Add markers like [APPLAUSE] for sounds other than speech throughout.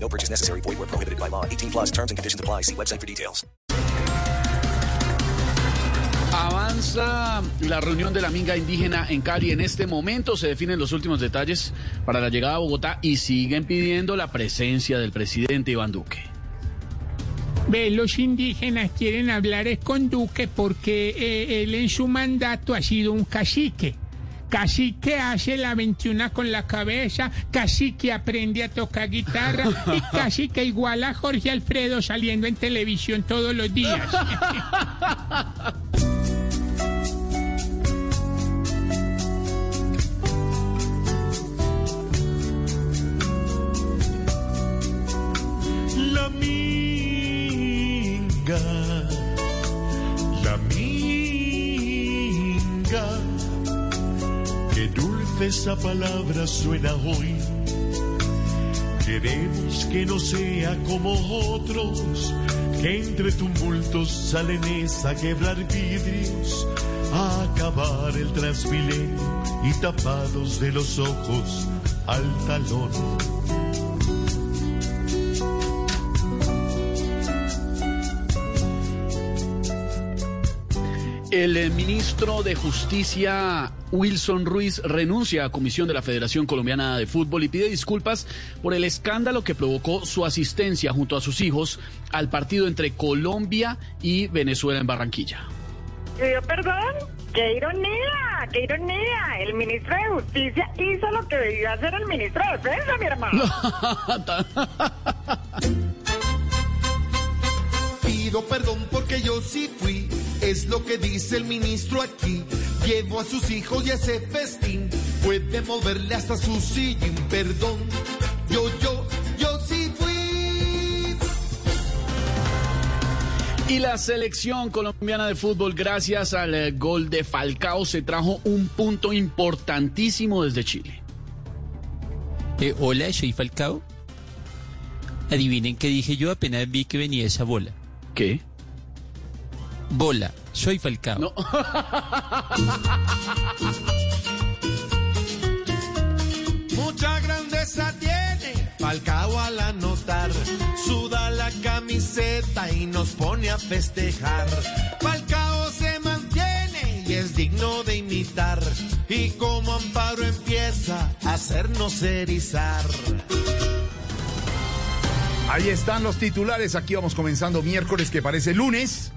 No purchase necessary. Void where prohibited by law. 18 plus terms and conditions apply. See website for details. Avanza la reunión de la minga indígena en Cali. En este momento se definen los últimos detalles para la llegada a Bogotá y siguen pidiendo la presencia del presidente Iván Duque. Ve, los indígenas quieren hablar es con Duque porque eh, él en su mandato ha sido un cacique. Cacique hace la 21 con la cabeza, cacique aprende a tocar guitarra [LAUGHS] y cacique igual a Jorge Alfredo saliendo en televisión todos los días. La minga, esa palabra suena hoy. Queremos que no sea como otros, que entre tumultos salen a quebrar vidrios, a acabar el transfile y tapados de los ojos al talón. El eh, ministro de Justicia Wilson Ruiz renuncia a comisión de la Federación Colombiana de Fútbol y pide disculpas por el escándalo que provocó su asistencia junto a sus hijos al partido entre Colombia y Venezuela en Barranquilla. ¿Pidió perdón? ¡Qué ironía! ¡Qué ironía! El ministro de Justicia hizo lo que debía hacer el ministro de Defensa, mi hermano. [LAUGHS] Pido perdón porque yo sí fui, es lo que dice el ministro aquí. Llevo a sus hijos y ese festín puede moverle hasta su sillín. Perdón, yo, yo, yo sí fui. Y la selección colombiana de fútbol, gracias al eh, gol de Falcao, se trajo un punto importantísimo desde Chile. Eh, hola, soy Falcao. Adivinen qué dije yo apenas vi que venía esa bola. ¿Qué? Bola, soy Falcao. No. [LAUGHS] Mucha grandeza tiene Falcao al anotar. Suda la camiseta y nos pone a festejar. Falcao se mantiene y es digno de imitar. Y como amparo empieza a hacernos erizar. Ahí están los titulares. Aquí vamos comenzando miércoles que parece lunes.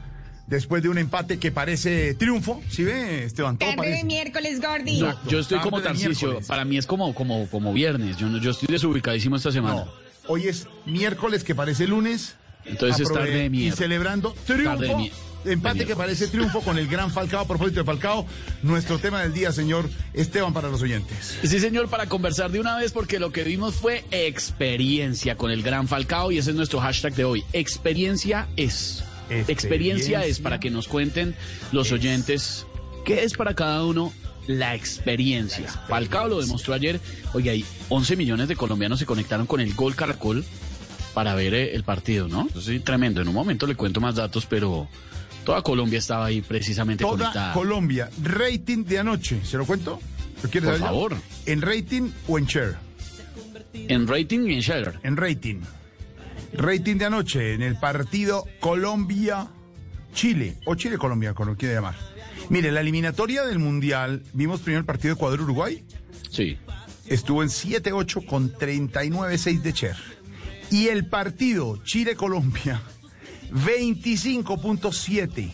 Después de un empate que parece triunfo. ¿Sí ve, Esteban? Todo Tarde de miércoles, Gordy. No, yo estoy tarde como miércoles. Para mí es como, como, como viernes. Yo, no- yo estoy desubicadísimo esta semana. No, hoy es miércoles que parece lunes. Entonces es tarde de Y miércoles. celebrando Tarde de triunfo. de Empate que parece triunfo con el gran Falcao. A propósito de Falcao, nuestro tema del día, señor Esteban, para los oyentes. Sí, señor, para conversar de una vez, porque lo que vimos fue experiencia con el gran Falcao y ese es nuestro hashtag de hoy. Experiencia es. Experiencia, Experiencia es para que nos cuenten los oyentes qué es para cada uno la experiencia. Falcao lo demostró ayer. Oye, hay 11 millones de colombianos se conectaron con el Gol Caracol para ver eh, el partido, ¿no? Sí, tremendo. En un momento le cuento más datos, pero toda Colombia estaba ahí precisamente Toda conectada. Colombia. Rating de anoche. ¿Se lo cuento? ¿Lo quieres Por saber ya? favor. ¿En rating o en share? En rating y en share. En rating. Rating de anoche en el partido Colombia-Chile. O Chile-Colombia, como lo quiere llamar. Mire, la eliminatoria del Mundial, vimos primero el partido Ecuador-Uruguay. Sí. Estuvo en 7-8 con 39-6 de Cher. Y el partido Chile-Colombia, 25.7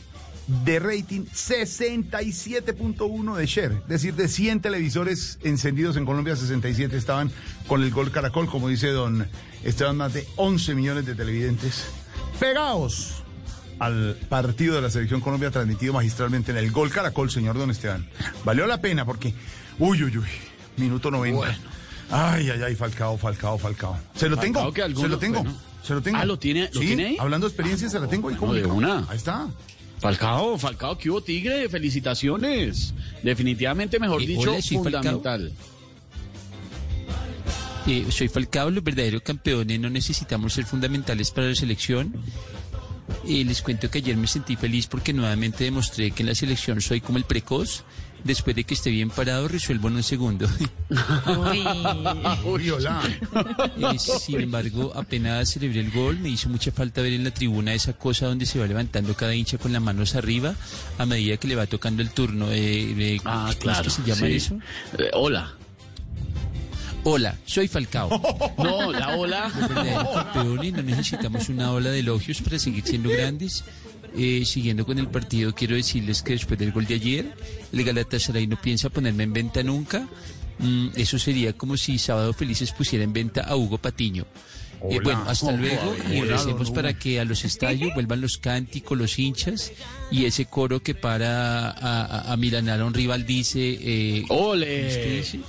de rating, 67.1 de share. Es decir, de 100 televisores encendidos en Colombia, 67 estaban con el gol Caracol, como dice don Esteban Mate, 11 millones de televidentes pegados al partido de la Selección Colombia transmitido magistralmente en el Gol Caracol, señor Don Esteban. Valió la pena porque, uy, uy, uy, minuto 90. Bueno. Ay, ay, ay, Falcao, Falcao, Falcao. Se lo Falcao tengo, que se lo tengo. bueno, se lo tengo. Ah, ¿lo tiene- lo Sí, tiene ahí? Hablando de experiencia, se la tengo ahí. Bueno, de una. Ahí está. Falcao, Falcao, que hubo Tigre, felicitaciones. Definitivamente, mejor Eh, dicho, hola, soy Falcao. fundamental. Eh, soy Falcao, los verdaderos campeones no necesitamos ser fundamentales para la selección. Eh, les cuento que ayer me sentí feliz porque nuevamente demostré que en la selección soy como el precoz. Después de que esté bien parado, resuelvo en un segundo. [LAUGHS] Uy, hola. Eh, sin embargo, apenas celebré el gol, me hizo mucha falta ver en la tribuna esa cosa donde se va levantando cada hincha con las manos arriba a medida que le va tocando el turno. Eh, eh, Ah, ¿cómo es claro. que se llama sí. eso? Eh, hola. Hola, soy Falcao. [LAUGHS] No, la ola. Los verdaderos campeones no necesitamos una ola de elogios para seguir siendo grandes. Eh, siguiendo con el partido, quiero decirles que después del gol de ayer, el Galatasaray no piensa ponerme en venta nunca. Mm, eso sería como si Sábado Felices pusiera en venta a Hugo Patiño. Eh, Hola. bueno, hasta Hola, luego y hola, recemos don para que a los estadios vuelvan los cánticos, los hinchas y ese coro que para a, a, a milanar a un rival dice... Eh, ¿cómo es que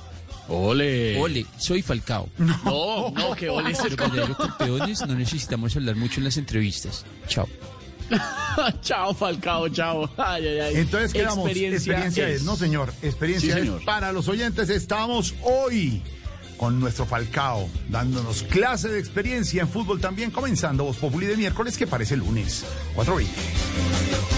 Ole. Ole. Ole, soy Falcao. No, no, que ole es verdaderos campeones no necesitamos hablar mucho en las entrevistas. Chao. [LAUGHS] chao, Falcao, chao. Ay, ay, ay. Entonces quedamos. Experiencia, es. No, señor. Experiencia Sí, es. Para los oyentes, estamos hoy con nuestro Falcao, dándonos clase de experiencia en fútbol también, comenzando Voz Populi de miércoles, que parece lunes. 4.20.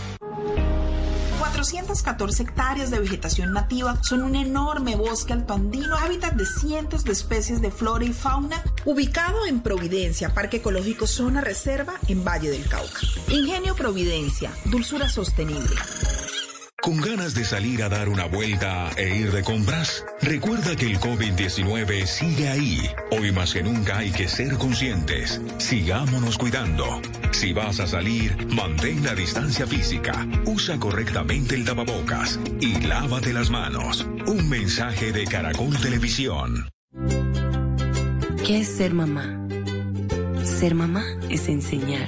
414 hectáreas de vegetación nativa son un enorme bosque altoandino, hábitat de cientos de especies de flora y fauna, ubicado en Providencia, Parque Ecológico Zona Reserva en Valle del Cauca. Ingenio Providencia, dulzura sostenible. ¿Con ganas de salir a dar una vuelta e ir de compras? Recuerda que el COVID-19 sigue ahí. Hoy más que nunca hay que ser conscientes. Sigámonos cuidando. Si vas a salir, mantén la distancia física, usa correctamente el tapabocas y lávate las manos. Un mensaje de Caracol Televisión. ¿Qué es ser mamá? Ser mamá es enseñar.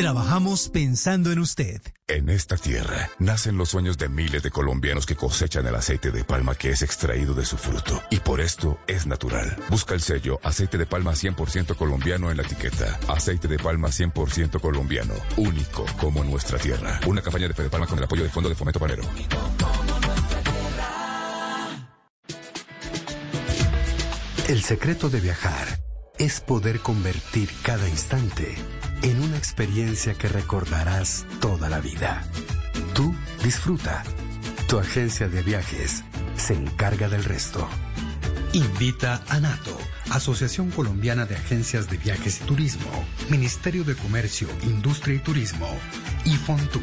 Trabajamos pensando en usted. En esta tierra nacen los sueños de miles de colombianos que cosechan el aceite de palma que es extraído de su fruto. Y por esto es natural. Busca el sello aceite de palma 100% colombiano en la etiqueta. Aceite de palma 100% colombiano. Único como nuestra tierra. Una campaña de Fede Palma con el apoyo del Fondo de Fomento Panero. El secreto de viajar es poder convertir cada instante en una experiencia que recordarás toda la vida. Tú disfruta. Tu agencia de viajes se encarga del resto. Invita a NATO, Asociación Colombiana de Agencias de Viajes y Turismo, Ministerio de Comercio, Industria y Turismo y Fontour.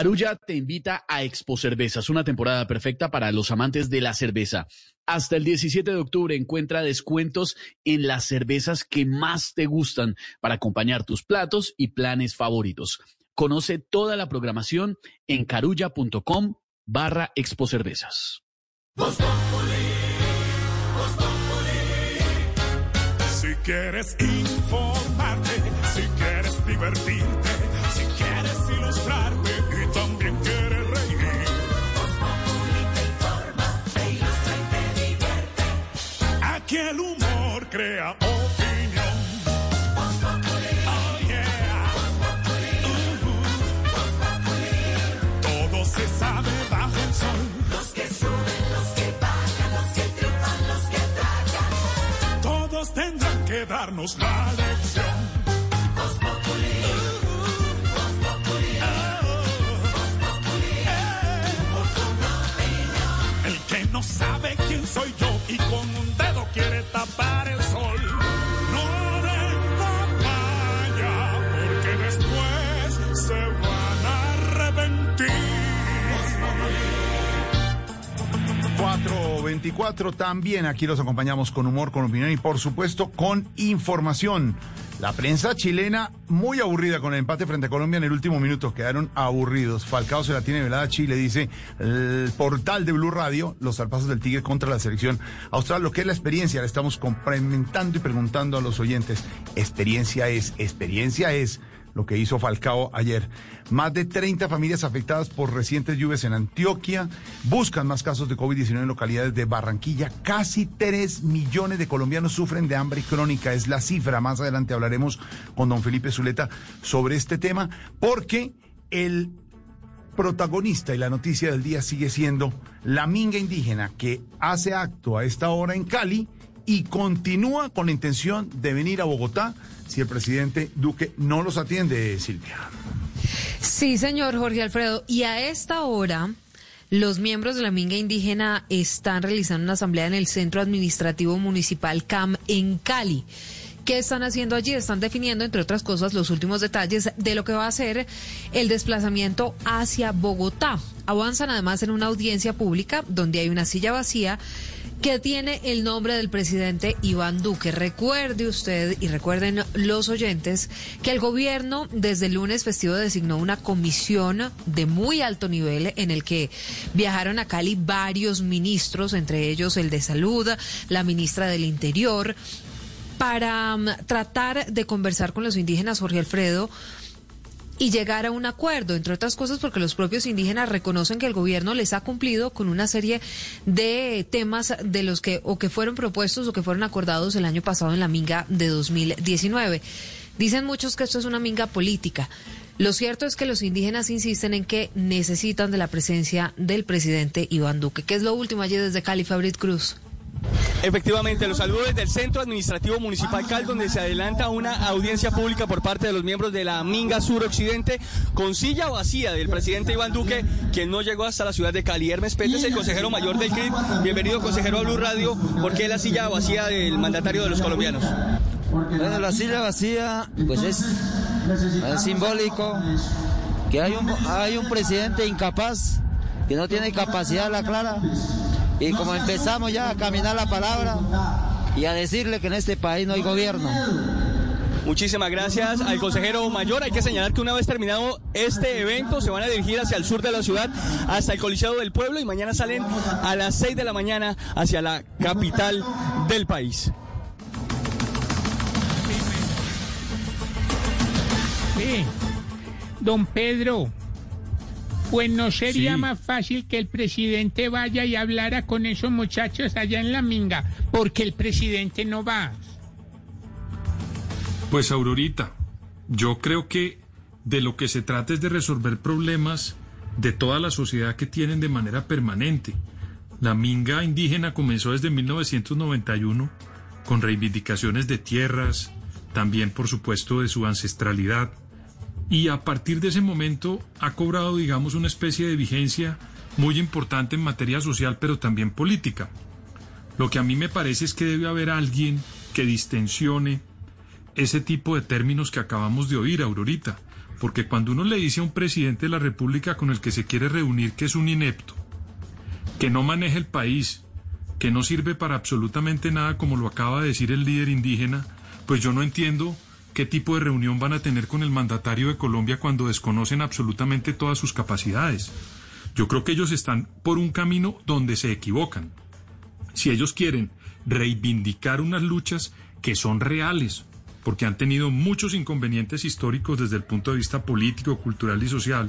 Carulla te invita a Expo Cervezas, una temporada perfecta para los amantes de la cerveza. Hasta el 17 de octubre encuentra descuentos en las cervezas que más te gustan para acompañar tus platos y planes favoritos. Conoce toda la programación en carulla.com barra Expo Cervezas. Si quieres informarte, si quieres divertirte, si quieres ilustrarte crea opinión. Oh, yeah. uh -huh. Todo se sabe bajo el sol. Los que suben, los que bajan, los que triunfan, los que tragan. Todos tendrán que darnos la lección. no sabe quién soy yo y con un dedo quiere tapar. 424 también aquí los acompañamos con humor, con opinión y por supuesto con información. La prensa chilena muy aburrida con el empate frente a Colombia en el último minuto, quedaron aburridos. Falcao se la tiene velada Chile, dice el portal de Blue Radio, los salpazos del Tigre contra la selección austral. Lo que es la experiencia, la estamos complementando y preguntando a los oyentes. Experiencia es, experiencia es lo que hizo Falcao ayer. Más de 30 familias afectadas por recientes lluvias en Antioquia. Buscan más casos de COVID-19 en localidades de Barranquilla. Casi 3 millones de colombianos sufren de hambre crónica. Es la cifra. Más adelante hablaremos con don Felipe Zuleta sobre este tema porque el protagonista y la noticia del día sigue siendo la minga indígena que hace acto a esta hora en Cali y continúa con la intención de venir a Bogotá si el presidente Duque no los atiende, Silvia. Sí, señor Jorge Alfredo. Y a esta hora, los miembros de la Minga Indígena están realizando una asamblea en el Centro Administrativo Municipal CAM en Cali. ¿Qué están haciendo allí? Están definiendo, entre otras cosas, los últimos detalles de lo que va a ser el desplazamiento hacia Bogotá. Avanzan además en una audiencia pública donde hay una silla vacía que tiene el nombre del presidente Iván Duque. Recuerde usted y recuerden los oyentes que el gobierno desde el lunes festivo designó una comisión de muy alto nivel en el que viajaron a Cali varios ministros, entre ellos el de Salud, la ministra del Interior, para um, tratar de conversar con los indígenas, Jorge Alfredo, y llegar a un acuerdo, entre otras cosas porque los propios indígenas reconocen que el gobierno les ha cumplido con una serie de temas de los que o que fueron propuestos o que fueron acordados el año pasado en la minga de 2019. Dicen muchos que esto es una minga política. Lo cierto es que los indígenas insisten en que necesitan de la presencia del presidente Iván Duque. ¿Qué es lo último allí desde Cali, Fabrit Cruz? Efectivamente, los saludos desde el Centro Administrativo Municipal Cal, donde se adelanta una audiencia pública por parte de los miembros de la Minga Sur Occidente, con silla vacía del presidente Iván Duque, quien no llegó hasta la ciudad de Cali. Hermes Pérez, el consejero mayor del CRIP. Bienvenido, consejero a Blue Radio. ¿Por qué la silla vacía del mandatario de los colombianos? Bueno, la silla vacía, pues es, es simbólico que hay un, hay un presidente incapaz, que no tiene capacidad la clara y como empezamos ya a caminar la palabra y a decirle que en este país no hay gobierno. Muchísimas gracias al consejero mayor. Hay que señalar que una vez terminado este evento se van a dirigir hacia el sur de la ciudad, hasta el Coliseo del Pueblo y mañana salen a las 6 de la mañana hacia la capital del país. Sí. Don Pedro, pues no sería Sí. más fácil que el presidente vaya y hablara con esos muchachos allá en la minga, porque el presidente no va. Pues Aurorita, yo creo que de lo que se trata es de resolver problemas de toda la sociedad que tienen de manera permanente. La minga indígena comenzó desde 1991 con reivindicaciones de tierras, también por supuesto de su ancestralidad, y a partir de ese momento ha cobrado, digamos, una especie de vigencia muy importante en materia social, pero también política. Lo que a mí me parece es que debe haber alguien que distensione ese tipo de términos que acabamos de oír, Aurorita, porque cuando uno le dice a un presidente de la República con el que se quiere reunir que es un inepto, que no maneja el país, que no sirve para absolutamente nada, como lo acaba de decir el líder indígena, pues yo no entiendo qué tipo de reunión van a tener con el mandatario de Colombia cuando desconocen absolutamente todas sus capacidades. Yo creo que ellos están por un camino donde se equivocan. Si ellos quieren reivindicar unas luchas que son reales, porque han tenido muchos inconvenientes históricos desde el punto de vista político, cultural y social,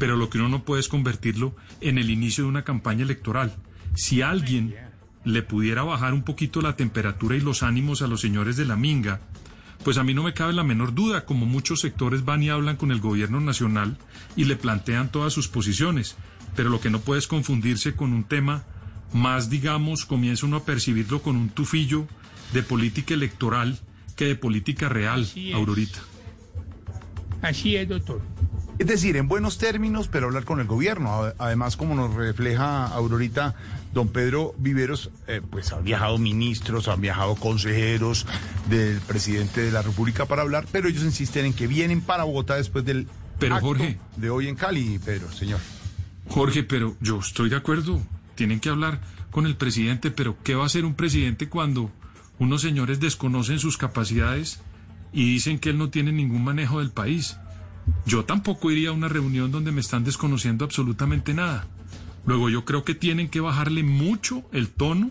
pero lo que uno no puede es convertirlo en el inicio de una campaña electoral. Si alguien le pudiera bajar un poquito la temperatura y los ánimos a los señores de la Minga, pues a mí no me cabe la menor duda, como muchos sectores van y hablan con el gobierno nacional y le plantean todas sus posiciones, pero lo que no puede es confundirse con un tema más, digamos, comienza uno a percibirlo con un tufillo de política electoral que de política real, Así. Aurorita. Así es, doctor. Es decir, en buenos términos, pero hablar con el gobierno. Además, como nos refleja Aurorita, don Pedro Viveros, eh, pues han viajado ministros, han viajado consejeros del presidente de la República para hablar, pero ellos insisten en que vienen para Bogotá después del Pero, acto Jorge. de hoy en Cali, Pedro, señor. Jorge, pero yo estoy de acuerdo. Tienen que hablar con el presidente, pero ¿qué va a hacer un presidente cuando unos señores desconocen sus capacidades y dicen que él no tiene ningún manejo del país? Yo tampoco iría a una reunión donde me están desconociendo absolutamente nada. Luego yo creo que tienen que bajarle mucho el tono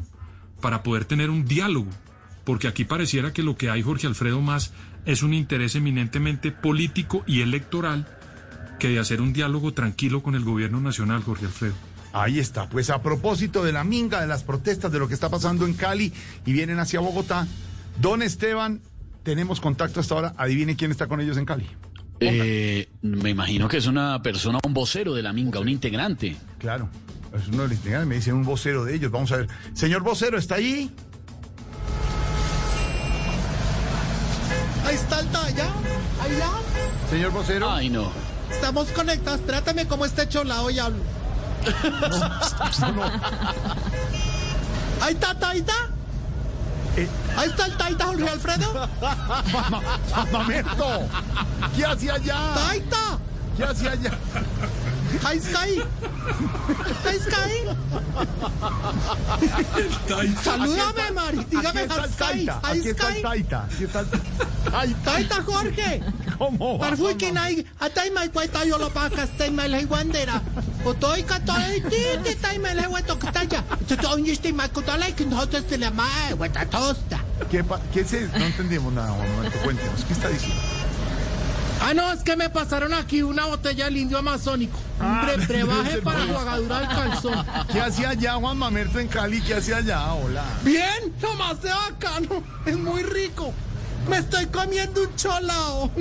para poder tener un diálogo, porque aquí pareciera que lo que hay, Jorge Alfredo, más es un interés eminentemente político y electoral que de hacer un diálogo tranquilo con el gobierno nacional, Jorge Alfredo. Ahí está. Pues a propósito de la minga, de las protestas, de lo que está pasando en Cali y vienen hacia Bogotá, don Esteban, tenemos contacto hasta ahora. Adivine quién está con ellos en Cali. Eh, me imagino que es una persona, un vocero de la minga, un integrante. Claro, es uno de los integrantes, me dicen un vocero de ellos. Vamos a ver. Señor vocero, ¿está ahí? Ahí está el talla. Allá. Señor vocero. Ay, no. Estamos conectados. Trátame como este cholado y hablo. [LAUGHS] Ahí está Ahí está el Taita, Jorge Alfredo. Mamerto, ¿qué hacía allá? Taita. ¿Qué hacía allá? Está ahí. Salúdame, Mari. Dígame, Aquí está el Taita. Ahí Aquí está el Taita. Aquí está Ay, Taita, Jorge. ¿Cómo? va, Parfuikin ahí, atay mai kwai tayo lo pa kastay mai lai wandera. Otoy ka toy ti ti tay mai lai weto kataya. Tuto onyi sti mai kutolay kin hotes de la mai weta tosta. ¿Qué, pa- qué se? No entendemos nada, Juan ¿qué está diciendo? Ah, no, es que me pasaron aquí una botella del indio amazónico. Un Ah, ese [LAUGHS] para jugadura del calzón. ¿Qué hacía allá Juan Mamerto en Cali? ¿Qué hacía allá? Hola. Bien, nomás de bacano. Es muy rico. Me estoy comiendo un cholao.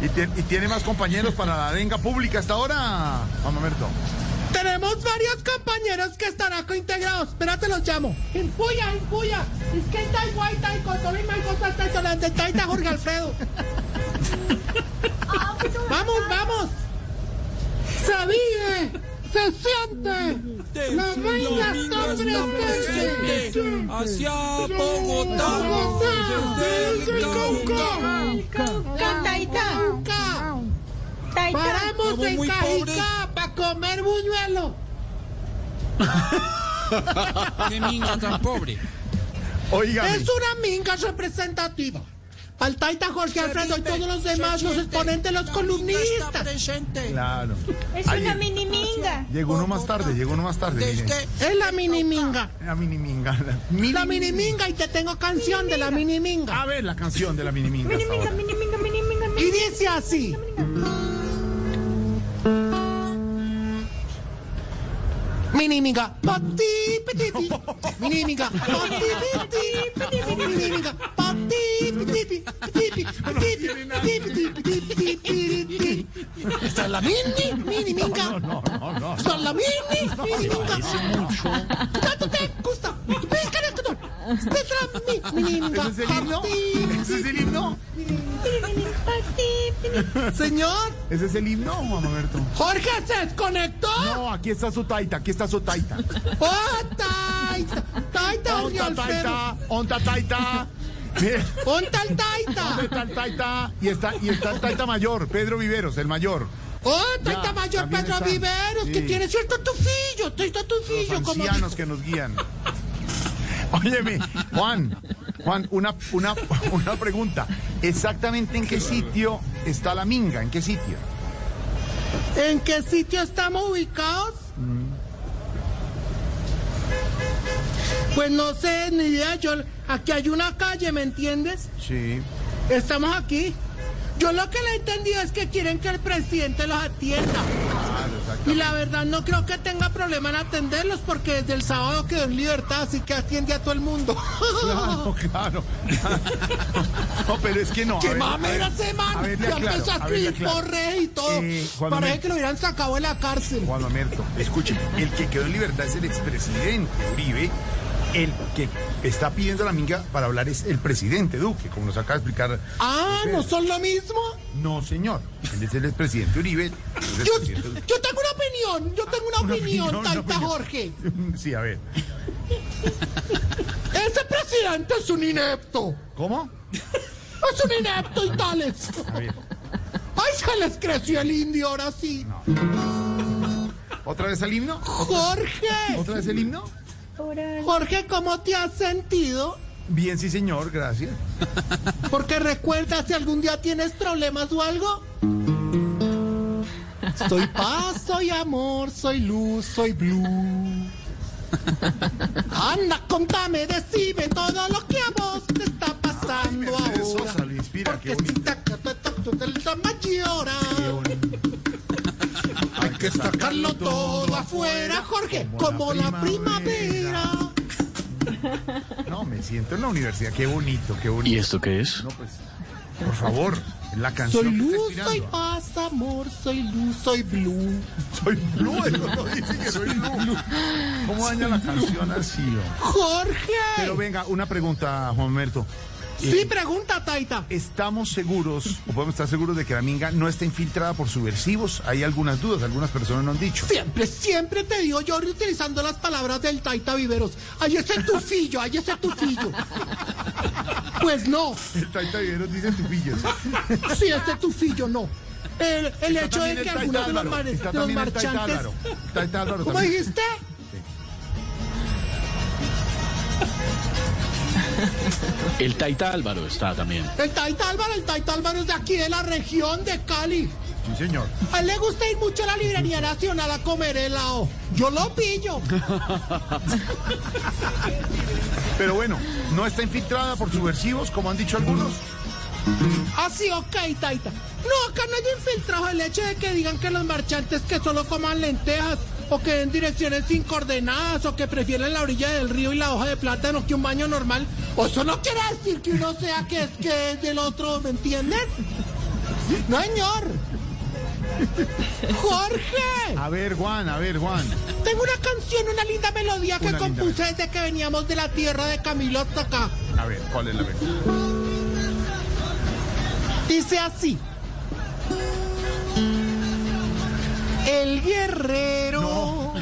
¿Y, y tiene más compañeros para la arenga pública hasta ahora, Juan Mamerto? Tenemos varios compañeros que están acá integrados. Espérate, los llamo. Impuya, impuya. Es que está igual, está con todo y está Jorge Alfredo. Vamos, vamos. Se vive, se siente. La reina está. Hacia Bogotá, desde el Cauca. Paramos Somos en Cajicá para comer buñuelo. [LAUGHS] Qué minga tan pobre. Óigame. Es una minga representativa. Paltaita Jorge Alfredo y todos los demás, los exponentes, los columnistas. Claro. Es Ahí una llegó- mini minga. Llegó uno más tarde, llegó uno más tarde. Es la mini minga. La mini minga. La La mini minga y te tengo canción de la mini minga. A ver la canción de la mini minga. Mini hasta minga, ahora. mini minga, mini minga, Y Mini minga, pati, pititi. Mini minga, pati, pititi. Mini minga, pati, pititi, pititi, pititi, pititi, pititi. Esta es la mini, mini minga. No, no, no. Esta es la mini, mini minga. Tanto te gusta. [LAUGHS] ¿Ese es el himno? ¿Ese es el himno? Señor, ¿Ese es el himno, Juan Mamerto? Jorge se desconectó. No, aquí está su taita, aquí está su taita. ¡Oh, Taita! ¡Taita, Onta taita, onta taita. ¡Onta el Taita! ¿Dónde está el taita? Y está, y está el taita mayor, Pedro Viveros, el mayor. ¡Oh, Taita Ya, Mayor Pedro está. Viveros! Que Sí. tiene cierto tufillo. Estoy tufillo, Los como ancianos dijo. que nos guían. Óyeme, Juan, Juan, una, una, una pregunta. ¿Exactamente en qué sitio está la minga? ¿En qué sitio? ¿En qué sitio estamos ubicados? Pues no sé, ni idea. Yo, aquí hay una calle, ¿me entiendes? Sí. Estamos aquí. Yo lo que le he entendido es que quieren que el presidente los atienda. Y la verdad no creo que tenga problema en atenderlos porque desde el sábado quedó en libertad, así que atiende a todo el mundo. Claro, [LAUGHS] claro. [LAUGHS] No, pero es que no. ¡Qué mamera ese man! a ver, le Ya empezó a escribir aclaro. porres y todo. Eh, Parece que lo hubieran sacado de la cárcel. Juan Mamerto, escúcheme, el que quedó en libertad es el expresidente Uribe el que está pidiendo la minga para hablar es el presidente Duque, como nos acaba de explicar. Ah, ¿no son lo mismo? No, señor. Él es el expresidente Uribe. el Yo, presidente Duque. yo tengo una opinión, yo tengo una, [LAUGHS] Una opinión, opinión, una Taita opinión. Jorge. [LAUGHS] Sí, a ver. Ese presidente es un inepto. ¿Cómo? Es un inepto y tales. [LAUGHS] A ver. Ay, se les creció el indio ahora sí. ¿Otra vez el himno? Jorge. ¿Otra vez el himno? Jorge, ¿cómo te has sentido? Bien, sí, señor, gracias. Porque recuerda si algún día tienes problemas o algo. Soy paz, soy amor, soy luz, soy blue. Anda, contame, decime todo lo que a vos te está pasando Mercedes ahora. Sosa lo inspira, qué Porque si te que sacarlo todo afuera, Jorge, como la primavera. No, me siento en la universidad. Qué bonito, qué bonito. ¿Y esto qué es? No, pues, por favor, la canción. Soy luz, soy paz, amor, soy luz, soy blue. Soy blue, [LAUGHS] eso no dice que soy blue. ¿Cómo daña la canción así? Jorge. Pero venga, una pregunta, Juan Merto. Sí, pregunta, Taita. ¿Estamos seguros, o podemos estar seguros de que la minga no está infiltrada por subversivos? Hay algunas dudas, algunas personas no han dicho. Siempre, siempre te digo yo utilizando las palabras del Taita Viveros. Ay, ese tufillo, ay, ese tufillo. Pues no. El Taita Viveros dice tupillos. Sí, ese tufillo no. El, hecho de que algunos de los, mar- de los Taita. Álvaro. Taita Álvaro ¿Cómo dijiste? El Taita Álvaro está también. El Taita Álvaro, el Taita Álvaro es de aquí, de la región de Cali. Sí, señor. A él le gusta ir mucho a la librería nacional a comer helado. Yo lo pillo. Pero bueno, no está infiltrada por subversivos, como han dicho algunos. Así, Ah, ok, Taita. No, acá no hay infiltrado el hecho de que digan que los marchantes que solo coman lentejas o que den direcciones sin coordenadas o que prefieren la orilla del río y la hoja de plátano que un baño normal. O eso no quiere decir que uno sea que es, que es del otro, ¿me entiendes? No, señor. Jorge. A ver, Juan, a ver, Juan. Tengo una canción, una linda melodía que Una compuse desde que veníamos de la tierra de Camilo hasta acá. A ver, ¿cuál es la versión? Dice así. El guerrero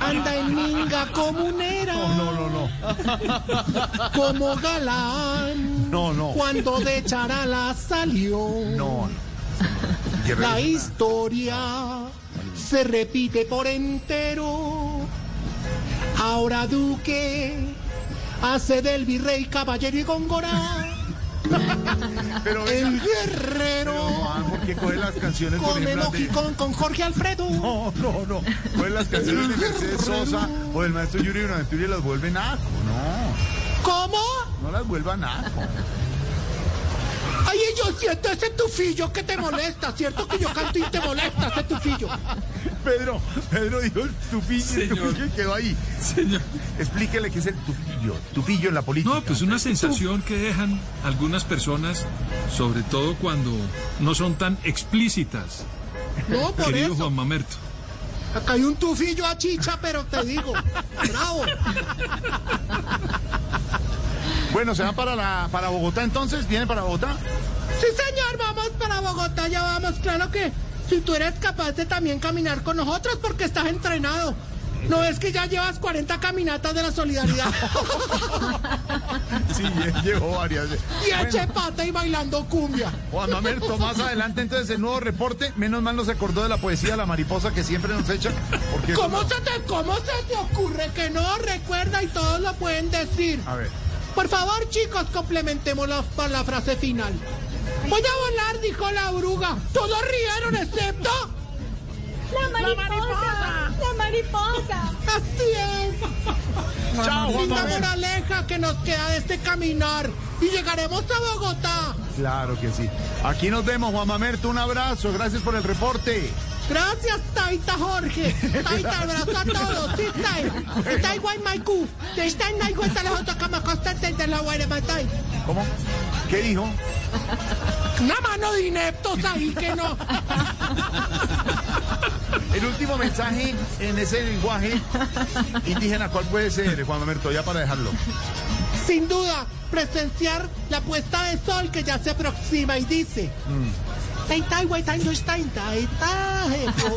anda en minga comunera. No, no, no. Como galán. No, no. Cuando de charala salió. No. La historia se repite por entero. Ahora Duque hace del virrey caballero y góngora. Pero El guerrero Juan, ¿por qué coge las canciones de- con, con Jorge Alfredo. [LAUGHS] No, no, no. Coge las canciones de Mercedes Sosa o del maestro Yuri Buenaventura y las vuelve naco. No, ¿Cómo? no las vuelva naco. Ay, yo siento ese tufillo que te molesta, ¿cierto? Que yo canto y te molesta ese tufillo. Pedro, Pedro dijo el tupillo, el Señor. tupillo y quedó ahí. Señor. Explíquele qué es el tupillo. Tupillo en la política. No, pues una sensación que dejan algunas personas, sobre todo cuando no son tan explícitas, No, por querido eso. Juan Mamerto. Acá hay un tufillo a chicha, pero te digo, bravo. Bueno, ¿se va para, la, para Bogotá entonces? ¿Viene para Bogotá? Sí, señor, vamos para Bogotá, ya vamos. Claro que si tú eres capaz de también caminar con nosotros porque estás entrenado. ¿No es que ya llevas 40 caminatas de la solidaridad? [LAUGHS] Sí, llegó varias. y eche pata y bailando cumbia. Juan Mamerto, más adelante entonces el nuevo reporte. Menos mal no se acordó de la poesía la mariposa que siempre nos echa. Porque ¿Cómo no- se, te, ¿Cómo se te ocurre que no recuerda y todos lo pueden decir? A ver. Por favor, chicos, complementemos la, la frase final. Voy a volar, dijo la oruga. Todos rieron, excepto... La mariposa. La mariposa. Así es. Chao, Juan Linda moraleja que nos queda de este caminar. Y llegaremos a Bogotá. Claro que sí. Aquí nos vemos, Juan Mamerto. Un abrazo. Gracias por el reporte. Gracias, Taita Jorge. Taita, abrazo a todos. Sí, Tai. Sí, Tai, guay, Maiku. Te está en Naigo, está otra cama constante de la guay de Matai. ¿Cómo? ¿Qué dijo? Una mano de ineptos ahí que no. el último mensaje en ese lenguaje indígena, ¿cuál puede ser, Juan Mamerto? Ya para dejarlo. Sin duda, presenciar la puesta de sol que ya se aproxima y dice. Taintai, guaitai, no estainta, eta, jepo,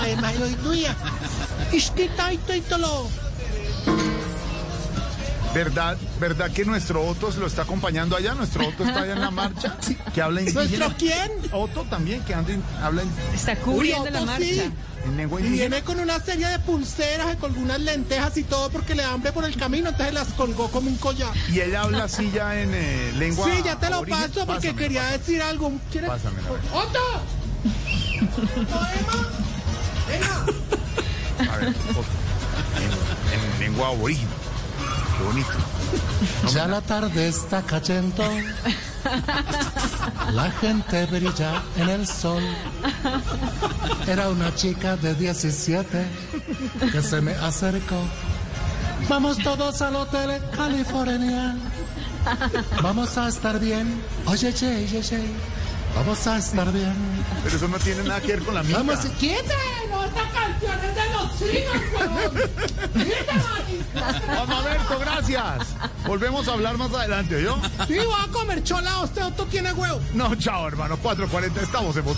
además, lo inuya. Ishkitai, toitolo. ¿Verdad, ¿Verdad que nuestro Otto lo está acompañando allá? ¿Nuestro Otto está allá en la marcha? [LAUGHS] Que habla indígena. ¿Nuestro quién? Otto también, que anda, en- habla en, Está Uy, cubriendo la marcha. sí. en lengua Y indígena. viene con una serie de pulseras y con algunas lentejas y todo porque le da hambre por el camino, entonces las colgó como un collar. Y él habla así ya en eh, lengua Sí, ya te lo paso porque quería decir algo. ¿Quieres? Ver. ¡Otto! [LAUGHS] ¡Poema! ¡Venga! A ver, Otto. En, en lengua aborigen. Bonito. [LAUGHS] Ya la tarde está cayendo, la gente brilla en el sol. Era una chica de 17 que se me acercó. Vamos todos al hotel California. Vamos a estar bien. Oye, ye, ye, ye. Vamos a estar bien. Pero eso no tiene nada que ver con la minga. Vamos, ¡Quieta! ¡No, esta canción es de los chinos. Juan Mamerto, gracias. Volvemos a hablar más adelante, ¿yo? Sí, voy a comer chola. Usted, Otto, tiene huevo. No, chao, hermano. 4.40, estamos en Voz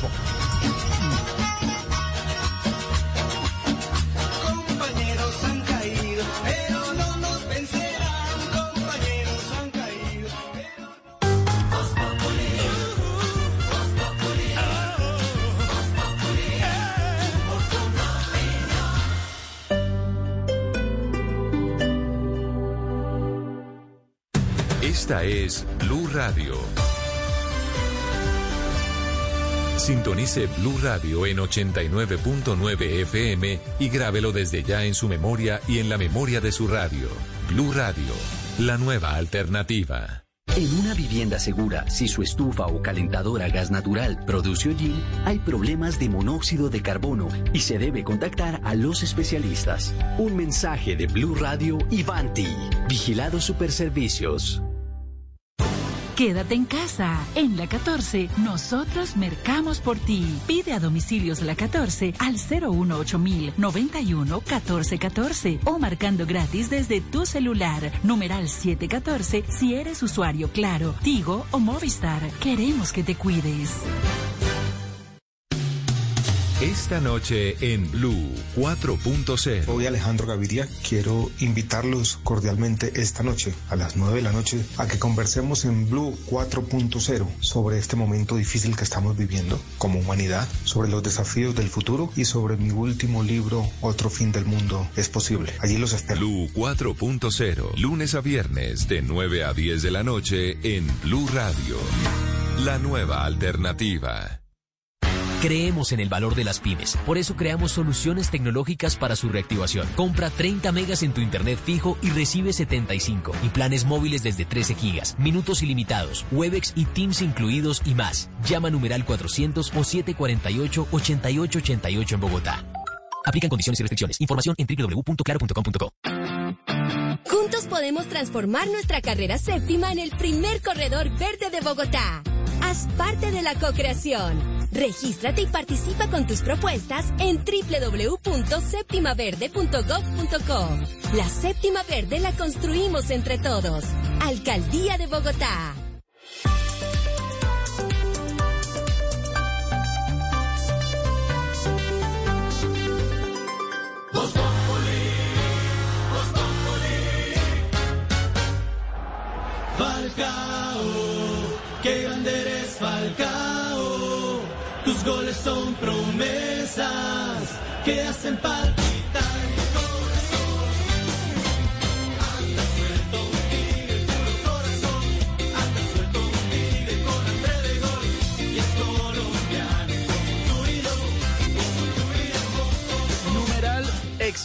Es Blue Radio. Sintonice Blue Radio en 89.9 FM y grábelo desde ya en su memoria y en la memoria de su radio. Blue Radio, la nueva alternativa. En una vivienda segura, si su estufa o calentadora a gas natural produce hollín, hay problemas de monóxido de carbono y se debe contactar a los especialistas. Un mensaje de Blue Radio y Vanti. Vigilados Superservicios. Quédate en casa. En la 14, nosotros mercamos por ti. Pide a domicilios la 14 al 018 91 14 14 o marcando gratis desde tu celular. Numeral 714 si eres usuario Claro, Tigo o Movistar. Queremos que te cuides. Esta noche en Blue 4.0. Soy Alejandro Gaviria. Quiero invitarlos cordialmente esta noche, a las 9 de la noche, a que conversemos en Blue 4.0 sobre este momento difícil que estamos viviendo como humanidad, sobre los desafíos del futuro y sobre mi último libro, Otro fin del mundo es posible. Allí los espero. Blue 4.0, lunes a viernes de 9 a 10 de la noche en Blue Radio. La nueva alternativa. Creemos en el valor de las pymes, por eso creamos soluciones tecnológicas para su reactivación. Compra 30 megas en tu internet fijo y recibe 75 y planes móviles desde 13 gigas, minutos ilimitados, Webex y Teams incluidos y más. Llama numeral 400 o 748 8888 en Bogotá. Aplican condiciones y restricciones. Información en www.claro.com.co. Juntos podemos transformar nuestra carrera séptima en el primer corredor verde de Bogotá. Haz parte de la co-creación. Regístrate y participa con tus propuestas en www.septimaverde.gov.co. La séptima verde la construimos entre todos. Alcaldía de Bogotá.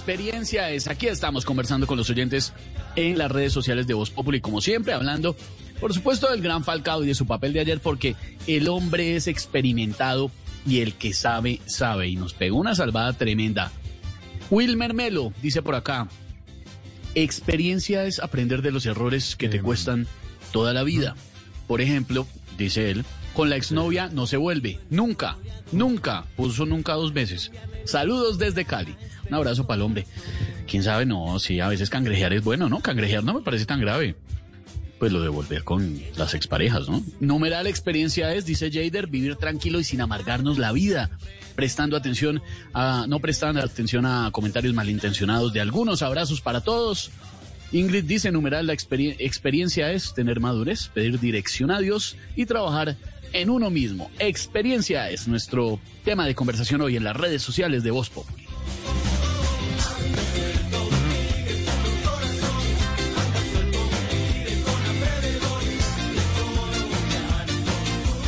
Experiencia es. Aquí estamos conversando con los oyentes en las redes sociales de Voz Populi, como siempre, hablando, por supuesto, del gran Falcao y de su papel de ayer, porque el hombre es experimentado y el que sabe, sabe. Y nos pegó una salvada tremenda. Wilmer Melo dice por acá: experiencia es aprender de los errores que te cuestan toda la vida. Por ejemplo, dice él, Con la exnovia no se vuelve. Nunca, nunca. Puso nunca dos veces. Saludos desde Cali. Un abrazo para el hombre. Quién sabe, no, sí, a veces cangrejear es bueno, ¿no? Cangrejear no me parece tan grave. Pues lo de volver con las exparejas, ¿no? Numeral experiencia es, dice Jader, vivir tranquilo y sin amargarnos la vida. Prestando atención a, no prestando atención a comentarios malintencionados de algunos. Abrazos para todos. Ingrid dice, numeral, la experien- experiencia es tener madurez, pedir dirección a Dios y trabajar en uno mismo. Experiencia es nuestro tema de conversación hoy en las redes sociales de Voz Populi.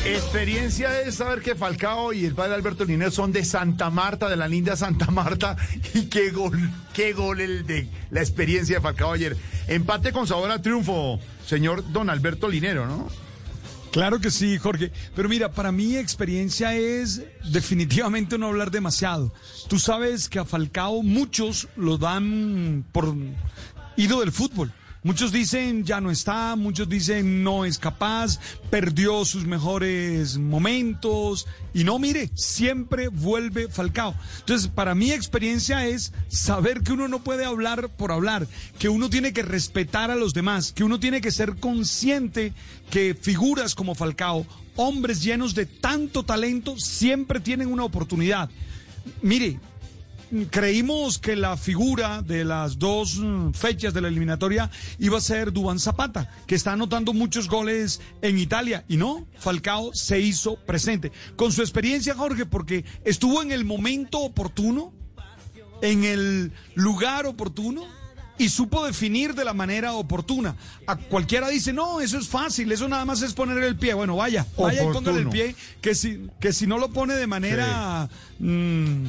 Experiencia es saber que Falcao y el padre Alberto Linero son de Santa Marta, de la linda Santa Marta. [LAUGHS] Y qué gol, qué gol el de la experiencia de Falcao ayer. Empate con sabor a triunfo, señor don Alberto Linero, ¿no? Claro que sí, Jorge. Pero mira, para mí experiencia es definitivamente no hablar demasiado. Tú sabes que a Falcao muchos lo dan por ido del fútbol. Muchos dicen ya no está, muchos dicen no es capaz, perdió sus mejores momentos y no, mire, siempre vuelve Falcao. Entonces, para mí experiencia es saber que uno no puede hablar por hablar, que uno tiene que respetar a los demás, que uno tiene que ser consciente que figuras como Falcao, hombres llenos de tanto talento, siempre tienen una oportunidad. Mire, creímos que la figura de las dos mm, fechas de la eliminatoria iba a ser Dubán Zapata, que está anotando muchos goles en Italia. Y no, Falcao se hizo presente. Con su experiencia, Jorge, porque estuvo en el momento oportuno, en el lugar oportuno y supo definir de la manera oportuna. A cualquiera dice, no, eso es fácil, eso nada más es poner el pie. Bueno, vaya, vaya y póngale el Oportuno. pie, que si, que si no lo pone de manera mm,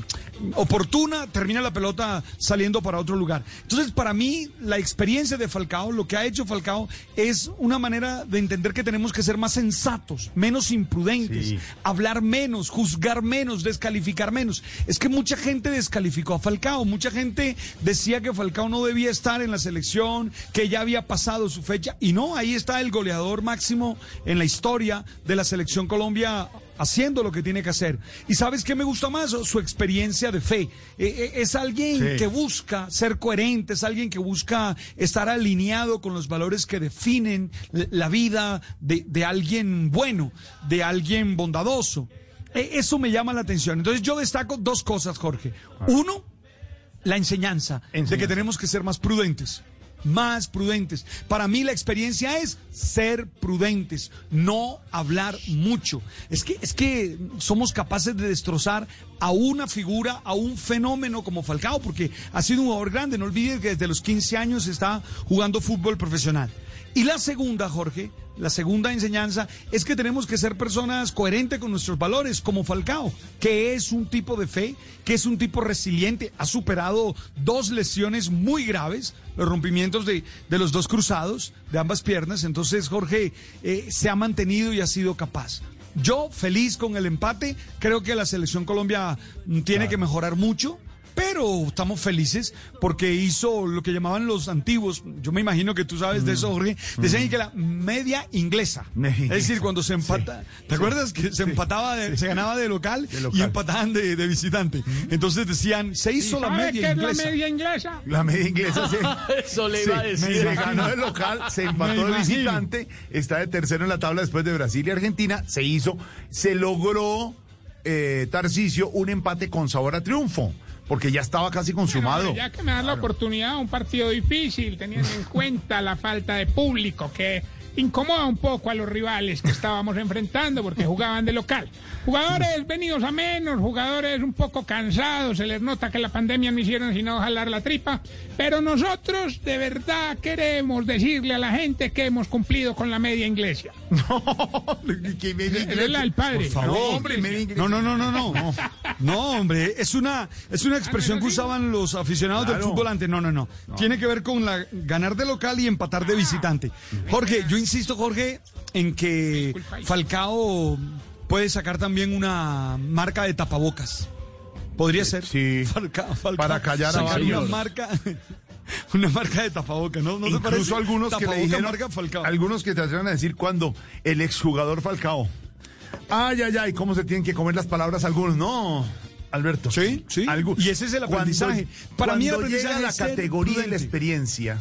oportuna, termina la pelota saliendo para otro lugar. Entonces, para mí, la experiencia de Falcao, lo que ha hecho Falcao, es una manera de entender que tenemos que ser más sensatos, menos imprudentes, Sí. hablar menos, juzgar menos, descalificar menos. Es que mucha gente descalificó a Falcao, mucha gente decía que Falcao no debía estar en la selección, que ya había pasado su fecha, y no, ahí está el goleador máximo en la historia de la selección Colombia haciendo lo que tiene que hacer. ¿Y sabes qué me gusta más? Su experiencia de fe. Eh, eh, es alguien Sí. que busca ser coherente, es alguien que busca estar alineado con los valores que definen la vida de, de alguien bueno, de alguien bondadoso. Eh, Eso me llama la atención. Entonces yo destaco dos cosas, Jorge. Uno, la enseñanza, de que tenemos que ser más prudentes. Más prudentes. Para mí la experiencia es ser prudentes, no hablar mucho. Es que, es que somos capaces de destrozar a una figura, a un fenómeno como Falcao, porque ha sido un jugador grande. No olvides que desde los 15 años está jugando fútbol profesional. Y la segunda, Jorge, la segunda enseñanza es que tenemos que ser personas coherentes con nuestros valores, como Falcao, que es un tipo de fe, que es un tipo resiliente, ha superado dos lesiones muy graves, los rompimientos de, de los dos cruzados, de ambas piernas, entonces Jorge eh, se ha mantenido y ha sido capaz. Yo feliz con el empate, creo que la selección Colombia mm, tiene que mejorar mucho. Pero estamos felices porque hizo lo que llamaban los antiguos, yo me imagino que tú sabes de eso, Jorge, decían que la media inglesa. Es decir, cuando se empata, ¿te acuerdas que se empataba, de- se ganaba de local, y empataban de, de visitante? Entonces decían, se hizo la ¿Sabe media qué es inglesa. la media inglesa? La media inglesa se, [LAUGHS] Eso le iba a decir. se ganó de local, se empató de visitante, está de tercero en la tabla después de Brasil y Argentina, se hizo, se logró, eh, Tarcisio, un empate con sabor a triunfo, porque ya estaba casi consumado. Ya que me das la oportunidad, un partido difícil, teniendo en cuenta la falta de público que incomoda un poco a los rivales que estábamos enfrentando porque jugaban de local. Jugadores venidos a menos, jugadores un poco cansados, se les nota que la pandemia no hicieron sino jalar la tripa, pero nosotros de verdad queremos decirle a la gente que hemos cumplido con la media inglesa. [LAUGHS] Que media la del padre. Por favor. No, hombre, media inglesa. No, no, no, no, no. No, hombre, es una, es una expresión que usaban los aficionados del fútbol antes. No, no, no. Tiene que ver con la ganar de local y empatar de visitante. Jorge, yo insisto, Jorge, en que Falcao puede sacar también una marca de tapabocas. Podría ser. Sí. [LAUGHS] Falcao, Falcao, Para callar a varios. una marca, [LAUGHS] una marca de tapabocas, ¿no? ¿No parece? Incluso algunos que le dijeron, marca Falcao. algunos que te atrevan a decir cuando el exjugador Falcao Ay, ay, ay, cómo se tienen que comer las palabras algunos, ¿no? Alberto. Sí, sí. Y ese es el aprendizaje. Cuando, Para mí el aprendizaje llega la es categoría y la experiencia.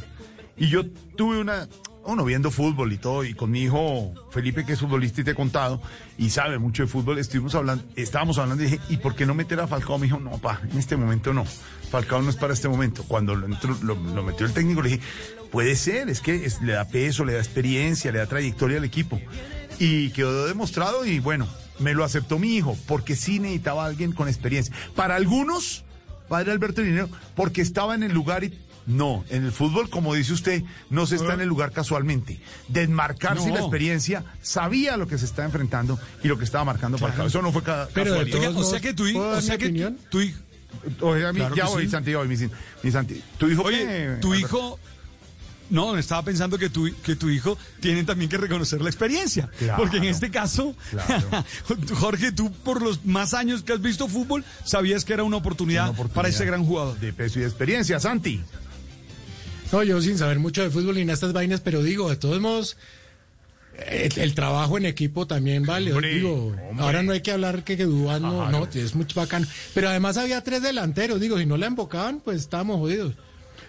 Y yo tuve una, uno viendo fútbol y todo, y con mi hijo Felipe, que es futbolista y te he contado, y sabe mucho de fútbol, estuvimos hablando, estábamos hablando y dije, ¿y por qué no meter a Falcao? Me dijo, no, pa, en este momento no. Falcao no es para este momento. Cuando lo, metió el técnico, le dije, puede ser, es que le da peso, le da experiencia, le da trayectoria al equipo. Y quedó demostrado y bueno, me lo aceptó mi hijo, porque sí necesitaba alguien con experiencia. Para algunos, padre Alberto Linero, porque estaba en el lugar y no, en el fútbol, como dice usted, no se está en el lugar casualmente. Desmarcarse No. la experiencia, sabía lo que se está enfrentando y lo que estaba marcando Falcao. Eso no fue ca- Pero de casualidad. todos o sea que tu hijo, ¿puedo o sea que tu, hijo, Oye, a mí- Claro ya voy, sí. Santi, ya voy, mi, mi Santi. ¿Tu hijo Oye, tu hijo no, estaba pensando que tu, que tu hijo tiene también que reconocer la experiencia. Claro. Porque en este caso, Claro. [LAUGHS] Jorge, tú por los más años que has visto fútbol, sabías que era una oportunidad, Una oportunidad para ese gran jugador. De peso y de experiencia, Santi. No, yo sin saber mucho de fútbol ni de estas vainas, pero digo, de todos modos, el, el trabajo en equipo también vale. Hombre, digo, hombre. ahora no hay que hablar que, que Dubán no, no, es mucho bacano. Pero además había tres delanteros, digo, si no la embocaban, pues estábamos jodidos.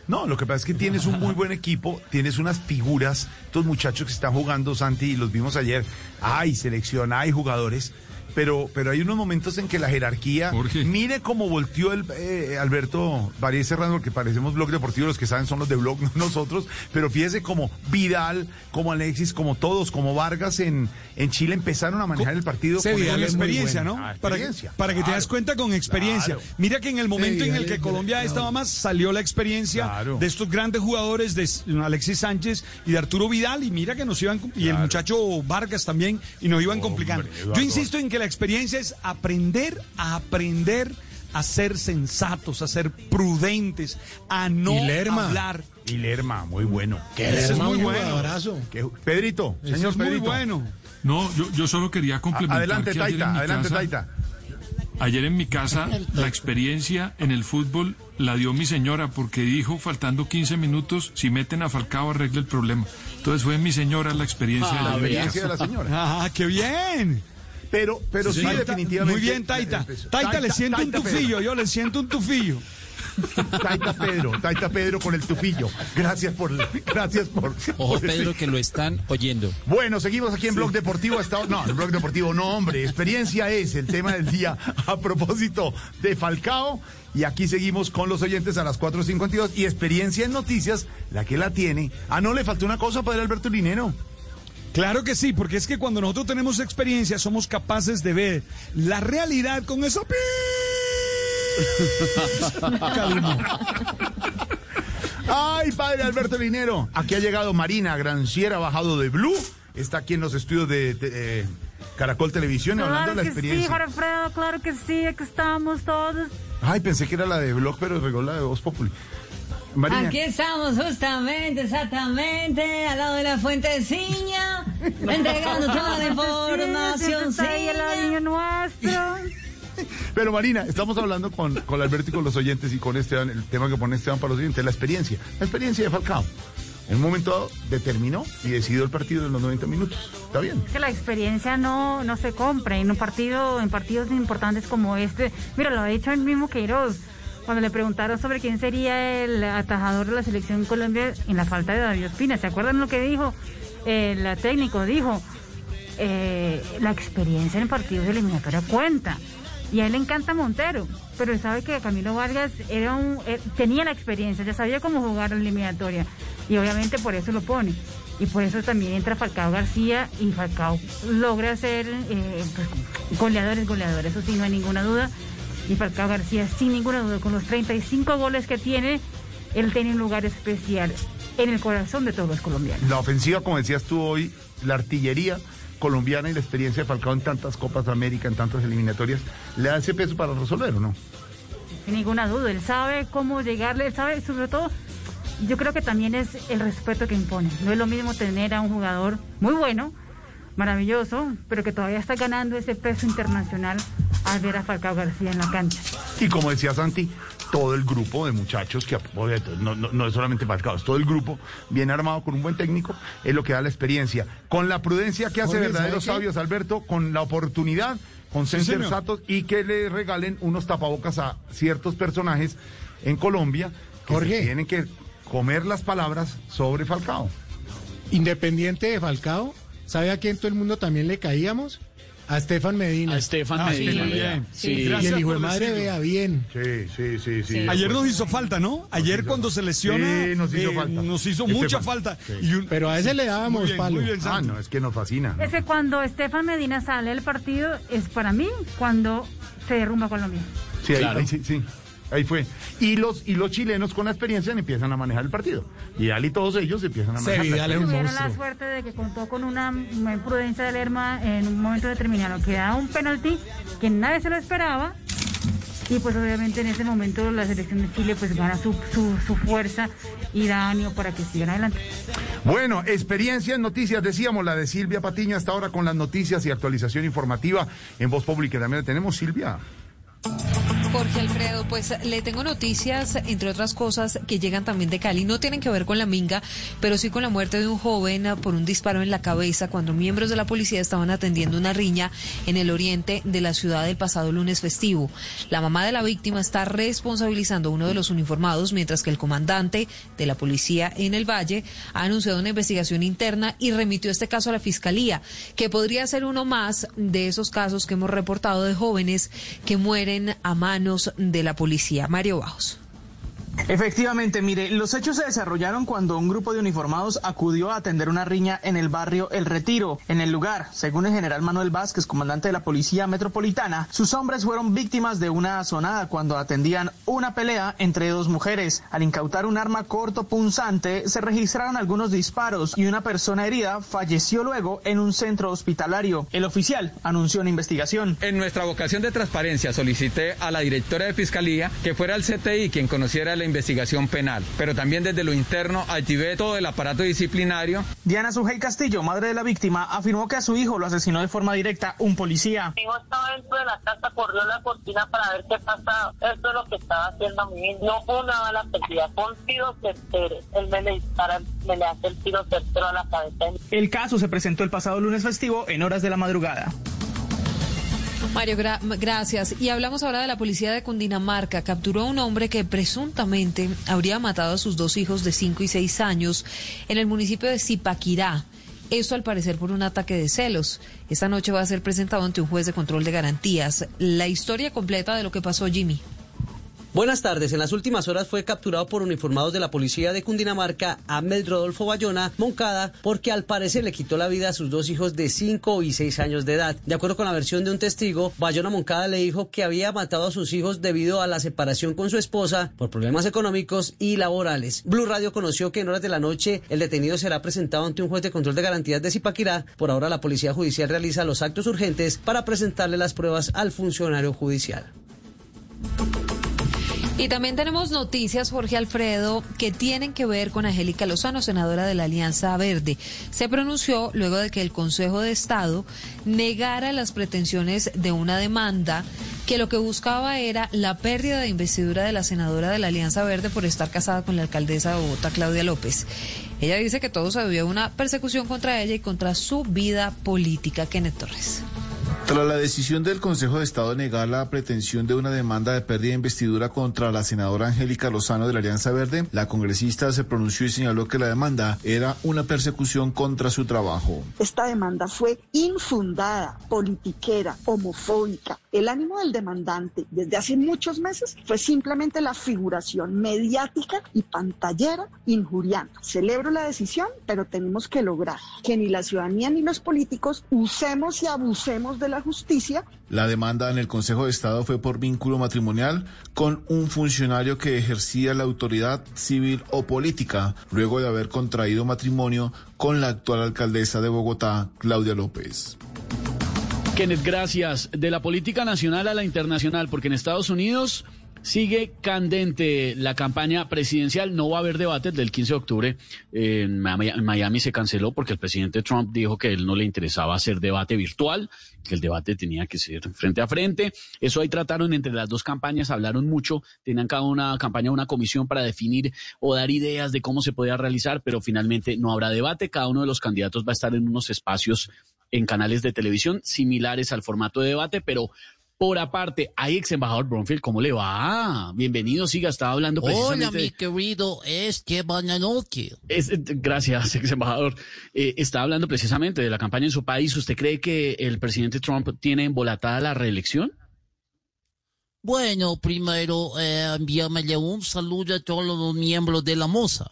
No, lo que pasa es que tienes un muy buen equipo, tienes unas figuras, estos muchachos que están jugando, Santi, y los vimos ayer, hay selección, hay jugadores, pero, pero hay unos momentos en que la jerarquía, Jorge. mire cómo volteó el eh, Alberto Varía Serrano, porque parecemos blog deportivo, los que saben son los de blog, [LAUGHS] no nosotros, pero fíjese como Vidal, como Alexis, como todos, como Vargas en, en Chile empezaron a manejar el partido Se con Vidal Con experiencia. ¿no? Ah, para que, experiencia, para que te das cuenta con experiencia. Claro. Mira que en el momento Sí, en el que Colombia estaba más, salió la experiencia Claro. de estos grandes jugadores, de Alexis Sánchez y de Arturo Vidal, y mira que nos iban, y el muchacho Vargas también, y nos iban Hombre, complicando. Eduardo. Yo insisto en que la experiencia es aprender a aprender a ser sensatos, a ser prudentes, a no Y Lerma. hablar. Y Lerma, muy bueno. Que Ese es Lerma, muy un bueno. Que- Pedrito, Ese señor es muy Pedrito. bueno. No, yo, yo solo quería A- complementar Adelante, que ayer en Taita, mi adelante, casa- Taita. Ayer en mi casa la experiencia en el fútbol la dio mi señora porque dijo, faltando 15 minutos, si meten a Falcao arregla el problema. Entonces fue mi señora la experiencia de La la experiencia de la señora. [LAUGHS] ¡Ah, qué bien! Pero, pero sí, Taita, definitivamente. Muy bien, Taita. Empezó. Taita, le siento un tufillo, Pedro. yo le siento un tufillo. Taita Pedro, Taita Pedro con el tufillo. Gracias por, gracias por. Ojo, por Pedro, que lo están oyendo. Bueno, seguimos aquí en Blog Deportivo. Hasta... No, en Blog Deportivo no, hombre. Experiencia es el tema del día a propósito de Falcao. Y aquí seguimos con los oyentes a las 4.52. Y experiencia en noticias, la que la tiene. Ah, no, le faltó una cosa, Padre Alberto Linero. Claro que sí, porque es que cuando nosotros tenemos experiencia somos capaces de ver la realidad con esa. [LAUGHS] Ay, padre Alberto Linero. Aquí ha llegado Marina Granciera, bajado de Blue. Está aquí en los estudios de, de, eh, Caracol Televisión hablando de la Claro que sí, experiencia. Jorge Alfredo, claro que sí, aquí estamos todos. Ay, pensé que era la de Blog, pero regó la de Voz Populi. Aquí estamos justamente, exactamente, al lado de la fuentecilla, [LAUGHS] entregando toda la información. Está ahí el niño nuestro. Pero Marina, estamos hablando con, con Alberto y con los oyentes y con Esteban, el tema que pone Esteban para los oyentes, la experiencia. La experiencia de Falcao. En un momento dado determinó y decidió el partido en los 90 minutos. Está bien. que la experiencia no, no se compra en un partido, en partidos importantes como este. Mira, lo ha dicho el mismo Queiroz. Cuando le preguntaron sobre quién sería el atajador de la selección Colombia en la falta de David Ospina, ¿se acuerdan lo que dijo? El técnico dijo, eh, la experiencia en partidos de eliminatoria cuenta. Y a él le encanta Montero, pero él sabe que Camilo Vargas era un, eh, tenía la experiencia, ya sabía cómo jugar la eliminatoria. Y obviamente por eso lo pone. Y por eso también entra Falcao García y Falcao logra ser eh, pues, goleadores, goleadores, eso sí, no hay ninguna duda. Y Falcao García, sin ninguna duda, con los 35 goles que tiene, él tiene un lugar especial en el corazón de todos los colombianos. La ofensiva, como decías tú hoy, la artillería colombiana y la experiencia de Falcao en tantas Copas de América, en tantas eliminatorias, ¿le da ese peso para resolver o no? sin ninguna duda. Él sabe cómo llegarle, él sabe, sobre todo, yo creo que también es el respeto que impone. No es lo mismo tener a un jugador muy bueno, maravilloso, pero que todavía está ganando ese peso internacional al ver a Falcao García en la cancha. Y como decía Santi, todo el grupo de muchachos que no, no, no es solamente Falcao, es todo el grupo bien armado con un buen técnico, es lo que da la experiencia. Con la prudencia que hace verdaderos sabios, Alberto, con la oportunidad, con Sí, Center señor. Satos y que le regalen unos tapabocas a ciertos personajes en Colombia que tienen que comer las palabras sobre Falcao. Independiente de Falcao, ¿sabe a quién todo el mundo también le caíamos? A Estefan Medina. A Estefan Ah, Medina, sí. Y Gracias el hijo de madre decirlo. vea bien. Sí, sí, sí, sí. Ayer nos hizo falta, ¿no? Ayer cuando se lesiona Sí, nos hizo eh, falta. nos hizo Estefan. mucha falta. Sí. Y un- Pero a ese le dábamos Muy bien, palo. muy bien, Ah, no, es que nos fascina. Es que cuando Estefan Medina sale del partido es para mí cuando se derrumba Colombia. Sí, ahí, Claro. ahí sí, sí. Ahí fue. Y los, y los chilenos con la experiencia empiezan a manejar el partido. Y Ali y todos ellos empiezan a manejar. la Vidal es un. Tuvieron la suerte de que contó con una mm, prudencia de Lerma en un momento determinado, que da un penalti que nadie se lo esperaba. Y pues obviamente en ese momento la selección de Chile pues gana su, su, su fuerza y da ánimo para que sigan adelante. Bueno, experiencia en noticias, decíamos la de Silvia Patiño hasta ahora con las noticias y actualización informativa en Voz Pública. También la tenemos, Silvia. Jorge Alfredo, pues le tengo noticias, entre otras cosas, que llegan también de Cali. No tienen que ver con la minga, pero sí con la muerte de un joven ah, por un disparo en la cabeza cuando miembros de la policía estaban atendiendo una riña en el oriente de la ciudad el pasado lunes festivo. La mamá de la víctima está responsabilizando a uno de los uniformados, mientras que el comandante de la policía en el Valle ha anunciado una investigación interna y remitió este caso a la fiscalía, que podría ser uno más de esos casos que hemos reportado de jóvenes que mueren a manos de la policía. Mario Bajos. Efectivamente, mire, los hechos se desarrollaron cuando un grupo de uniformados acudió a atender una riña en el barrio El Retiro. En el lugar, según el general Manuel Vázquez, comandante de la Policía Metropolitana, sus hombres fueron víctimas de una azonada cuando atendían una pelea entre dos mujeres. Al incautar un arma corto punzante, se registraron algunos disparos y una persona herida falleció luego en un centro hospitalario. El oficial anunció una investigación. En nuestra vocación de transparencia solicité a la directora de Fiscalía que fuera al CTI quien conociera la investigación penal, pero también desde lo interno activé todo el aparato disciplinario. Diana Sujei Castillo, madre de la víctima, afirmó que a su hijo lo asesinó de forma directa un policía. Mi hijo estaba dentro de la casa, corrió la cortina para ver qué pasaba. Eso es lo que estaba haciendo mi hijo. No fue una bala perdida, fue un tiro certero. Él me le dispara, me le hace el tiro certero a la cabeza. El caso se presentó el pasado lunes festivo en horas de la madrugada. Mario, gra- gracias. Y hablamos ahora de la policía de Cundinamarca. Capturó a un hombre que presuntamente habría matado a sus dos hijos de 5 y 6 años en el municipio de Zipaquirá. Esto al parecer por un ataque de celos. Esta noche va a ser presentado ante un juez de control de garantías. La historia completa de lo que pasó, Jimmy. Buenas tardes. En las últimas horas fue capturado por uniformados de la policía de Cundinamarca Ahmed Rodolfo Bayona Moncada porque al parecer le quitó la vida a sus dos hijos de 5 y 6 años de edad. De acuerdo con la versión de un testigo, Bayona Moncada le dijo que había matado a sus hijos debido a la separación con su esposa por problemas económicos y laborales. Blue Radio conoció que en horas de la noche el detenido será presentado ante un juez de control de garantías de Zipaquirá. Por ahora la policía judicial realiza los actos urgentes para presentarle las pruebas al funcionario judicial. Y también tenemos noticias, Jorge Alfredo, que tienen que ver con Angélica Lozano, senadora de la Alianza Verde. Se pronunció luego de que el Consejo de Estado negara las pretensiones de una demanda que lo que buscaba era la pérdida de investidura de la senadora de la Alianza Verde por estar casada con la alcaldesa de Bogotá, Claudia López. Ella dice que todo se debió a una persecución contra ella y contra su vida política. Kenneth Torres. Tras la decisión del Consejo de Estado de negar la pretensión de una demanda de pérdida de investidura contra la senadora Angélica Lozano de la Alianza Verde, la congresista se pronunció y señaló que la demanda era una persecución contra su trabajo. Esta demanda fue infundada, politiquera, homofóbica. El ánimo del demandante desde hace muchos meses fue simplemente la figuración mediática y pantallera injuriando. Celebro la decisión, pero tenemos que lograr que ni la ciudadanía ni los políticos usemos y abusemos de la justicia La demanda en el Consejo de Estado fue por vínculo matrimonial con un funcionario que ejercía la autoridad civil o política luego de haber contraído matrimonio con la actual alcaldesa de Bogotá, Claudia López. Kenneth, gracias. De la política nacional a la internacional, porque en Estados Unidos Sigue candente la campaña presidencial. No va a haber debate del 15 de octubre. Miami, en Miami se canceló porque el presidente Trump dijo que él no le interesaba hacer debate virtual, que el debate tenía que ser frente a frente. Eso ahí trataron entre las dos campañas, hablaron mucho, tenían cada una campaña una comisión para definir o dar ideas de cómo se podía realizar, pero finalmente no habrá debate. Cada uno de los candidatos va a estar en unos espacios en canales de televisión similares al formato de debate, pero por aparte, hay ex embajador Bromfield, ¿cómo le va? Bienvenido, siga, estaba hablando precisamente. Hola, mi querido Esteban Anoche. Es, eh, gracias, [LAUGHS] ex embajador. Eh, estaba hablando precisamente de la campaña en su país. ¿Usted cree que el presidente Trump tiene embolatada la reelección? Bueno, primero, eh, envíamele un saludo a todos los miembros de la moza.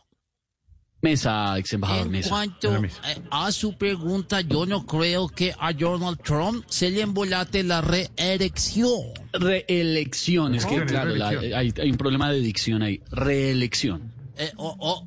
Mesa, ex embajador En Mesa. cuanto eh, a su pregunta, yo no creo que a Donald Trump se le embolate la reelección. Reelección, es que claro, la- hay, hay un problema de dicción ahí. Reelección. Eh, oh, oh,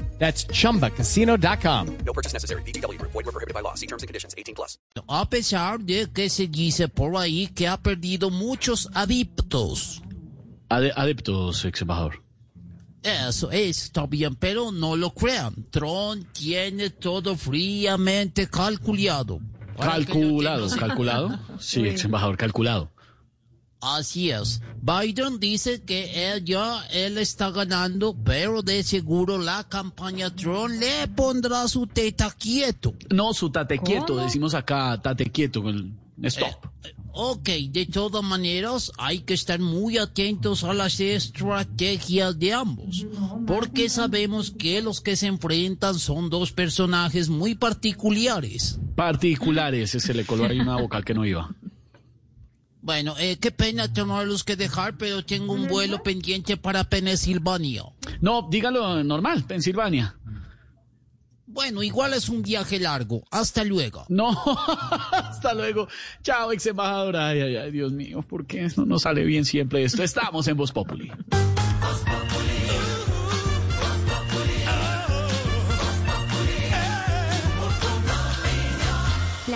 That's chumbacasino.com. No purchase necessary. VGW Group. Void were prohibited by law. See terms and conditions. 18 plus. A pesar de que se dice por ahí que ha perdido muchos adeptos. Ade- adeptos, ex embajador. Eso está bien, pero no lo crean. Trump tiene todo fríamente calculado. Calculado, calculado. [LAUGHS] Sí, ex embajador, calculado. Así es. Biden dice que él ya él está ganando, pero de seguro la campaña Trump le pondrá su teta quieto. No, su tate quieto, ¿Cómo? decimos acá, tate quieto, con el stop. Ok, de todas maneras hay que estar muy atentos a las estrategias de ambos, porque sabemos que los que se enfrentan son dos personajes muy particulares. Particulares, se le coló ahí una vocal que no iba. Bueno, eh, qué pena tenerlos que dejar, pero tengo un vuelo pendiente para Pensilvania. No, dígalo normal, Pensilvania. Bueno, igual es un viaje largo. Hasta luego. No, [LAUGHS] hasta luego. Chao, ex embajador. Ay, ay, ay, Dios mío, ¿por qué no nos sale bien siempre esto? Estamos en Voz Populi.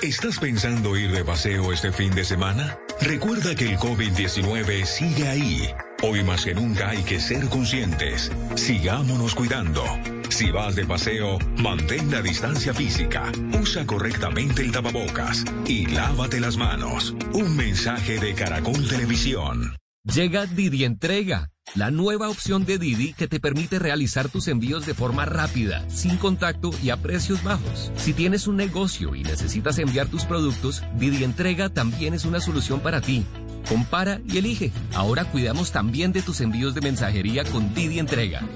¿Estás pensando ir de paseo este fin de semana? Recuerda que el COVID-19 sigue ahí. Hoy más que nunca hay que ser conscientes. Sigámonos cuidando. Si vas de paseo, mantén la distancia física, usa correctamente el tapabocas y lávate las manos. Un mensaje de Caracol Televisión. Llega Didi Entrega, la nueva opción de Didi que te permite realizar tus envíos de forma rápida, sin contacto y a precios bajos. Si tienes un negocio y necesitas enviar tus productos, Didi Entrega también es una solución para ti. Compara y elige. Ahora cuidamos también de tus envíos de mensajería con Didi Entrega.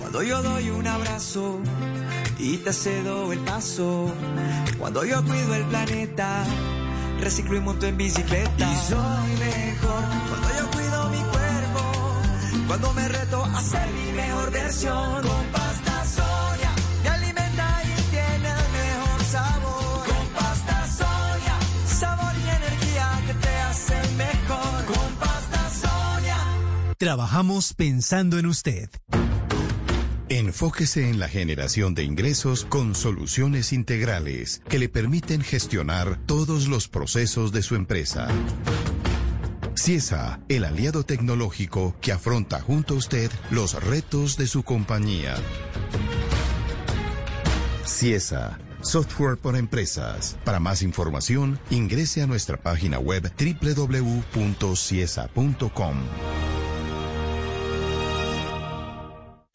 Cuando yo doy un abrazo y te cedo el paso. Cuando yo cuido el planeta, reciclo y monto en bicicleta. Y soy mejor cuando yo cuido mi cuerpo. Cuando me reto a ser mi mejor versión. Con pasta Sonia me alimenta y tiene el mejor sabor. Con pasta Sonia, sabor y energía que te hacen mejor. Con pasta Sonia. Trabajamos pensando en usted. Enfóquese en la generación de ingresos con soluciones integrales que le permiten gestionar todos los procesos de su empresa. CIESA, el aliado tecnológico que afronta junto a usted los retos de su compañía. CIESA, software para empresas. Para más información, ingrese a nuestra página web www.ciesa.com.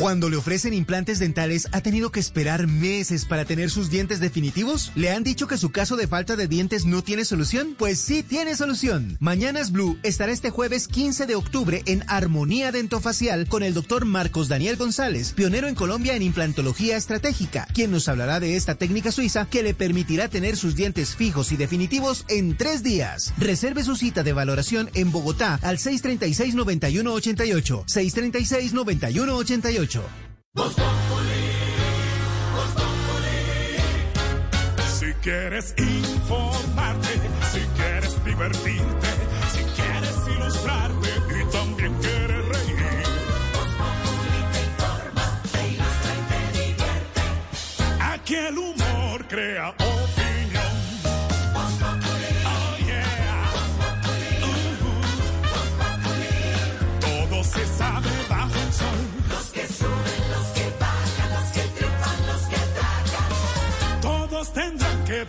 Cuando le ofrecen implantes dentales, ¿ha tenido que esperar meses para tener sus dientes definitivos? ¿Le han dicho que su caso de falta de dientes no tiene solución? Pues sí tiene solución. Mañanas Blue estará este jueves 15 de octubre en Armonía Dentofacial con el doctor Marcos Daniel González, pionero en Colombia en implantología estratégica, quien nos hablará de esta técnica suiza que le permitirá tener sus dientes fijos y definitivos en tres días. Reserve su cita de valoración en Bogotá al 636-9188. 636-9188. Si quieres informarte, si quieres divertirte, si quieres ilustrarte y también quieres reír. te informa, te ilustra y te divierte. Aquí el humor crea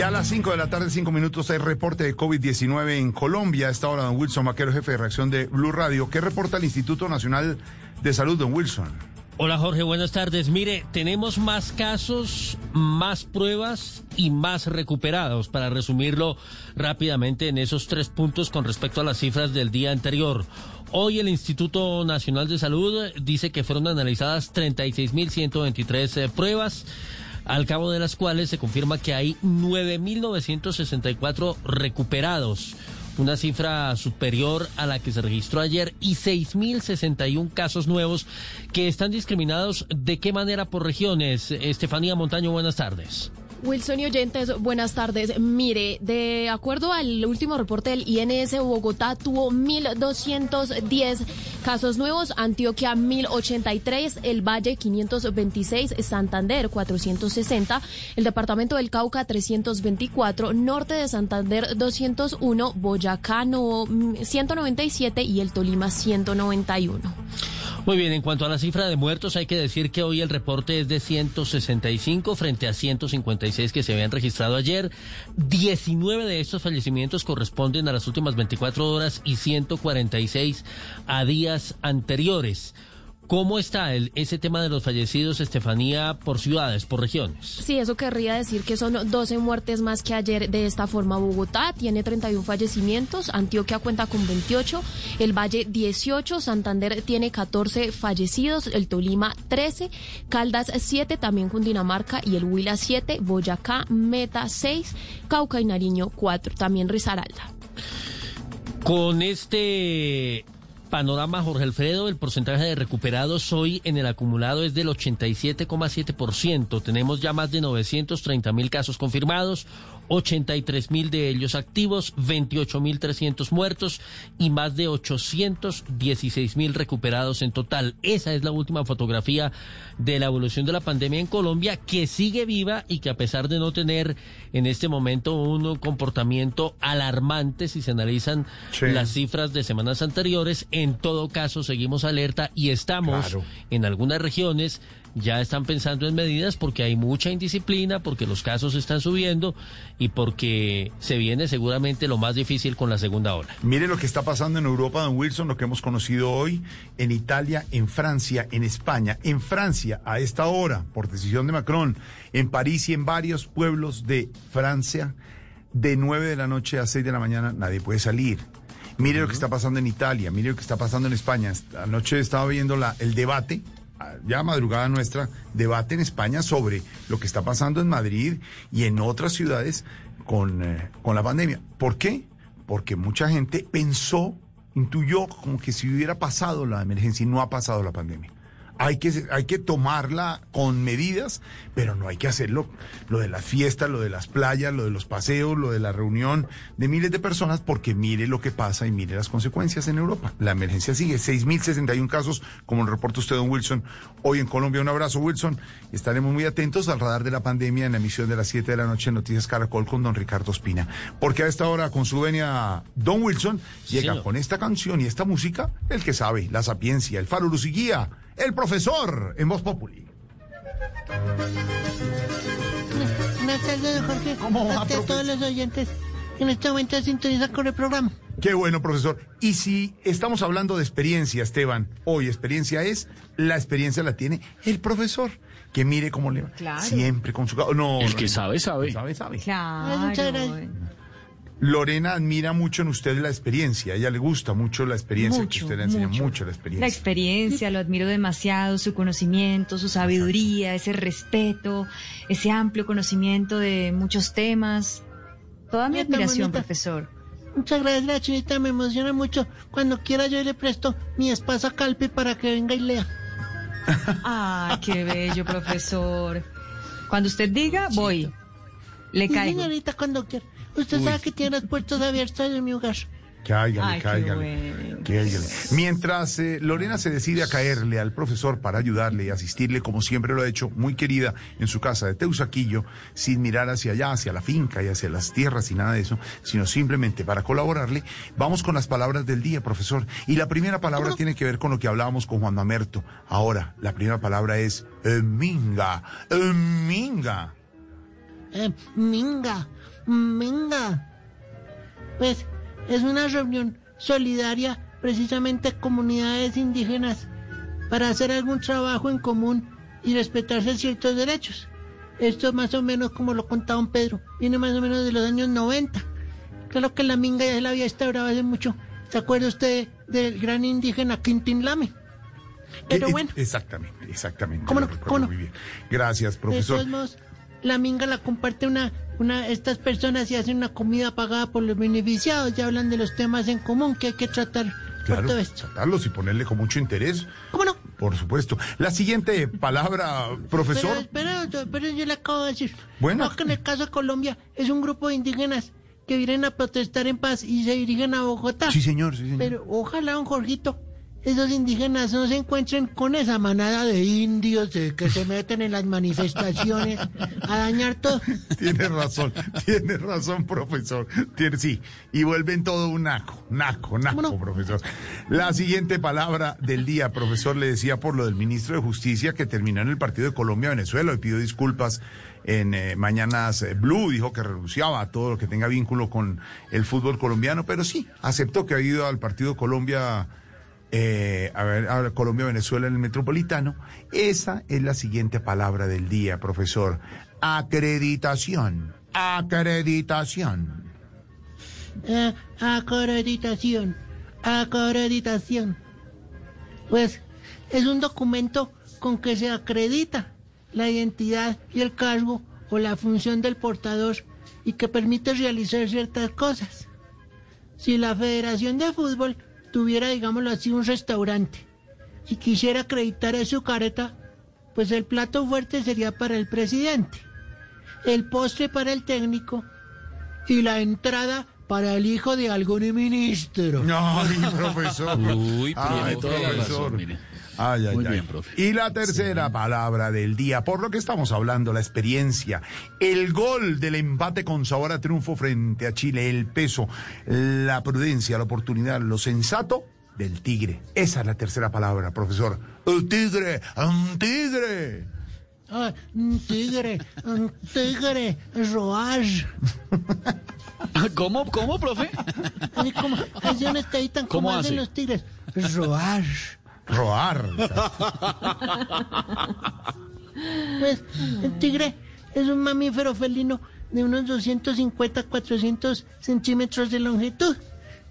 Y a las 5 de la tarde, 5 minutos, hay reporte de COVID-19 en Colombia. A esta hora, don Wilson Maquero, jefe de reacción de Blue Radio. ¿Qué reporta el Instituto Nacional de Salud, don Wilson? Hola Jorge, buenas tardes. Mire, tenemos más casos, más pruebas y más recuperados, para resumirlo rápidamente en esos tres puntos con respecto a las cifras del día anterior. Hoy el Instituto Nacional de Salud dice que fueron analizadas 36.123 eh, pruebas al cabo de las cuales se confirma que hay 9.964 recuperados, una cifra superior a la que se registró ayer, y 6.061 casos nuevos que están discriminados. ¿De qué manera por regiones? Estefanía Montaño, buenas tardes. Wilson y oyentes, buenas tardes. Mire, de acuerdo al último reporte del INS, Bogotá tuvo 1.210 casos nuevos, Antioquia 1.083, el Valle 526, Santander 460, el Departamento del Cauca 324, Norte de Santander 201, Boyacá no, 197 y el Tolima 191. Muy bien, en cuanto a la cifra de muertos, hay que decir que hoy el reporte es de 165 frente a 156 que se habían registrado ayer. 19 de estos fallecimientos corresponden a las últimas 24 horas y 146 a días anteriores. ¿Cómo está el, ese tema de los fallecidos, Estefanía, por ciudades, por regiones? Sí, eso querría decir que son 12 muertes más que ayer. De esta forma, Bogotá tiene 31 fallecimientos, Antioquia cuenta con 28, el Valle 18, Santander tiene 14 fallecidos, el Tolima 13, Caldas 7, también Cundinamarca y el Huila 7, Boyacá, Meta 6, Cauca y Nariño 4, también Risaralda. Con este panorama, Jorge Alfredo, el porcentaje de recuperados hoy en el acumulado es del 87,7%. Tenemos ya más de 930 mil casos confirmados, 83 mil de ellos activos, 28 mil 300 muertos y más de 816 mil recuperados en total. Esa es la última fotografía de la evolución de la pandemia en Colombia, que sigue viva y que a pesar de no tener en este momento un comportamiento alarmante, si se analizan Sí. las cifras de semanas anteriores, en todo caso seguimos alerta y estamos Claro. en algunas regiones ya están pensando en medidas porque hay mucha indisciplina, porque los casos están subiendo y porque se viene seguramente lo más difícil con la segunda ola. Mire lo que está pasando en Europa, don Wilson, lo que hemos conocido hoy en Italia, en Francia, en España. En Francia, a esta hora, por decisión de Macron, en París y en varios pueblos de Francia, de 9 de la noche a 6 de la mañana nadie puede salir. Mire lo que está pasando en Italia, mire lo que está pasando en España. Anoche estaba viendo la, el debate, ya madrugada nuestra, debate en España sobre lo que está pasando en Madrid y en otras ciudades con, eh, con la pandemia. ¿Por qué? Porque mucha gente pensó, intuyó como que si hubiera pasado la emergencia y no ha pasado la pandemia. Hay que, hay que tomarla con medidas, pero no hay que hacerlo lo de las fiestas, lo de las playas, lo de los paseos, lo de la reunión de miles de personas, porque mire lo que pasa y mire las consecuencias en Europa. La emergencia sigue, 6.061 casos, como lo reporta usted, don Wilson, hoy en Colombia. Un abrazo, Wilson. Estaremos muy atentos al radar de la pandemia en la emisión de las 7 de la noche en Noticias Caracol con don Ricardo Espina. Porque a esta hora, con su venia, don Wilson llega con esta canción y esta música, el que sabe, la sapiencia, el faro luz y guía, el profesor en Voz Populi. Buenas tardes, Jorge. ¿Cómo va, A todos los oyentes que en este momento sintonizan con el programa. Qué bueno, profesor. Y si estamos hablando de experiencia, Esteban, hoy experiencia es, la experiencia la tiene el profesor. Que mire cómo le va. Claro. Siempre con su... No, El no, que sabe, sabe. sabe, sabe. Claro. muchas gracias. Lorena admira mucho en usted la experiencia. A ella le gusta mucho la experiencia que usted le enseña. mucho. Mucho la La experiencia. experiencia, lo admiro demasiado, su conocimiento, su sabiduría, ese respeto, ese amplio conocimiento de muchos temas. Toda mi admiración, bonita. profesor. Muchas gracias, la chinita. Me emociona mucho. Cuando quiera, yo le presto mi espada calpe para que venga y lea. Ay, qué bello, profesor. Cuando usted diga, voy. Le Sí, caigo. señorita, cuando quiera. Usted Uy. sabe que tiene las puertas abiertas en mi hogar. Cáigale, Ay, cáigale. bueno. cáigale. Mientras eh, Lorena se decide a caerle al profesor para ayudarle y asistirle, como siempre lo ha hecho, muy querida, en su casa de Teusaquillo, sin mirar hacia allá, hacia la finca y hacia las tierras y nada de eso, sino simplemente para colaborarle, vamos con las palabras del día, profesor. Y la primera palabra tiene que ver con lo que hablábamos con Juan Mamerto. Ahora, la primera palabra es eh, minga, eh, minga. Eh, minga, minga. Pues es una reunión solidaria, precisamente comunidades indígenas, para hacer algún trabajo en común y respetarse ciertos derechos. Esto más o menos como lo contaba don Pedro, viene más o menos de los años 90. Claro que la minga ya se la había instaurado hace mucho. ¿Se acuerda usted del gran indígena Quintín Lame? Pero Eh, eh, bueno. Exactamente, exactamente. ¿Cómo no? ¿Cómo no? muy bien. Gracias, De profesor. todos modos, la minga la comparte una, una, estas personas y hacen una comida pagada por los beneficiados, ya hablan de los temas en común que hay que tratar por Claro, todo esto. tratarlos y ponerle con mucho interés. ¿Cómo no? Por supuesto. La siguiente palabra, profesor. Pero, pero, pero yo le acabo de decir. Bueno. No, que en el caso de Colombia es un grupo de indígenas que vienen a protestar en paz y se dirigen a Bogotá. Sí, señor, sí, señor. Pero ojalá, don Jorgito, esos indígenas no se encuentren con esa manada de indios que se meten en las manifestaciones a dañar todo. Tiene razón, tiene razón, profesor. Tiene, sí, y vuelven todo un naco, naco, naco, profesor. La siguiente palabra del día, profesor, le decía por lo del ministro de Justicia que terminó en el partido de Colombia-Venezuela y pidió disculpas en eh, Mañanas eh, Blue, dijo que renunciaba a todo lo que tenga vínculo con el fútbol colombiano, pero sí, aceptó que ha ido al partido Colombia. Eh, a ver, Colombia-Venezuela en el Metropolitano. Esa es la siguiente palabra del día, profesor. Acreditación. Acreditación. Eh, acreditación, acreditación. Pues es un documento con que se acredita la identidad y el cargo o la función del portador y que permite realizar ciertas cosas. Si la Federación de Fútbol tuviera, digámoslo así, un restaurante y quisiera acreditar a su careta, pues el plato fuerte sería para el presidente, el postre para el técnico y la entrada para el hijo de algún ministro. Ay, [LAUGHS] profesor. Uy, Ay, la profesor. razón, mire. Ay, ay, Muy ay. bien, profe. Y la tercera palabra del día, por lo que estamos hablando, la experiencia, el gol del empate con sabor a triunfo frente a Chile, el peso, la prudencia, la oportunidad, lo sensato del tigre. Esa es la tercera palabra, profesor. El tigre, un tigre. Ah, un tigre, un tigre, roar. [LAUGHS] ¿Cómo, cómo, profe? Tan ¿Cómo como hacen hace? los tigres. Roar. Roar. Pues el tigre es un mamífero felino de unos 250 400 centímetros de longitud.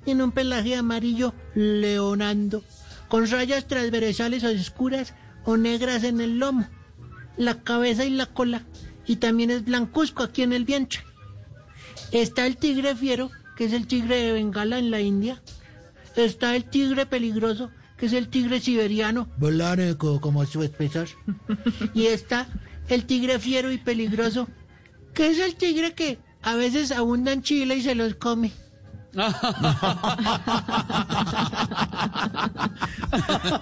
Tiene un pelaje amarillo leonando, con rayas transversales oscuras o negras en el lomo, la cabeza y la cola, y también es blancuzco aquí en el vientre. Está el tigre fiero, que es el tigre de Bengala en la India. Está el tigre peligroso, que es el tigre siberiano, blanco como su espesor. [LAUGHS] Y está el tigre fiero y peligroso, que es el tigre que a veces abunda en Chile y se los come.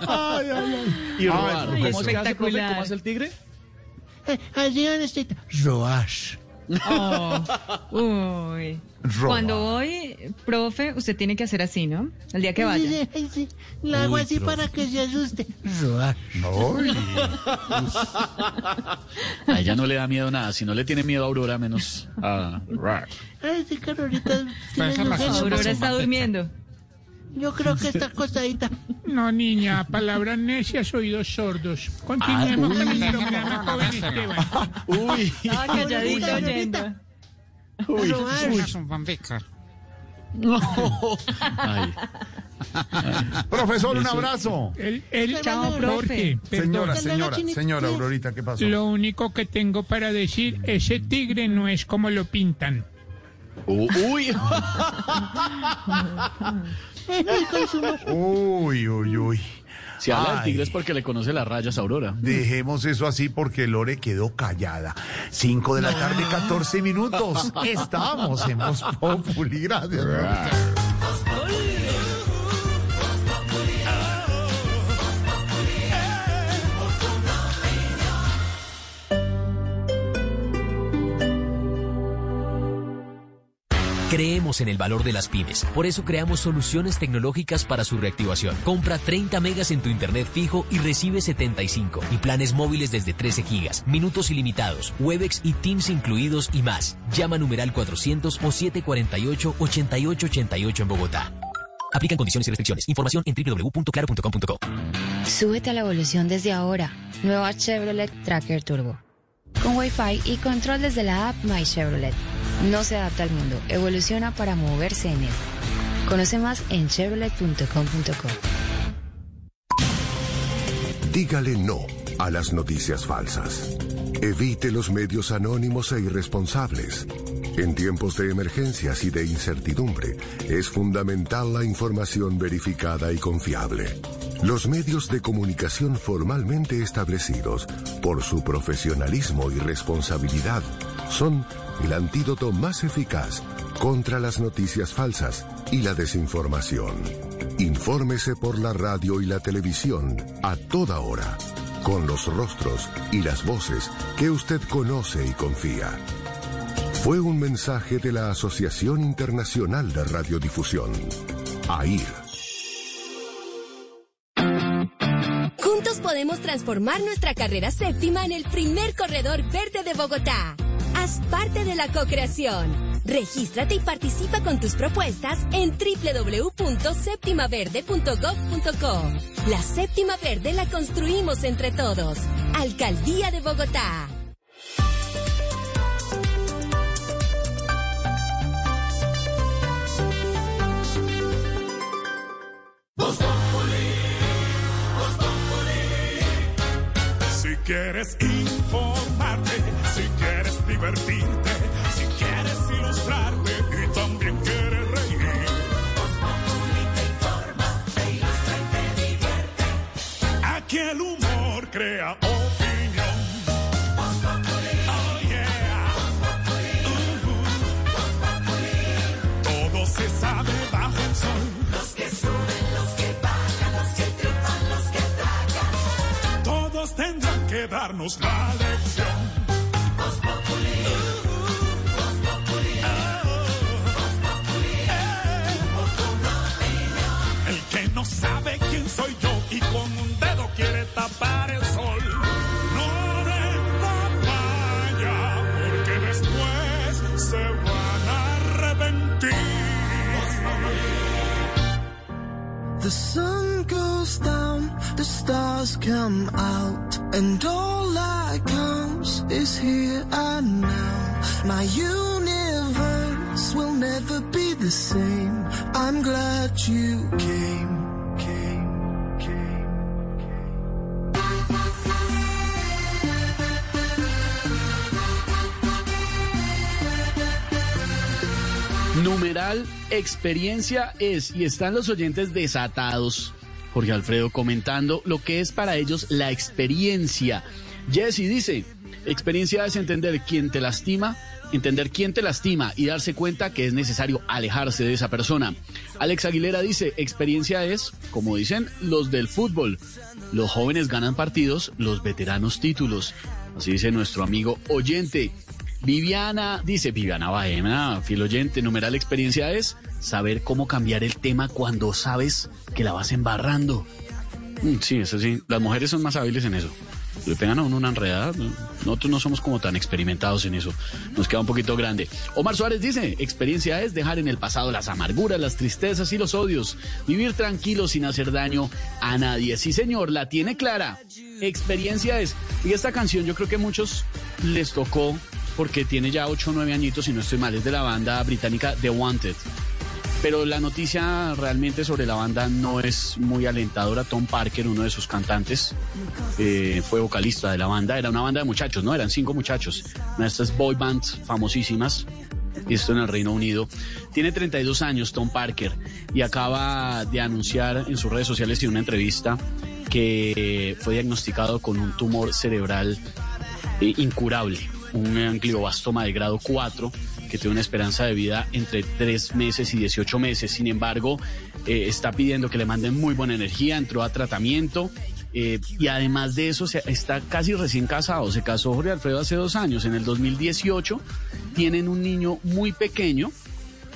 Ay, ay, ay. Y robar. Ay, ¿Cómo es que hace, profe? ¿Cómo hace el tigre? Eh, Así donde está. Oh, uy. Cuando voy, profe, usted tiene que hacer así, ¿no? El día que vaya. sí, sí, sí. La hago Uy, así profe. para que se asuste. Roash. Ay. A ella no le da miedo nada. Si no le tiene miedo a Aurora, menos a. Ay, sí, genio. Aurora está durmiendo. Yo creo que está acostadita. [LAUGHS] No, niña, palabras necias, oídos sordos. Continuemos Ah, con el uy. programa, [LAUGHS] joven Esteban. [LAUGHS] Uy. Estaba calladito oyendo. Uy. Roash. un fanficar. Ay. Profesor, un abrazo. El, el, Chao, Jorge. Señora, señora, señora Aurorita, ¿qué pasó? Lo único que tengo para decir, ese tigre no es como lo pintan. Uy. Uy, uy, uy. Si habla del tigre es porque le conoce las rayas a Aurora. Dejemos eso así porque Lore quedó callada. 5 de la tarde, 14 minutos. Estamos en Voz Populi. Gracias. Creemos en el valor de las pymes. Por eso creamos soluciones tecnológicas para su reactivación. Compra 30 megas en tu internet fijo y recibe 75. Y planes móviles desde 13 gigas. Minutos ilimitados. Webex y Teams incluidos y más. Llama numeral 400 o 748-8888 en Bogotá. Aplican condiciones y restricciones. Información en www.claro.com.co. Súbete a la evolución desde ahora. Nueva Chevrolet Tracker Turbo. Con Wi-Fi y control desde la app My Chevrolet. No se adapta al mundo, evoluciona para moverse en él. Conoce más en chevrolet.com.co. Dígale no a las noticias falsas. Evite los medios anónimos e irresponsables. En tiempos de emergencias y de incertidumbre, es fundamental la información verificada y confiable. Los medios de comunicación formalmente establecidos, por su profesionalismo y responsabilidad, son el antídoto más eficaz contra las noticias falsas y la desinformación. Infórmese por la radio y la televisión a toda hora, con los rostros y las voces que usted conoce y confía. Fue un mensaje de la Asociación Internacional de Radiodifusión, AIR. Juntos podemos transformar nuestra carrera séptima en el primer corredor verde de Bogotá. Parte de la co-creación. Regístrate y participa con tus propuestas en www.septimaverde.gov.co. La séptima verde la construimos entre todos. Alcaldía de Bogotá. Si quieres informarte, divertirte, si quieres ilustrarte y también quieres reír. Aquí el humor crea opinión. Oh, yeah. Uh-huh. Todo se sabe bajo el sol. Los que suben, los que bajan, los que triunfan, los que tragan. Todos tendrán que darnos la lección. Y con un dedo quiere tapar el sol. No de papaya, porque después se van a arrepentir. The sun goes down, the stars come out, and all that counts is here and now. My universe will never be the same. I'm glad you came. Numeral experiencia es y están los oyentes desatados. Jorge Alfredo comentando lo que es para ellos la experiencia. Jesse dice, experiencia es entender quién te lastima, entender quién te lastima y darse cuenta que es necesario alejarse de esa persona. Alex Aguilera dice, experiencia es, como dicen los del fútbol, los jóvenes ganan partidos, los veteranos títulos. Así dice nuestro amigo oyente. Viviana dice, Viviana Baena, fiel oyente, numeral experiencia es saber cómo cambiar el tema cuando sabes que la vas embarrando. Mm, Sí, eso sí, las mujeres son más hábiles en eso. Le pegan a uno una enredada. ¿no? Nosotros no somos como tan experimentados en eso. Nos queda un poquito grande. Omar Suárez dice, experiencia es dejar en el pasado las amarguras, las tristezas y los odios. Vivir tranquilo sin hacer daño a nadie. Sí, señor, la tiene clara. Experiencia es. Y esta canción yo creo que a muchos les tocó porque tiene ya 8 o 9 añitos, si no estoy mal, es de la banda británica The Wanted. Pero la noticia realmente sobre la banda no es muy alentadora. Tom Parker, uno de sus cantantes, eh, fue vocalista de la banda. Era una banda de muchachos, ¿no? Eran cinco muchachos. Una de estas boy bands famosísimas. Esto en el Reino Unido. Tiene 32 años Tom Parker y acaba de anunciar en sus redes sociales y en una entrevista que fue diagnosticado con un tumor cerebral eh, incurable, un glioblastoma de grado 4 que tiene una esperanza de vida entre 3 meses y 18 meses. Sin embargo, eh, está pidiendo que le manden muy buena energía, entró a tratamiento. eh, y además de eso, se- está casi recién casado. Se casó Jorge Alfredo hace dos años, en el 2018. Tienen un niño muy pequeño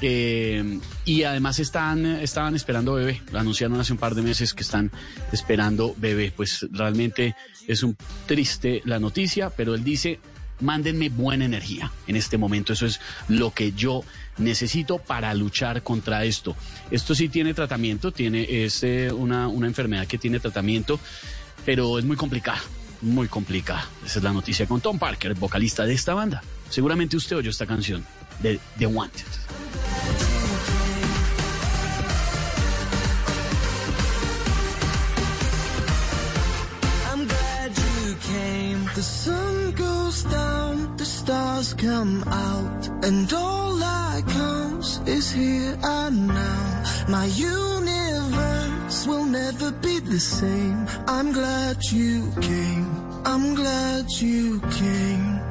eh, y además están, estaban esperando bebé. Lo anunciaron hace un par de meses que están esperando bebé. Pues realmente es un triste la noticia, pero él dice, mándenme buena energía en este momento. Eso es lo que yo necesito para luchar contra esto. Esto sí tiene tratamiento, tiene es eh, una, una enfermedad que tiene tratamiento, pero es muy complicada, muy complicada. Esa es la noticia con Tom Parker, vocalista de esta banda. Seguramente usted oyó esta canción de The Wanted. The sun goes down, the stars come out, and all that comes is here and now. My universe will never be the same. I'm glad you came. I'm glad you came.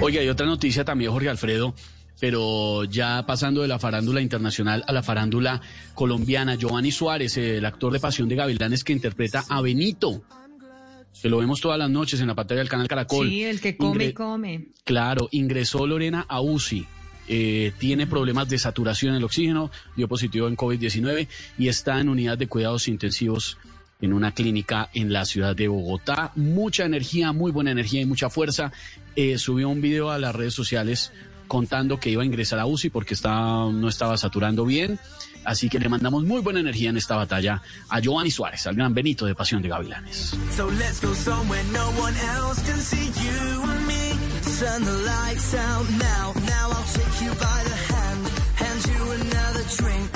Oiga, hay otra noticia también, Jorge Alfredo, pero ya pasando de la farándula internacional a la farándula colombiana, Giovanni Suárez, el actor de Pasión de Gavilanes que interpreta a Benito, que lo vemos todas las noches en la pantalla del canal Caracol. Sí, el que come y Ingre- come. Claro, ingresó Lorena a UCI. eh, tiene problemas de saturación en el oxígeno, dio positivo en COVID-19 y está en unidad de cuidados intensivos en una clínica en la ciudad de Bogotá. Mucha energía, muy buena energía y mucha fuerza. Eh, subió un video a las redes sociales contando que iba a ingresar a UCI porque estaba, no estaba saturando bien. Así que le mandamos muy buena energía en esta batalla a Giovanni Suárez, al gran Benito de Pasión de Gavilanes. So let's go somewhere no one else can see you and me. Turn the lights out now. Now I'll take you by the hand, hand you another drink.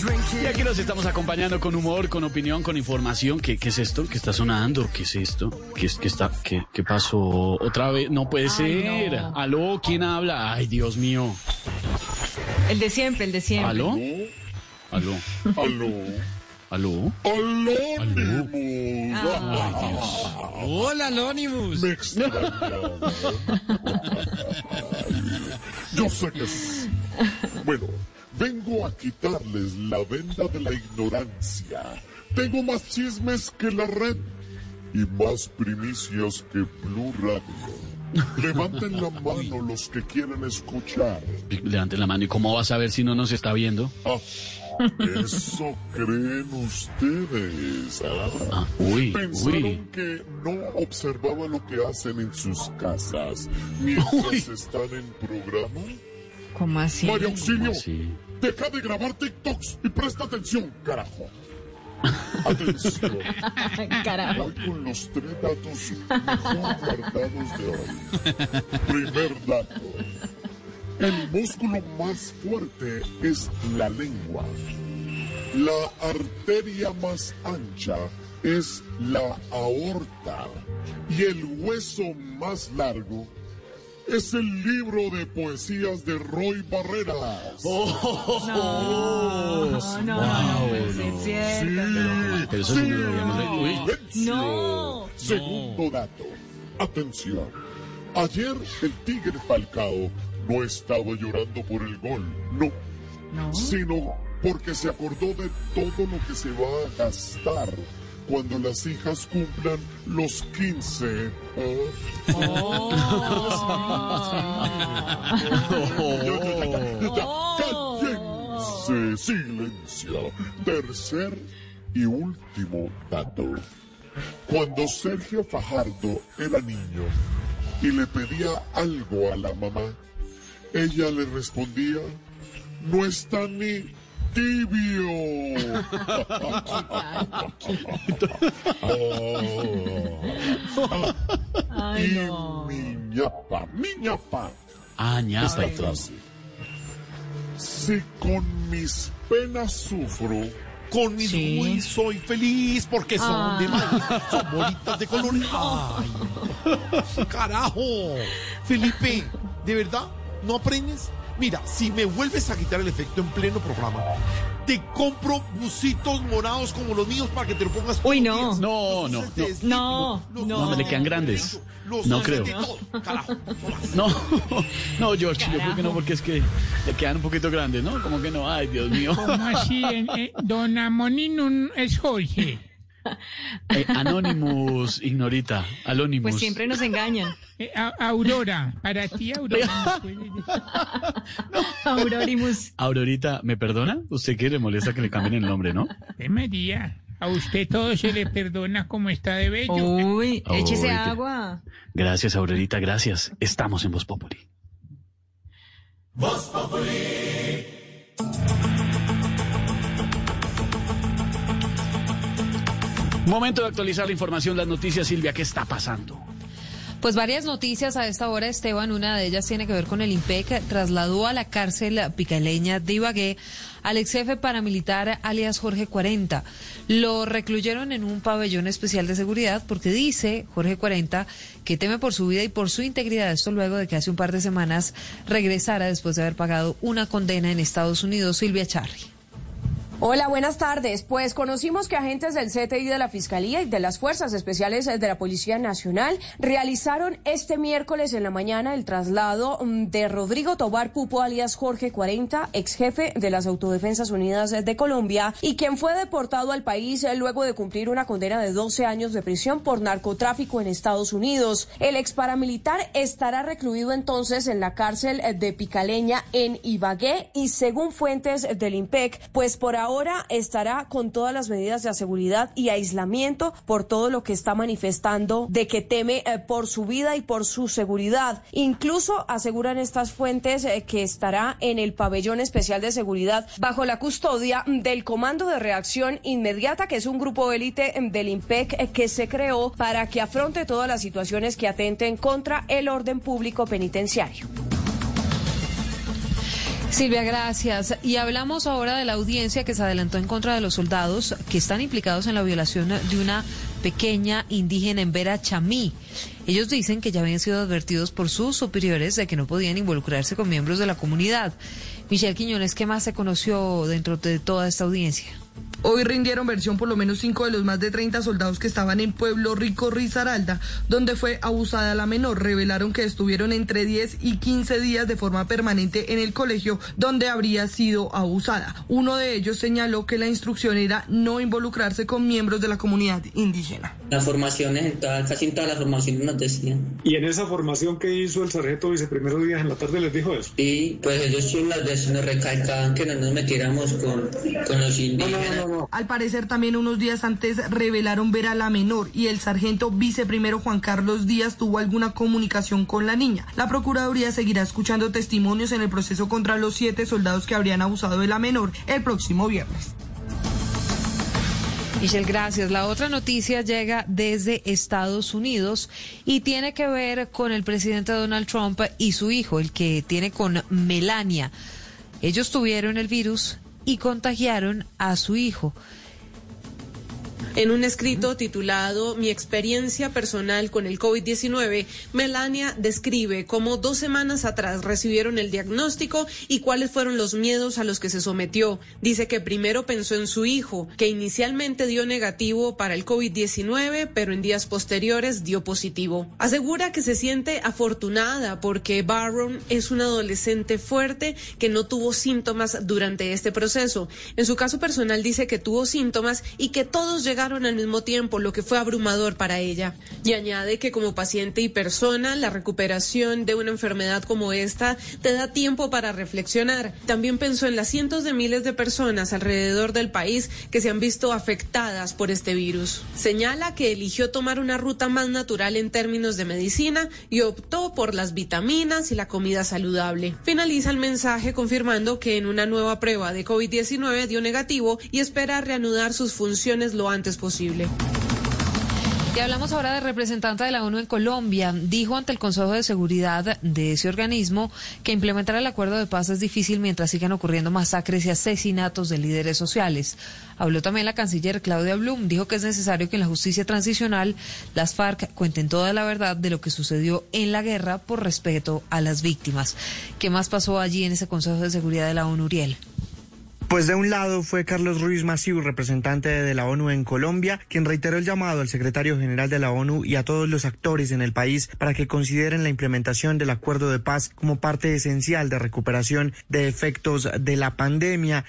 Drink Y aquí los estamos acompañando con humor, con opinión, con información. ¿Qué, qué es esto? ¿Qué está sonando? ¿Qué es esto? ¿Qué, es- qué está, qué, qué pasó? ¿Otra vez? No puede ser. ¿Aló? ¿Quién habla? Ay, Dios mío. El de siempre, el de siempre. ¿Aló? ¿Aló? ¿Aló? ¿Aló? Anonymous. Hola, Anonymous. Me extraña. Yo sé que sí. Bueno, vengo a quitarles la venda de la ignorancia. Tengo más chismes que la red y más primicias que Blue Radio. Levanten la mano los que quieren escuchar. Levanten la mano. ¿Y cómo vas a ver si no nos está viendo? Ah, eso creen ustedes. ¿ah? uy, Pensaron uy. que no observaba lo que hacen en sus casas mientras están en programa. ¿Cómo así? María Auxilio, deja de grabar TikToks y presta atención, carajo. Atención. [LAUGHS] Carajo. Voy con los tres datos mejor guardados de hoy. Primer dato. El músculo más fuerte es la lengua. La arteria más ancha es la aorta. Y el hueso más largo es el libro de poesías de Roy Barreras. Oh, no, no, no, no, puede ser cierto. Pero eso sí leído. Uy. No. Segundo dato. Atención. Ayer el Tigre Falcao no estaba llorando por el gol, no, sino porque se acordó de todo lo que se va a gastar cuando las hijas cumplan los 15. Cállense, silencio. Tercer y último dato. Cuando Sergio Fajardo era niño y le pedía algo a la mamá, ella le respondía, no está ni tibio. [LAUGHS] Ay, y no. mi ñapa, mi ñapa. Ah, ñapa Esta y todo. frase. Si con mis penas sufro, Con mis Wii soy feliz porque son de Ah. maíz, son bolitas de colores. [LAUGHS] ¡Ay! ¡Carajo! Felipe, ¿de verdad? ¿No aprendes? Mira, si me vuelves a quitar el efecto en pleno programa, te compro busitos morados como los míos para que te lo pongas. Uy, no. No, no, no. No, No, me le quedan grandes. los No de creo. No, [LAUGHS] no, George, yo creo que no, porque es que le quedan un poquito grandes, ¿no? Como que no, ay, Dios mío. ¿Cómo así? En- eh, don Amonín es Jorge. [LAUGHS] Eh, Anonymous, ignorita, Anonymous. Pues siempre nos engañan. Eh, A- Aurora, para ti, Aurora. ¿me [LAUGHS] puedes decir? Aurorimus. Aurorita, ¿me perdona? ¿Usted qué le molesta que le cambien el nombre, no? Eh, María, a usted todo se le perdona como está de bello. Uy, échese agua. Gracias, Aurorita, gracias. Estamos en Voz Populi. Momento de actualizar la información, las noticias, Silvia, ¿qué está pasando? Pues varias noticias a esta hora, Esteban. Una de ellas tiene que ver con el IMPEC. Trasladó a la cárcel picaleña de Ibagué al ex jefe paramilitar alias Jorge 40. Lo recluyeron en un pabellón especial de seguridad porque dice Jorge 40 que teme por su vida y por su integridad. Esto luego de que hace un par de semanas regresara después de haber pagado una condena en Estados Unidos. Silvia Charri. Hola, buenas tardes. Pues conocimos que agentes del CTI de la Fiscalía y de las Fuerzas Especiales de la Policía Nacional realizaron este miércoles en la mañana el traslado mm, de Rodrigo Tobar Pupo, alias Jorge 40, ex jefe de las Autodefensas Unidas de Colombia y quien fue deportado al país eh, luego de cumplir una condena de 12 años de prisión por narcotráfico en Estados Unidos. El ex paramilitar estará recluido entonces en la cárcel eh, de Picaleña en Ibagué y según fuentes del IMPEC, pues por ahora estará con todas las medidas de seguridad y aislamiento por todo lo que está manifestando de que teme eh, por su vida y por su seguridad. Incluso aseguran estas fuentes eh, que estará en el pabellón especial de seguridad bajo la custodia del Comando de Reacción Inmediata, que es un grupo élite eh, del IMPEC eh, que se creó para que afronte todas las situaciones que atenten contra el orden público penitenciario. Silvia, gracias. Y hablamos ahora de la audiencia que se adelantó en contra de los soldados que están implicados en la violación de una pequeña indígena en Vera Chamí. Ellos dicen que ya habían sido advertidos por sus superiores de que no podían involucrarse con miembros de la comunidad. Michelle Quiñones, ¿qué más se conoció dentro de toda esta audiencia? Hoy rindieron versión por lo menos cinco de los más de 30 soldados que estaban en Pueblo Rico, Risaralda, donde fue abusada la menor. Revelaron que estuvieron entre 10 y 15 días de forma permanente en el colegio donde habría sido abusada. Uno de ellos señaló que la instrucción era no involucrarse con miembros de la comunidad indígena. Las formaciones, en todas- casi en todas las formaciones nos decían. Y en esa formación que hizo el sargento vice primeros días en la tarde les dijo eso. Sí, pues ellos sí las veces nos recalcaban que no nos metiéramos con, con los indígenas. Al parecer también unos días antes revelaron ver a la menor y el sargento viceprimero Juan Carlos Díaz tuvo alguna comunicación con la niña. La Procuraduría seguirá escuchando testimonios en el proceso contra los siete soldados que habrían abusado de la menor el próximo viernes. Michelle, gracias. La otra noticia llega desde Estados Unidos y tiene que ver con el presidente Donald Trump y su hijo, el que tiene con Melania. Ellos tuvieron el virus y contagiaron a su hijo. En un escrito titulado Mi experiencia personal con el COVID-19, Melania describe cómo dos semanas atrás recibieron el diagnóstico y cuáles fueron los miedos a los que se sometió. Dice que primero pensó en su hijo, que inicialmente dio negativo para el COVID-19, pero en días posteriores dio positivo. Asegura que se siente afortunada porque Barron es un adolescente fuerte que no tuvo síntomas durante este proceso. En su caso personal dice que tuvo síntomas y que todos llegaron al mismo tiempo, lo que fue abrumador para ella. Y añade que como paciente y persona, la recuperación de una enfermedad como esta te da tiempo para reflexionar. También pensó en las cientos de miles de personas alrededor del país que se han visto afectadas por este virus. Señala que eligió tomar una ruta más natural en términos de medicina y optó por las vitaminas y la comida saludable. Finaliza el mensaje confirmando que en una nueva prueba de COVID-19 dio negativo y espera reanudar sus funciones lo antes posible. Y hablamos ahora del representante de la ONU en Colombia. Dijo ante el Consejo de Seguridad de ese organismo que implementar el acuerdo de paz es difícil mientras sigan ocurriendo masacres y asesinatos de líderes sociales. Habló también la canciller Claudia Blum. Dijo que es necesario que en la justicia transicional las FARC cuenten toda la verdad de lo que sucedió en la guerra por respeto a las víctimas. ¿Qué más pasó allí en ese Consejo de Seguridad de la ONU, Uriel? Pues de un lado fue Carlos Ruiz Massieu, representante de la ONU en Colombia, quien reiteró el llamado al secretario general de la ONU y a todos los actores en el país para que consideren la implementación del acuerdo de paz como parte esencial de recuperación de efectos de la pandemia.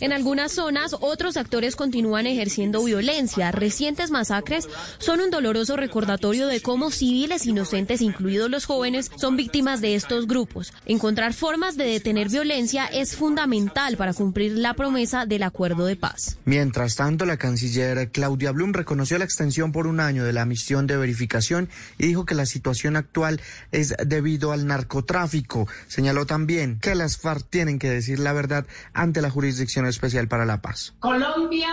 En algunas zonas, otros actores continúan ejerciendo violencia. Recientes masacres son un doloroso recordatorio de cómo civiles inocentes, incluidos los jóvenes, son víctimas de estos grupos. Encontrar formas de detener violencia es fundamental para cumplir la promesa del acuerdo de paz. Mientras tanto, la canciller Claudia Blum reconoció la extensión por un año de la misión de verificación y dijo que la situación actual es debido al narcotráfico. Señaló también que las FARC tienen que decir la verdad ante la Jurisdicción Especial para la Paz. Colombia,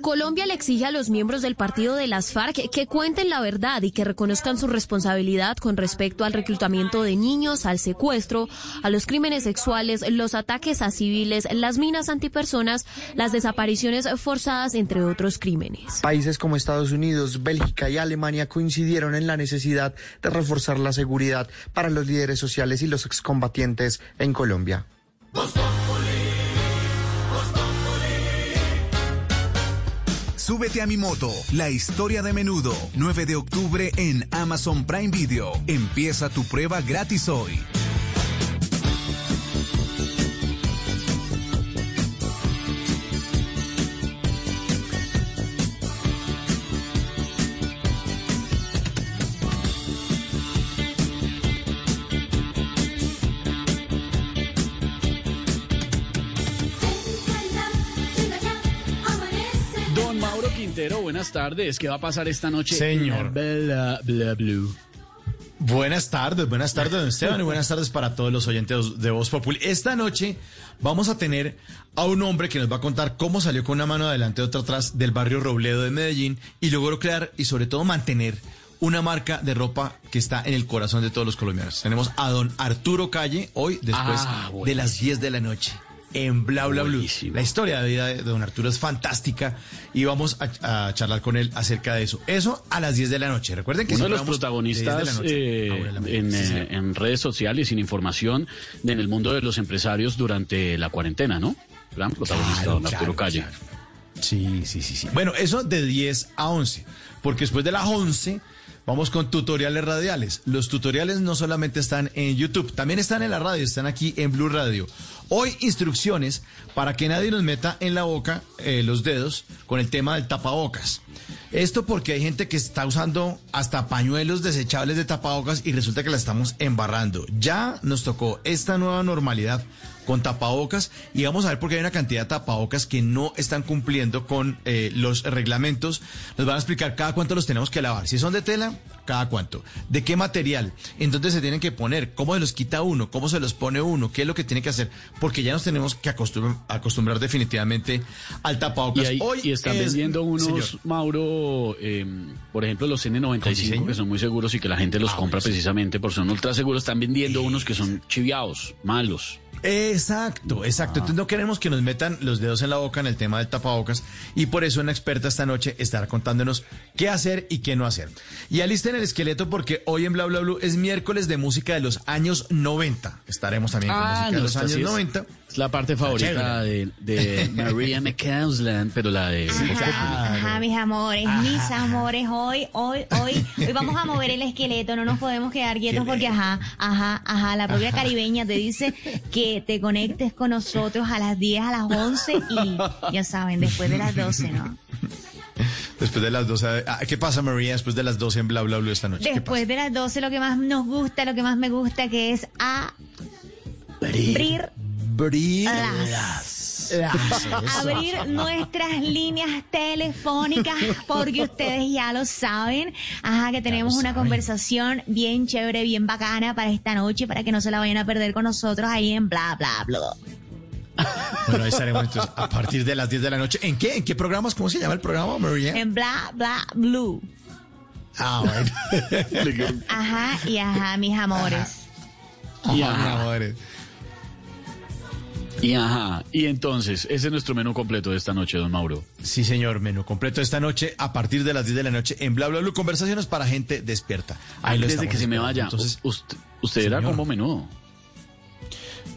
Colombia le exige a los miembros del partido de las FARC que cuenten la verdad y que reconozcan su responsabilidad con respecto al reclutamiento de niños, al secuestro, a los crímenes sexuales, los ataques a civiles las minas antipersonas, las desapariciones forzadas, entre otros crímenes. Países como Estados Unidos, Bélgica y Alemania coincidieron en la necesidad de reforzar la seguridad para los líderes sociales y los excombatientes en Colombia. Súbete a mi moto, la historia de menudo, 9 de octubre en Amazon Prime Video. Empieza tu prueba gratis hoy. Quintero, buenas tardes. ¿Qué va a pasar esta noche? Señor. Bla, bla, blue. Buenas tardes, buenas tardes, don Esteban, y buenas tardes para todos los oyentes de Voz Populi. Esta noche vamos a tener a un hombre que nos va a contar cómo salió con una mano adelante y otra atrás del barrio Robledo de Medellín y logró crear y sobre todo mantener una marca de ropa que está en el corazón de todos los colombianos. Tenemos a don Arturo Calle hoy, después Ah, de las 10 de la noche. En Bla Bla Blue. La historia de vida de don Arturo es fantástica y vamos a, a charlar con él acerca de eso. Eso a las 10 de la noche. Recuerden que Uno de los vamos de 10 de la protagonistas noche eh, en, Sí, eh, en redes sociales, sin información, en el mundo de los empresarios durante la cuarentena, ¿no? Gran protagonista, Claro, don Arturo claro, Calle. Sí, sí, sí, sí. Bueno, eso de 10 a 11, porque después de las 11 vamos con tutoriales radiales. Los tutoriales no solamente están en YouTube, también están en la radio, están aquí en Blue Radio. Hoy instrucciones para que nadie nos meta en la boca eh, los dedos con el tema del tapabocas. Esto porque hay gente que está usando hasta pañuelos desechables de tapabocas y resulta que la estamos embarrando. Ya nos tocó esta nueva normalidad con tapabocas y vamos a ver porque hay una cantidad de tapabocas que no están cumpliendo con eh, los reglamentos. Nos van a explicar cada cuánto los tenemos que lavar. Si son de tela, cada cuánto. ¿De qué material? ¿En dónde se tienen que poner? ¿Cómo se los quita uno? ¿Cómo se los pone uno? ¿Qué es lo que tiene que hacer? Porque ya nos tenemos que acostum- acostumbrar definitivamente al Y, tapabocas. ahí- Hoy y están es- vendiendo unos, Señor. Mauro, eh, por ejemplo, los N95, que son muy seguros y que la gente los Ah, compra precisamente por son ultra seguros. Están vendiendo unos que son chiviados, malos. Exacto, exacto. Entonces no queremos que nos metan los dedos en la boca en el tema del tapabocas y por eso una experta esta noche estará contándonos qué hacer y qué no hacer. Y alisten el esqueleto porque hoy en Bla Bla Blue es miércoles de música de los años 90. Estaremos también con Ah, música de los años sí es- 90. Es la parte favorita de, de [LAUGHS] Maria McCausland, pero la de... Ajá, mis amores, mis amores, hoy, hoy, hoy, hoy vamos a mover el esqueleto, no nos podemos quedar quietos porque, ajá, ajá, ajá, la propia caribeña te dice que te conectes con nosotros a las 10, a las 11 y ya saben, después de las 12, ¿no? Después de las 12. ah, ¿Qué pasa, María, después de las 12 en Bla Bla Blue esta noche? ¿Qué Después de las 12 lo que más nos gusta, lo que más me gusta que es abrir Abrir las- Eso. abrir nuestras líneas telefónicas porque ustedes ya lo saben. Ajá, que tenemos una conversación bien chévere, bien bacana para esta noche, para que no se la vayan a perder con nosotros ahí en bla bla bla. Bueno, ahí estaremos entonces a partir de las 10 de la noche. ¿En qué? ¿En qué programas? ¿Cómo se llama el programa, María? En bla bla blue. Ah, bueno. Ajá, y ajá, mis amores. Y Ah, ajá. mi amor. Y ajá. Y entonces, ese es nuestro menú completo de esta noche, don Mauro. Sí, señor, menú completo esta noche a partir de las 10 de la noche en Bla Bla Blue. Conversaciones para gente despierta. Ahí lo Antes de que se me vaya, Entonces, usted, usted era como menudo.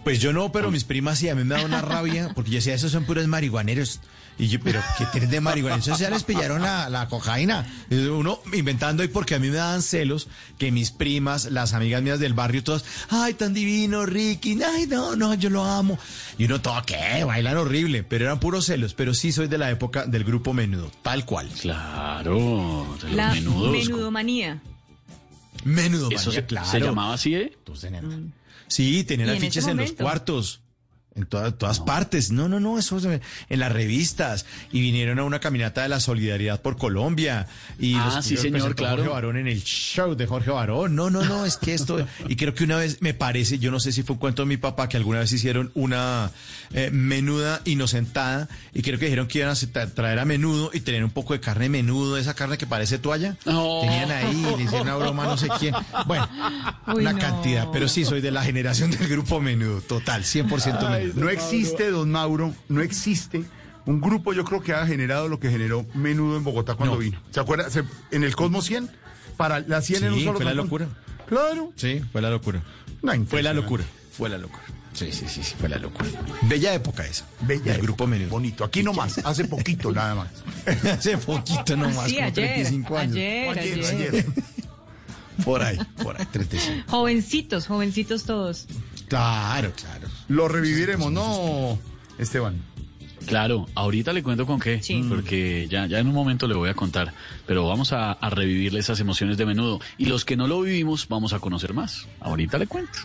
Pues yo no, pero mis primas sí, a mí me da una rabia, porque yo decía, esos son puros marihuaneros. Y yo, pero ¿qué tienen de marihuaneros? Eso ya les pillaron la, la cocaína. Uno inventando y porque a mí me daban celos que mis primas, las amigas mías del barrio, todas, ay, tan divino, Ricky, ay, no, no, yo lo amo. Y uno todo, ¿qué? Bailan horrible, pero eran puros celos. Pero sí soy de la época del grupo Menudo, tal cual. Claro, de los La menudos. menudomanía. Menudo, Eso manía, se, claro. se llamaba así, ¿eh? Sí, tenían Y en afiches en los cuartos. En todas, todas partes. No, no, no, eso se- en las revistas. Y vinieron a una caminata de la solidaridad por Colombia. Y Ah, los sí, los señor, claro. Jorge Barón en el show de Jorge Barón. No, no, no, es que esto. Y creo que una vez me parece, yo no sé si fue un cuento de mi papá, que alguna vez hicieron una eh, menuda inocentada. Y creo que dijeron que iban a tra- traer a menudo y tener un poco de carne menudo, esa carne que parece toalla. Oh. Tenían ahí, le hicieron una broma, no sé quién. Bueno, Uy, una no. cantidad. Pero sí, soy de la generación del grupo menudo. Total, 100% menudo. No existe, don Mauro, no existe un grupo, yo creo que ha generado lo que generó Menudo en Bogotá cuando No. vino. ¿Se acuerda? Se- en el Cosmos 100, para la 100 en un Sí, solo fue la locura. Claro. Sí, fue la locura. Fue la locura. Fue la locura. Sí, sí, sí, sí, fue la locura. Bella época esa. Bella El grupo menudo. Bonito. Aquí nomás, hace poquito [LAUGHS] nada más. Hace poquito nomás, Sí, como ayer, 35 años. ayer, Ayer, ayer. ayer. Por ahí, por ahí, 35. Jovencitos, jovencitos todos. Claro, claro. Lo reviviremos, ¿no, Esteban? Claro, ahorita le cuento con qué, Sí. porque ya, ya en un momento le voy a contar, pero vamos a, a revivirle esas emociones de menudo. Y los que no lo vivimos, vamos a conocer más. Ahorita le cuento.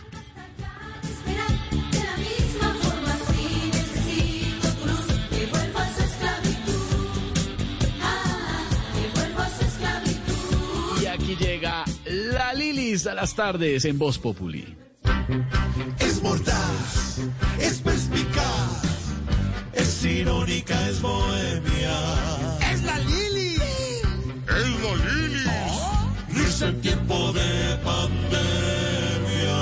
Y aquí llega la Lilis a las tardes en Voz Populi. Es mordaz, irónica, es bohemia. ¡Es la Lili! ¡Es la Lili! Risa en tiempo de pandemia.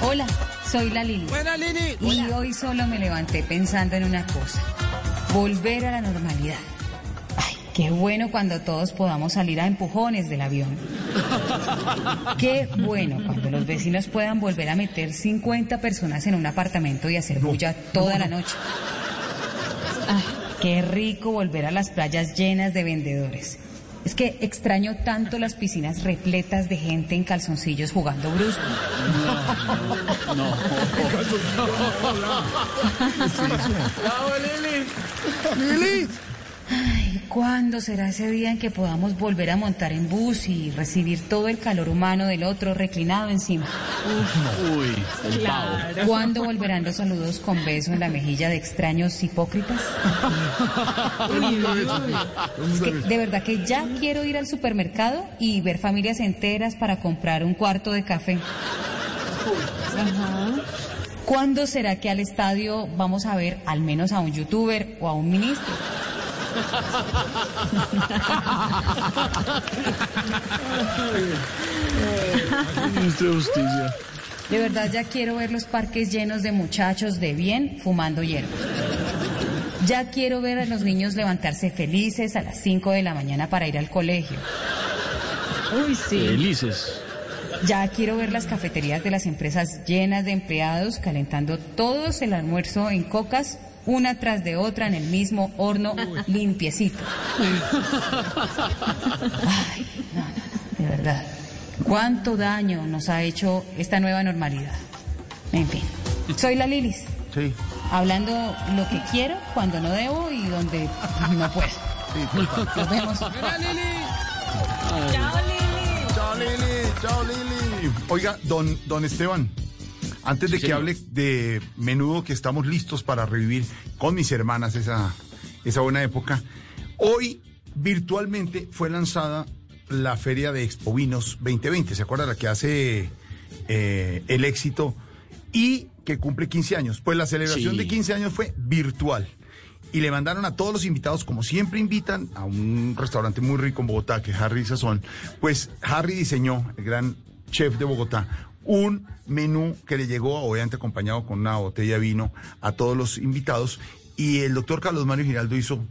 Hola, soy la Lili. Buena Lili. Y hoy solo me levanté pensando en una cosa. Volver a la normalidad. Qué bueno cuando todos podamos salir a empujones del avión. Qué bueno cuando los vecinos puedan volver a meter 50 personas en un apartamento y hacer bulla toda la noche. Ay, qué rico volver a las playas llenas de vendedores. Es que extraño tanto las piscinas repletas de gente en calzoncillos jugando brusco. No. [LAUGHS] ¡Bravo, Lili! ¡Lili! ¿Cuándo será ese día en que podamos volver a montar en bus y recibir todo el calor humano del otro reclinado encima? Uy, el pavo. ¿Cuándo volverán los saludos con beso en la mejilla de extraños hipócritas? Es que de verdad que ya quiero ir al supermercado y ver familias enteras para comprar un cuarto de café. ¿Cuándo será que al estadio vamos a ver al menos a un youtuber o a un ministro? Ministro de Justicia. De verdad ya quiero ver los parques llenos de muchachos de bien fumando hierba. Ya quiero ver a los niños levantarse felices a las 5 de la mañana para ir al colegio. Uy, sí. Felices. Ya quiero ver las cafeterías de las empresas llenas de empleados calentando todos el almuerzo en cocas, una tras de otra en el mismo horno limpiecito. Ay, no, no, de verdad. ¿Cuánto daño nos ha hecho esta nueva normalidad? En fin, soy la Lilis. Sí. Hablando lo que quiero, cuando no debo y donde no puedo. Nos vemos. Chao, Lili. Chao, Lili. Oiga, don, don Esteban, antes de Sí, que hable de menudo que estamos listos para revivir con mis hermanas esa, esa buena época, hoy virtualmente fue lanzada la feria de Expovinos 2020. ¿Se acuerda la que hace eh, el éxito y que cumple 15 años? Pues la celebración Sí. de 15 años fue virtual. Y le mandaron a todos los invitados, como siempre invitan, a un restaurante muy rico en Bogotá, que es Harry Sazón. Pues Harry diseñó, el gran chef de Bogotá, un menú que le llegó, obviamente acompañado con una botella de vino, a todos los invitados. Y el doctor Carlos Mario Giraldo hizo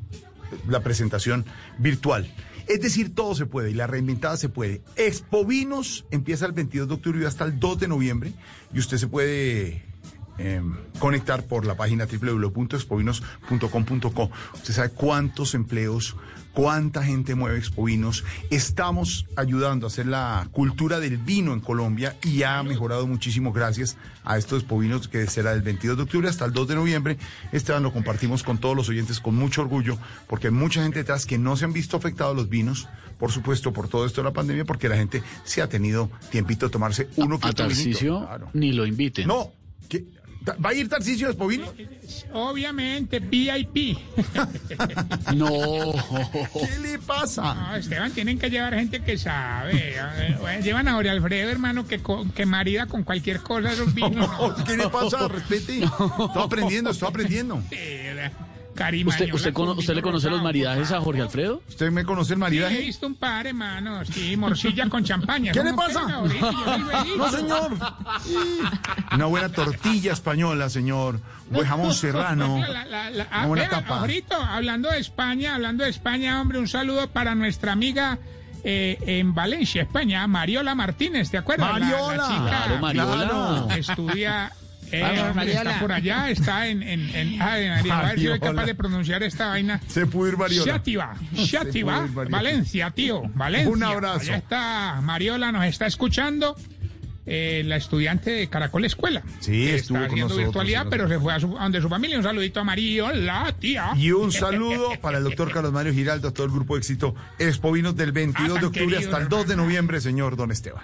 la presentación virtual. Es decir, todo se puede y la reinventada se puede. Expo Vinos empieza el 22 de octubre y hasta el 2 de noviembre y usted se puede eh, conectar por la página www.expovinos.com.co. Usted sabe cuántos empleos, cuánta gente mueve Expovinos. Estamos ayudando a hacer la cultura del vino en Colombia y ha mejorado muchísimo gracias a estos Expovinos que será del 22 de octubre hasta el 2 de noviembre. Esteban lo compartimos con todos los oyentes con mucho orgullo porque hay mucha gente detrás que no se han visto afectados los vinos, por supuesto, por todo esto de la pandemia, porque la gente se ha tenido tiempito de tomarse uno que A. Tarcisio Claro. ni lo inviten. No. ¿Va a ir Tarcisio a Expovino? Obviamente, VIP. [LAUGHS] No. ¿Qué le pasa? No, Esteban, tienen que llevar gente que sabe. Bueno, Llevan a Jorge Alfredo, hermano, que, que marida con cualquier cosa esos vinos. ¿no? [LAUGHS] ¿Qué le pasa? Respete. Estoy aprendiendo, estoy aprendiendo. Eh, Carimañola ¿Usted, usted, con cono- usted le conoce los maridajes a Jorge Alfredo? ¿Usted me conoce el Sí, he maridaje? visto un par, hermano. Sí, morcilla con champaña. ¿Qué le pasa? No, señor. Una buena tortilla española, señor. Buen jamón [LAUGHS] serrano. La- la- la- Una buena tapa. ahorita, hablando de España, hablando de España, hombre, un saludo para nuestra amiga eh, en Valencia, España, Mariola Martínez, ¿te acuerdas? La- la Mariola. chica Claro, Mariola. que estudia. Eh, Vamos, Mariola. está por allá, está en. en, en ay, María, a ver si soy capaz de pronunciar esta vaina. Se pudo ir Mariola. Ir Mariola. Valencia, tío, Valencia. Un abrazo. Allá está Mariola, nos está escuchando. eh, la estudiante de Caracol Escuela. Sí, que estuvo está con haciendo nosotros, virtualidad, pero se fue a, su, a donde su familia. Un saludito a Mariola, tía. Y un saludo para el doctor Carlos Mario Giraldo, todo el grupo de éxito Expovinos del 22 Ah, de octubre querido, hasta el 2 de noviembre, señor Don Esteban.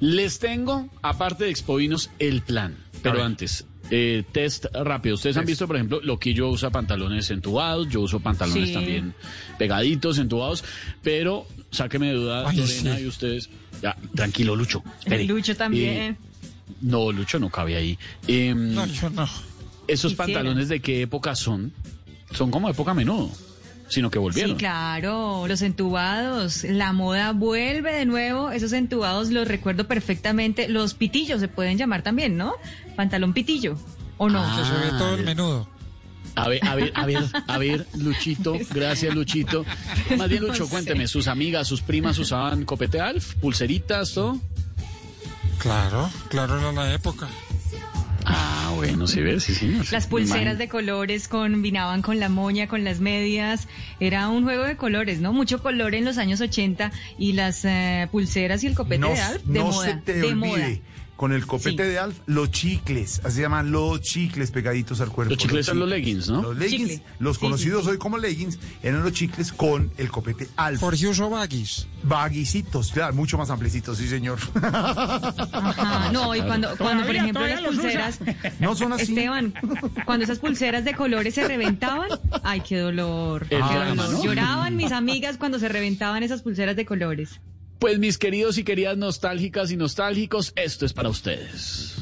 Les tengo, aparte de Expovinos, el plan. Pero antes, eh, test rápido. Ustedes han visto, por ejemplo, Loquillo usa pantalones entubados, yo uso pantalones Sí. también pegaditos, entubados, pero sáqueme de duda, Ay, Lorena, sí. y ustedes. Ya, tranquilo, Lucho. espere. [LAUGHS] Lucho también. Eh, no, Lucho no cabe ahí. Em, No, yo no. ¿Esos Quisiera. pantalones de qué época son? Son como época menudo, sino que volvieron. Sí, claro, los entubados, la moda vuelve de nuevo, esos entubados los recuerdo perfectamente, los pitillos se pueden llamar también, ¿no? Pantalón pitillo, ¿o no? Ah. Se ve todo el menudo. A ver, a ver, a ver, a ver, Luchito, [LAUGHS] gracias Luchito. Más bien Lucho, cuénteme, sus amigas, sus primas usaban copete Alf, pulseritas, todo. Claro, claro era la época. Ah, bueno, sí ves, sí, sí. Las pulseras de colores combinaban con la moña, con las medias. Era un juego de colores, ¿no? Mucho color en los años 80 y las eh, pulseras y el copete No, de de no moda. se te de olvide. moda. Con el copete Sí. de Alf, los chicles, así se llaman los chicles pegaditos al cuerpo. Los chicles son los leggings, ¿no? Los leggings, Chicle. los Sí, conocidos sí, sí. hoy como leggings, eran los chicles con el copete Alf. Jorge usó baggies. Baguicitos, claro, mucho más amplicitos, sí señor. Ajá, [LAUGHS] no, y cuando, cuando por ejemplo las pulseras, No son así. Esteban, cuando esas pulseras de colores se [LAUGHS] reventaban, ay, qué dolor, qué El dolor. Lloraban mis amigas cuando se reventaban esas pulseras de colores. Pues mis queridos y queridas nostálgicas y nostálgicos, esto es para ustedes.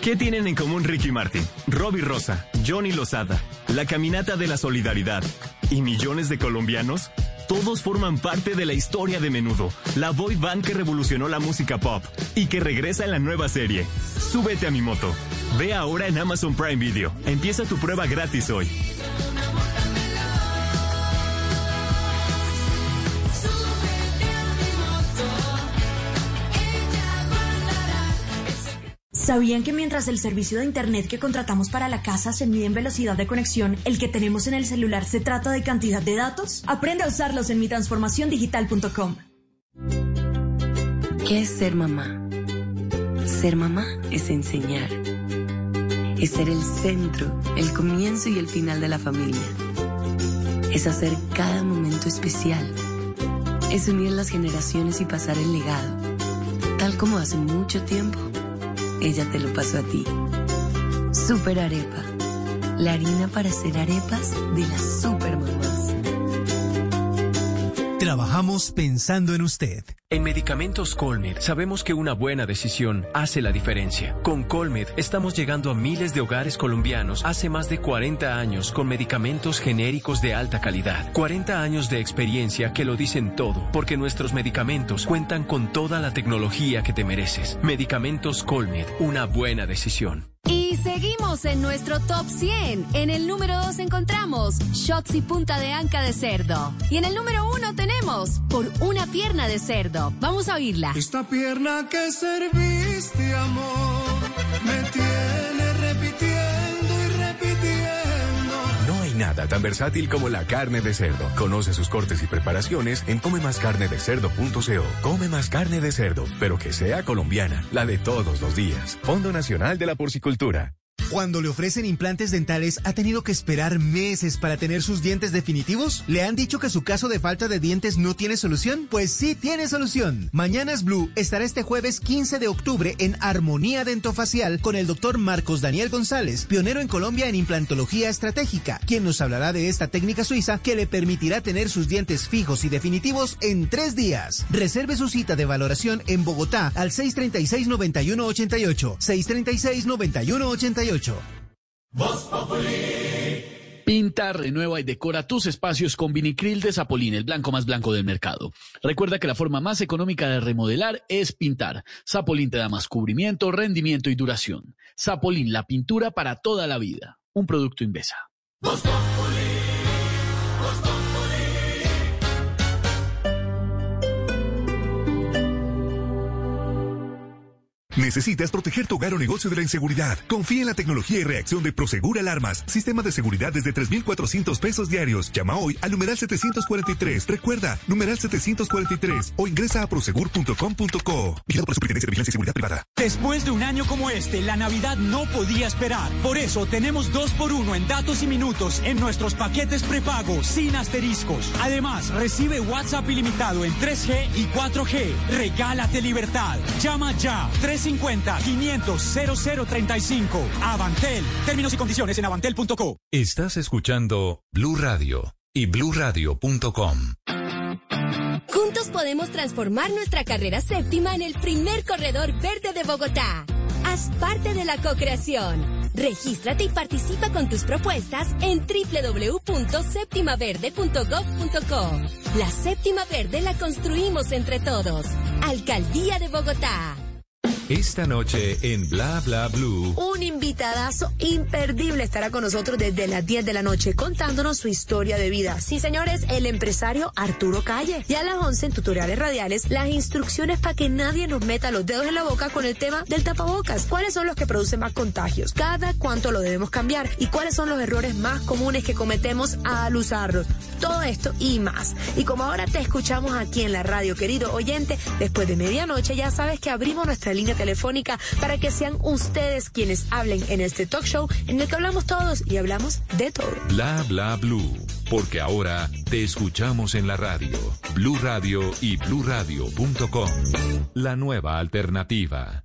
¿Qué tienen en común Ricky Martin, Robbie Rosa, Johnny Lozada, la Caminata de la Solidaridad y millones de colombianos? Todos forman parte de la historia de Menudo, la boy band que revolucionó la música pop y que regresa en la nueva serie. Súbete a mi moto. Ve ahora en Amazon Prime Video. Empieza tu prueba gratis hoy. ¿Sabían que mientras el servicio de Internet que contratamos para la casa se mide en velocidad de conexión, el que tenemos en el celular se trata de cantidad de datos? Aprende a usarlos en mitransformaciondigital.com. ¿Qué es ser mamá? Ser mamá es enseñar. Es ser el centro, el comienzo y el final de la familia. Es hacer cada momento especial. Es unir las generaciones y pasar el legado. Tal como hace mucho tiempo ella te lo pasó a ti. Super Arepa. La harina para hacer arepas de las super mamás. Trabajamos pensando en usted. En Medicamentos Colmed sabemos que una buena decisión hace la diferencia. Con Colmed estamos llegando a miles de hogares colombianos hace más de 40 años con medicamentos genéricos de alta calidad. 40 años de experiencia que lo dicen todo, porque nuestros medicamentos cuentan con toda la tecnología que te mereces. Medicamentos Colmed, una buena decisión. Y seguimos en nuestro top 100. En el número 2 encontramos shots y punta de anca de cerdo. Y en el número 1 tenemos por una pierna de cerdo. Vamos a oírla. Esta pierna que serviste, amor, me tiene repitiendo y repitiendo. No hay nada tan versátil como la carne de cerdo. Conoce sus cortes y preparaciones en comemascarnedecerdo.co. Come más carne de cerdo, pero que sea colombiana, la de todos los días. Fondo Nacional de la Porcicultura. Cuando le ofrecen implantes dentales, ¿ha tenido que esperar meses para tener sus dientes definitivos? ¿Le han dicho que su caso de falta de dientes no tiene solución? Pues sí tiene solución. Mañanas Blue estará este jueves 15 de octubre en Armonía Dentofacial con el doctor Marcos Daniel González, pionero en Colombia en implantología estratégica, quien nos hablará de esta técnica suiza que le permitirá tener sus dientes fijos y definitivos en tres días. Reserve su cita de valoración en Bogotá al 636-9188. 636-9188. Pinta, renueva y decora tus espacios con vinicril de Zapolín, el blanco más blanco del mercado. Recuerda que la forma más económica de remodelar es pintar. Zapolín te da más cubrimiento, rendimiento y duración. Zapolín, la pintura para toda la vida. Un producto Invesa. ¿Necesitas proteger tu hogar o negocio de la inseguridad? Confía en la tecnología y reacción de Prosegur Alarmas. Sistema de seguridad desde 3,400 pesos diarios. Llama hoy al numeral 743. Recuerda, numeral 743 o ingresa a prosegur.com.co. Vigilado por Superintendencia de Vigilancia y Seguridad Privada. Después de un año como este, la Navidad no podía esperar. Por eso tenemos dos por uno en datos y minutos en nuestros paquetes prepago sin asteriscos. Además, recibe WhatsApp ilimitado en 3G y 4G. Regálate libertad. Llama ya 350 500 0035. Avantel. Términos y condiciones en avantel.co. Estás escuchando Blue Radio y bluradio.com. Juntos podemos transformar nuestra carrera séptima en el primer corredor verde de Bogotá. Haz parte de la co-creación. Regístrate y participa con tus propuestas en www.septimaverde.gov.co. La séptima verde la construimos entre todos. Alcaldía de Bogotá. Esta noche en Bla Bla Blue. Un invitadazo imperdible estará con nosotros desde las 10 de la noche contándonos su historia de vida. Sí, señores, el empresario Arturo Calle. Y a las 11 en tutoriales radiales, las instrucciones para que nadie nos meta los dedos en la boca con el tema del tapabocas. ¿Cuáles son los que producen más contagios? Cada cuánto lo debemos cambiar y cuáles son los errores más comunes que cometemos al usarlos. Todo esto y más. Y como ahora te escuchamos aquí en la radio, querido oyente, después de medianoche ya sabes que abrimos nuestra línea telefónica para que sean ustedes quienes hablen en este talk show en el que hablamos todos y hablamos de todo. Bla Bla Blue. Porque ahora te escuchamos en la radio. Blue Radio y bluradio.com. La nueva alternativa.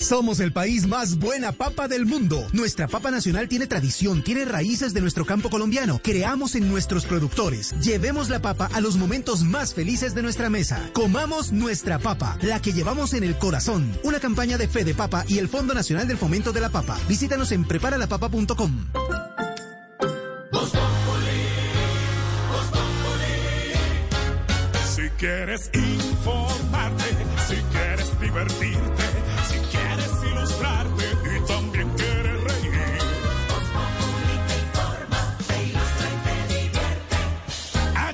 Somos el país más buena papa del mundo. Nuestra papa nacional tiene tradición, tiene raíces de nuestro campo colombiano. Creamos en nuestros productores. Llevemos la papa a los momentos más felices de nuestra mesa. Comamos nuestra papa, la que llevamos en el corazón. Una campaña de Fe de Papa y el Fondo Nacional del Fomento de la Papa. Visítanos en preparalapapa.com. Si quieres informarte, si quieres divertirte,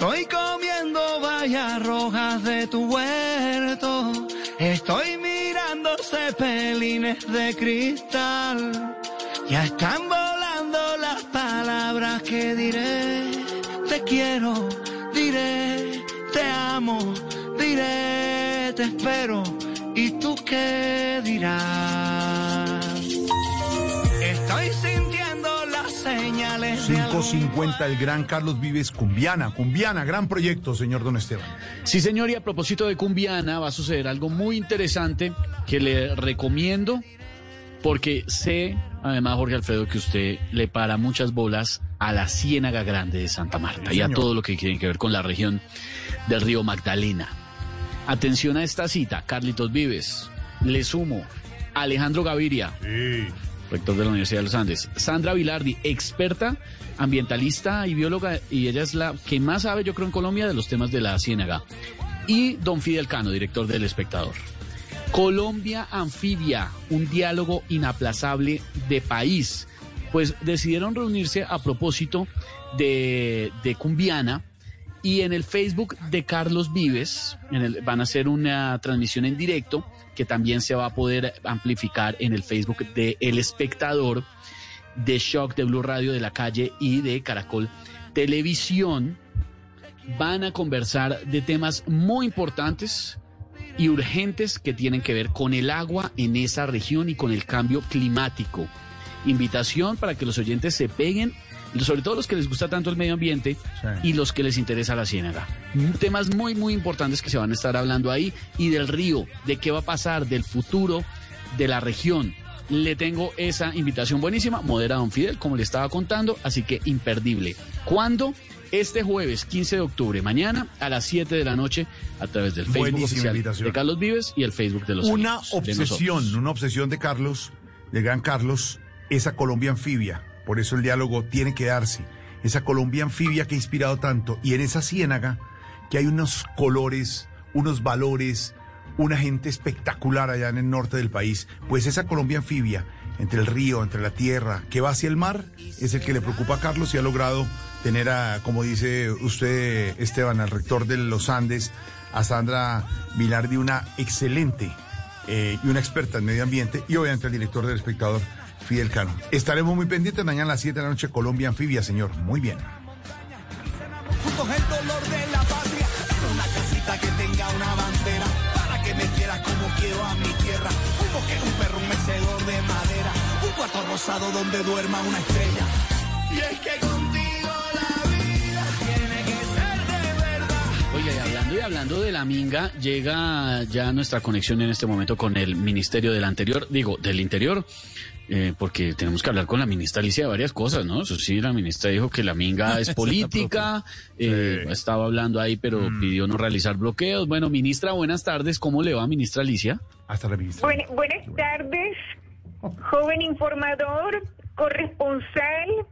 Estoy comiendo vallas rojas de tu huerto. Estoy mirando cepelines de cristal. Ya están volando las palabras que diré. Te quiero, diré, te amo, diré, te espero. ¿Y tú qué dirás? 550, el gran Carlos Vives, Cumbiana. Cumbiana, gran proyecto, señor Don Esteban. Sí, señor, y a propósito de Cumbiana, va a suceder algo muy interesante que le recomiendo, porque sé, además, Jorge Alfredo, que usted le para muchas bolas a la Ciénaga Grande de Santa Marta Sí, y a todo lo que tiene que ver con la región del río Magdalena. Atención a esta cita, Carlitos Vives, le sumo, Alejandro Gaviria, rector de la Universidad de los Andes, Sandra Vilardi, experta ambientalista y bióloga, y ella es la que más sabe, yo creo, en Colombia de los temas de la ciénaga, y don Fidel Cano, director del Espectador. Colombia Anfibia, un diálogo inaplazable de país. Pues decidieron reunirse a propósito de, de Cumbiana y en el Facebook de Carlos Vives en el- van a hacer una transmisión en directo que también se va a poder amplificar en el Facebook de El Espectador, de Shock, de Blue Radio, de La Calle y de Caracol Televisión. Van a conversar de temas muy importantes y urgentes que tienen que ver con el agua en esa región y con el cambio climático. Invitación para que los oyentes se peguen, sobre todo los que les gusta tanto el medio ambiente y los que les interesa la ciénaga. Temas muy, muy importantes que se van a estar hablando ahí y del río, de qué va a pasar, del futuro de la región. Le tengo esa invitación buenísima, modera Don Fidel, como le estaba contando, así que imperdible. ¿Cuándo? Este jueves 15 de octubre, mañana a las 7 de la noche, a través del Facebook Buenísima oficial invitación. de Carlos Vives y el Facebook de los Una amigos, de obsesión, una obsesión de Carlos, del gran Carlos, esa Colombia anfibia. Por eso el diálogo tiene que darse. Esa Colombia anfibia que ha inspirado tanto. Y en esa ciénaga, que hay unos colores, unos valores, una gente espectacular allá en el norte del país. Pues esa Colombia anfibia, entre el río, entre la tierra, que va hacia el mar, es el que le preocupa a Carlos y ha logrado tener a, como dice usted, Esteban, al rector de los Andes, a Sandra Vilardi, una excelente eh, y una experta en medio ambiente, y obviamente el director del espectador, Fidel Cano. Estaremos muy pendientes mañana a las 7 de la noche, Colombia Anfibia, señor. Muy bien. Juntos el dolor de la patria. Una casita que tenga una bandera. Para que me quieras como quiero a mi tierra. Un bosque, un perro, un mecedor de madera. Un cuarto rosado donde duerma una estrella. Y es que contigo la vida tiene que ser de verdad. Oiga, y hablando y hablando de la minga, llega ya nuestra conexión en este momento con el Ministerio del Anterior, digo, del Interior, eh, porque tenemos que hablar con la ministra Alicia de varias cosas, ¿no? Eso sí, la ministra dijo que la minga [LAUGHS] es política, eh, estaba hablando ahí, pero pidió no realizar bloqueos. Bueno, ministra, buenas tardes, ¿cómo le va, ministra Alicia? Hasta la ministra. Buen- buenas tardes, joven informador, corresponsal,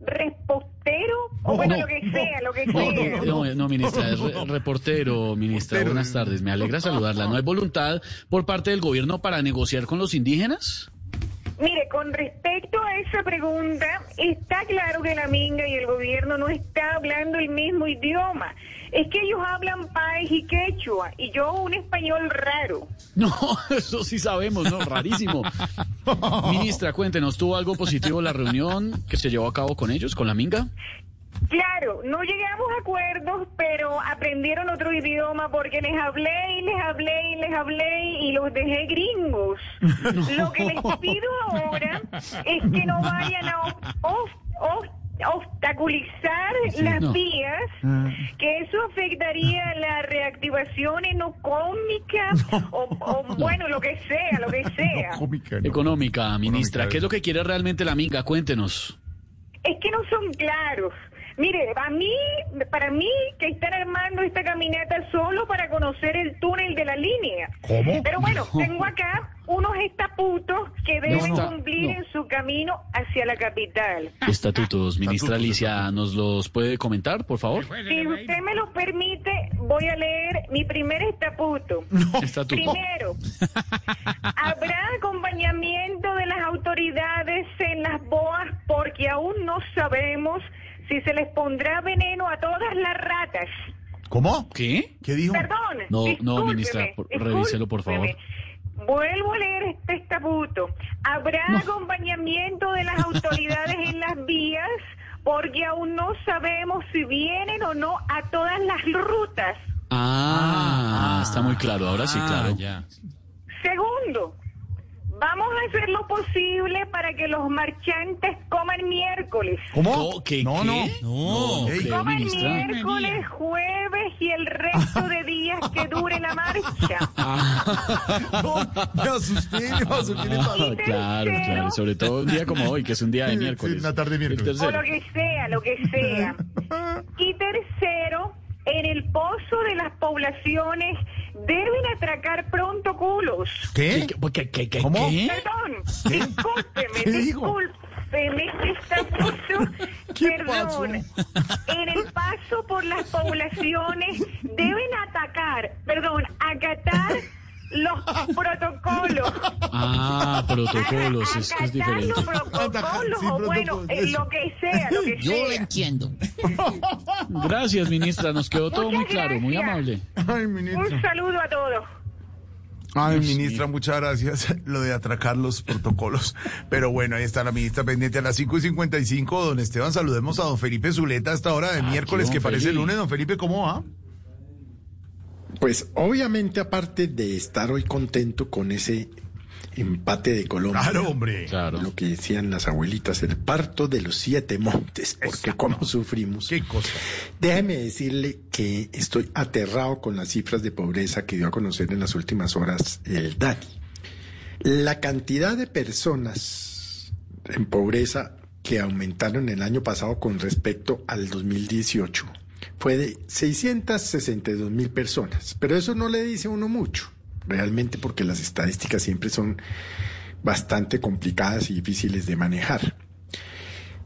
repostero, o bueno, no. lo que sea, lo que No, sea. no, no, no, ministra, es re- reportero, ministra, buenas tardes, me alegra saludarla. ¿No hay voluntad por parte del gobierno para negociar con los indígenas? Mire, con respecto a esa pregunta, está claro que la Minga y el gobierno no está hablando el mismo idioma. Es que ellos hablan país y quechua, y yo un español raro. [LAUGHS] No, eso sí sabemos, ¿no? Rarísimo. [LAUGHS] Ministra, cuéntenos, ¿tuvo algo positivo la reunión que se llevó a cabo con ellos, con la Minga? Claro, no llegamos a acuerdos, pero aprendieron otro idioma porque les hablé y les hablé y les hablé y los dejé gringos. [LAUGHS] Lo que les pido ahora es que no vayan a ob- ob- ob- obstaculizar Sí, las no. vías, que eso afectaría la reactivación económica [LAUGHS] o, o, bueno, lo que sea, lo que sea. Económica, ministra. ¿Qué es lo que quiere realmente la Minga? Cuéntenos. Es que no son claros. Mire, a mí, para mí, que están armando esta caminata solo para conocer el túnel de la línea. ¿Cómo? Pero bueno, No. [LAUGHS] tengo acá unos estaputos que deben cumplir no. en su camino hacia la capital. Estatutos, ministra Alicia, ¿nos los puede comentar, por favor? Si usted me lo permite, voy a leer mi primer estaputo. Estatuto. Primero, [LAUGHS] habrá acompañamiento de las autoridades en las boas porque aún no sabemos si se les pondrá veneno a todas las ratas. ¿Cómo? ¿Qué? ¿Qué dijo? Perdón. No, no, ministra, por- revíselo, por favor. Vuelvo a leer este estatuto. Habrá acompañamiento de las autoridades en las vías porque aún no sabemos si vienen o no a todas las rutas. Ah, está muy claro, ahora sí, claro. Segundo, vamos a hacer lo posible para que los marchantes coman miércoles. ¿Cómo? ¿Qué, No, qué? no. No, creo, Coman ministra. miércoles, jueves y el resto de días que dure la marcha. [LAUGHS] Me asusté, me asusté. ¿qué le pasó? Ah, claro, claro, sobre todo un día como hoy, que es un día de Sí, miércoles. una tarde de miércoles. O lo que sea, lo que sea. [LAUGHS] Y tercero, en el pozo de las poblaciones deben atracar pronto culos. ¿Qué? ¿Qué, qué, qué, ¿Cómo? qué? Perdón, discúlpeme, ¿Qué discúlpeme está puso. [LAUGHS] ¿Qué pasó? Perdón. En el paso por las poblaciones deben atacar, perdón, acatar los protocolos. Ah, protocolos, es, es diferente. los protocolos, Sí, o bueno, eh, lo que sea, lo que sea. entiendo. [LAUGHS] Gracias, ministra, nos quedó todo muy claro, muy amable. Ay, Un saludo a todos. Ay, Dios ministra, muchas gracias. [LAUGHS] Lo de atracar los protocolos. Pero bueno, ahí está la ministra pendiente a las 5 y 55. Don Esteban, saludemos a don Felipe Zuleta a esta hora de Aquí, miércoles, que parece Feli. lunes. Don Felipe, ¿cómo va? Pues obviamente aparte de estar hoy contento con ese empate de Colombia. Claro, hombre. Claro. Lo que decían las abuelitas, el parto de los siete montes, porque cómo sufrimos. Qué cosa. Déjeme decirle que estoy aterrado con las cifras de pobreza que dio a conocer en las últimas horas el DANI. La cantidad de personas en pobreza que aumentaron el año pasado con respecto al 2018 fue de 662 mil personas. Pero eso no le dice uno mucho, realmente porque las estadísticas siempre son bastante complicadas y difíciles de manejar.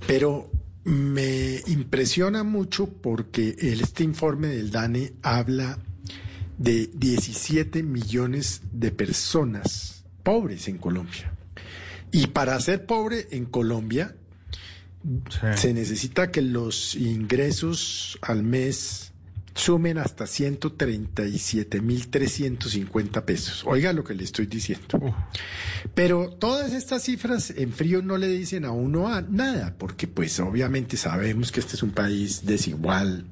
Pero me impresiona mucho porque este informe del DANE habla de 17 millones de personas pobres en Colombia. Y para ser pobre en Colombia se necesita que los ingresos al mes sumen hasta 137.350 pesos. Oiga lo que le estoy diciendo. Pero todas estas cifras en frío no le dicen a uno a nada, porque pues obviamente sabemos que este es un país desigual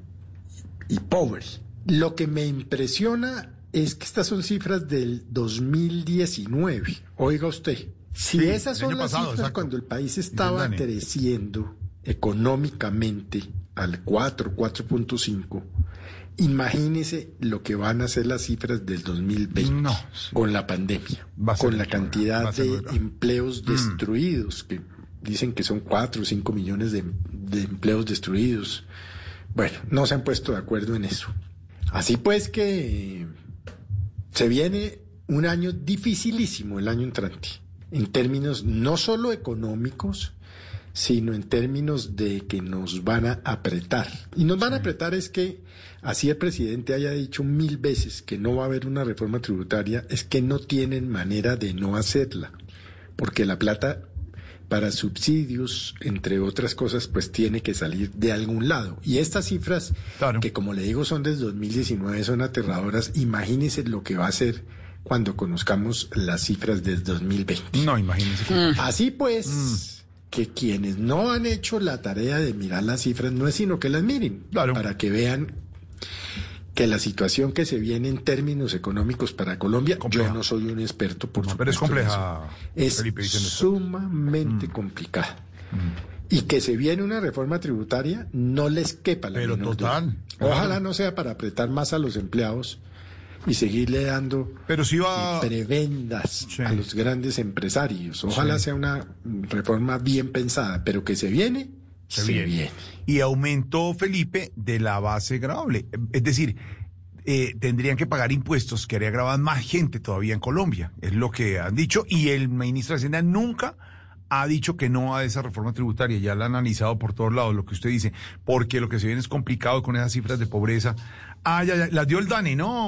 y pobre. Lo que me impresiona es que estas son cifras del 2019. Oiga usted, si Sí, esas son las pasado, cifras exacto. cuando el país estaba creciendo económicamente al 4, 4.5, imagínese lo que van a ser las cifras del 2020 con la pandemia, con la cantidad de empleos Mm. destruidos, que dicen que son 4 o 5 millones de, de empleos destruidos. Bueno, no se han puesto de acuerdo en eso. Así pues que se viene un año dificilísimo el año entrante, en términos no solo económicos, sino en términos de que nos van a apretar. Y nos van a apretar es que, así el presidente haya dicho mil veces que no va a haber una reforma tributaria, es que no tienen manera de no hacerla, porque la plata para subsidios, entre otras cosas, pues tiene que salir de algún lado. Y estas cifras, que como le digo son desde 2019, son aterradoras, imagínense lo que va a ser cuando conozcamos las cifras desde 2020. No, imagínense. que- Así pues, que quienes no han hecho la tarea de mirar las cifras no es sino que las miren, para que vean que la situación que se viene en términos económicos para Colombia, yo no soy un experto, por supuesto. pero es compleja, Es Felipe, sumamente complicada. Y que se viene una reforma tributaria, no les quepa la Pero menor total, duda. claro. Ojalá no sea para apretar más a los empleados y seguirle dando Pero va- prebendas a los grandes empresarios. Ojalá Sí. sea una reforma bien pensada, pero que se viene, se, Se viene. viene. Y aumentó, Felipe, de la base grabable. Es decir, eh, tendrían que pagar impuestos que haría grabar más gente todavía en Colombia. Es lo que han dicho. Y el ministro de Hacienda nunca ha dicho que no a esa reforma tributaria. Ya la ha analizado por todos lados, lo que usted dice. Porque lo que se viene es complicado con esas cifras de pobreza. Ah, ya, ya, las dio el Dani, ¿no?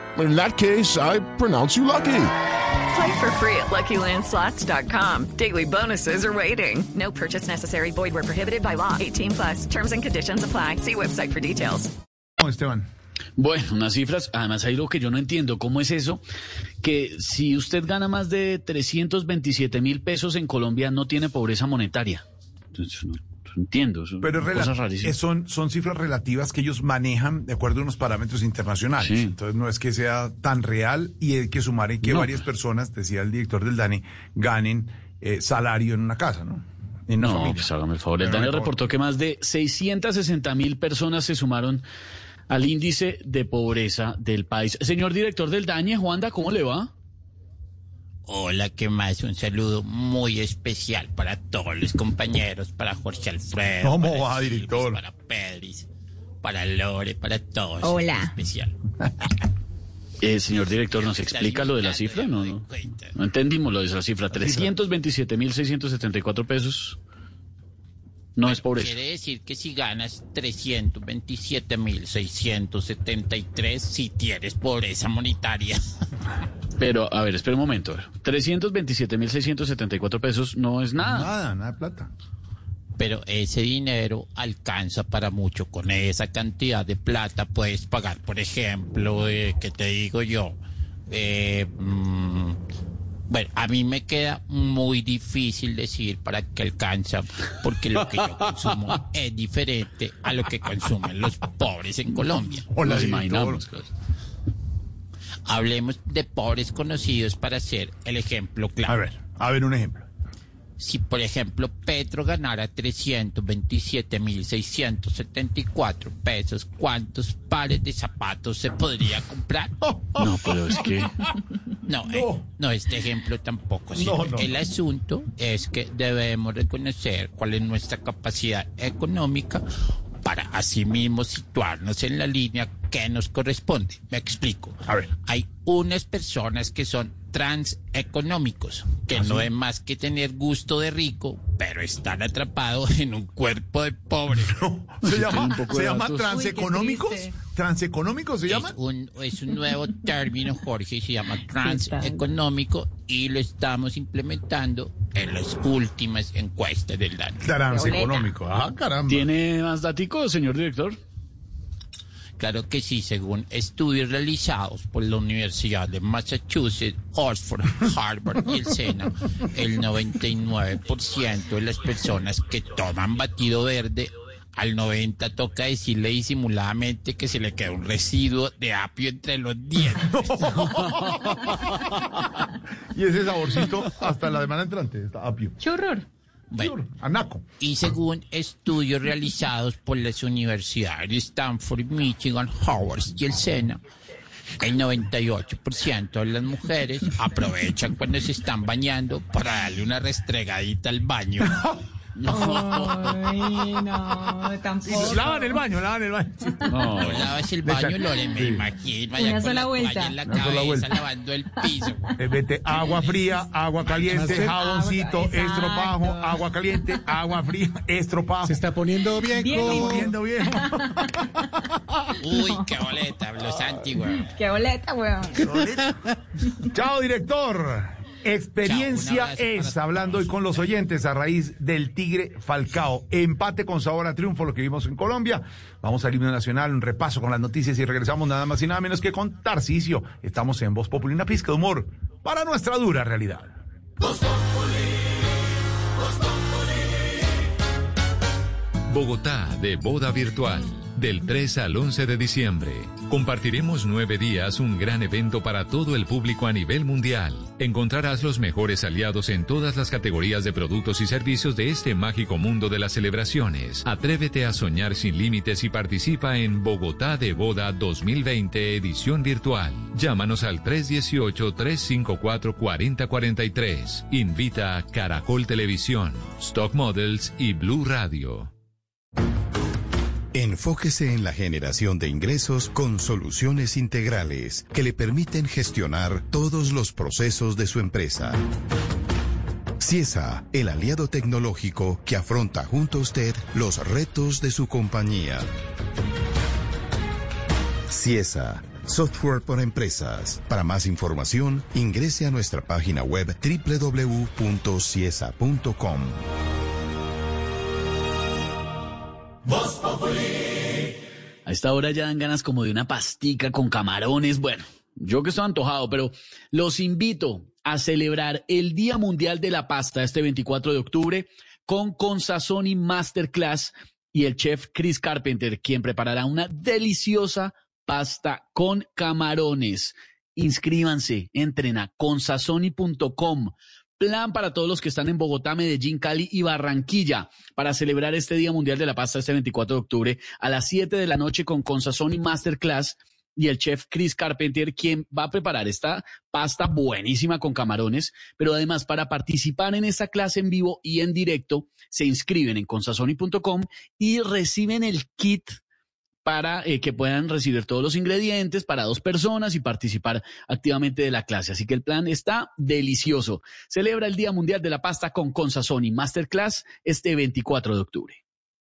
In that case, I pronounce you lucky. Play for free at LuckyLandSlots.com. Daily bonuses are waiting. No purchase necessary. Void where prohibited by law. 18 plus. Terms and conditions apply. See website for details. Esteban. Bueno, unas cifras, además hay lo que yo no entiendo, ¿cómo es eso? Que si usted gana más de 327 mil pesos en Colombia no tiene pobreza monetaria. Entonces, no entiendo, eso Pero cosas rarísimas. son, son cifras relativas que ellos manejan de acuerdo a unos parámetros internacionales. Entonces no es que sea tan real y hay que sumar en que No. varias personas, decía el director del DANE, ganen eh, salario en una casa, ¿no? En No, familia. pues hágame el favor. El DANE favor. reportó que más de 660 mil personas se sumaron al índice de pobreza del país. Señor director del DANE, Juanda, ¿cómo le va? Hola, ¿qué más? Un saludo muy especial para todos los compañeros, para Jorge Alfredo. ¿Cómo para va, director? Para Pedris, para Lore, para todos. Hola. en especial. [LAUGHS] Eh, señor director, ¿nos explica lo de la cifra? No, no, no entendimos lo de esa cifra. 327 mil 674 pesos no es pobreza. Quiere decir que si ganas 327.673, si tienes pobreza monetaria. [LAUGHS] Pero, a ver, espera un momento. 327 mil 674 pesos no es nada. Nada, nada de plata. Pero ese dinero alcanza para mucho. Con esa cantidad de plata puedes pagar, por ejemplo, eh, ¿qué te digo yo? Eh, mm, bueno, a mí me queda muy difícil decir para qué alcanza, porque lo que yo consumo [LAUGHS] es diferente a lo que consumen los pobres en Colombia. Nos director. imaginamos. Hablemos de pobres conocidos para hacer el ejemplo claro. A ver, a ver un ejemplo. Si, por ejemplo, Petro ganara 327.674 pesos, ¿cuántos pares de zapatos se podría comprar? [LAUGHS] No, pero es que... No, eh, no, este ejemplo tampoco. No, no. El asunto es que debemos reconocer cuál es nuestra capacidad económica para asimismo situarnos en la línea que nos corresponde. Me explico. A ver. Hay unas personas que son transeconómicos, que no es más que tener gusto de rico, pero están atrapados [LAUGHS] en un cuerpo de pobre. ¿Se llama, ¿se llama transeconómicos? ¿Transeconómicos se Es llaman? un, es un nuevo término, Jorge, se llama transeconómico y lo estamos implementando en las últimas encuestas del DANE. Transeconómico. Ah, caramba. ¿Tiene más daticos, señor director? Claro que sí, según estudios realizados por la Universidad de Massachusetts, Oxford, Harvard y el SENA, el 99% de las personas que toman batido verde, al 90% toca decirle disimuladamente que se le queda un residuo de apio entre los dientes. [LAUGHS] Y ese saborcito hasta la semana entrante, está apio. Churror. Bueno, Anaco. y según estudios realizados por las universidades de Stanford, Michigan, Howard y el SENA, el 98% de las mujeres aprovechan cuando se están bañando para darle una restregadita al baño. [LAUGHS] Ay, no, tampoco. Lavan el baño, lavan el baño. No, lavas el baño, Lore, me imagino. allá Una sola la vuelta. en la Una sola cabeza, vuelta. lavando el piso. Eh, Vete agua fría, agua caliente, jaboncito, exacto. estropajo, agua caliente, agua fría, estropajo. Se está poniendo bien. Bien, con- Viendo bien. Uy, qué [LAUGHS] boleta, los antiguos. Qué boleta, weón. Chao, director. Experiencia Chao, es, hablando hoy con los oyentes a raíz del Tigre Falcao. Empate con sabor a triunfo, lo que vimos en Colombia. Vamos al himno nacional, un repaso con las noticias y regresamos nada más y nada menos que con Tarcisio. Estamos en Voz Populi, una pizca de humor para nuestra dura realidad. Bogotá de boda virtual. Del 3 al 11 de diciembre. Compartiremos nueve días un gran evento para todo el público a nivel mundial. Encontrarás los mejores aliados en todas las categorías de productos y servicios de este mágico mundo de las celebraciones. Atrévete a soñar sin límites y participa en Bogotá de Boda 2020 edición virtual. Llámanos al 318-354-4043. Invita a Caracol Televisión, Stock Models y Blue Radio. Enfóquese en la generación de ingresos con soluciones integrales que le permiten gestionar todos los procesos de su empresa. CIESA, el aliado tecnológico que afronta junto a usted los retos de su compañía. CIESA, software para empresas. Para más información, ingrese a nuestra página web www.ciesa.com. A esta hora ya dan ganas como de una pastica con camarones. Bueno, yo que estoy antojado, pero los invito a celebrar el Día Mundial de la Pasta este 24 de octubre con Consazoni Masterclass y el chef Chris Carpenter, quien preparará una deliciosa pasta con camarones. Inscríbanse, entren a consazoni.com. Plan para todos los que están en Bogotá, Medellín, Cali y Barranquilla para celebrar este Día Mundial de la Pasta este 24 de octubre a las 7 de la noche con Consazoni Masterclass y el chef Chris Carpenter, quien va a preparar esta pasta buenísima con camarones, pero además para participar en esta clase en vivo y en directo, se inscriben en consazoni.com y reciben el kit para eh, que puedan recibir todos los ingredientes para dos personas y participar activamente de la clase. Así que el plan está delicioso. Celebra el Día Mundial de la Pasta con Consazoni Masterclass este 24 de octubre.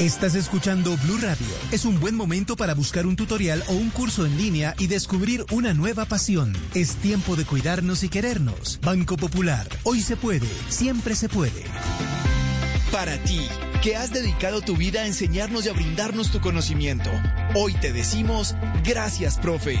Estás escuchando Blue Radio. Es un buen momento para buscar un tutorial o un curso en línea y descubrir una nueva pasión. Es tiempo de cuidarnos y querernos. Banco Popular. Hoy se puede. Siempre se puede. Para ti, que has dedicado tu vida a enseñarnos y a brindarnos tu conocimiento, hoy te decimos gracias, profe.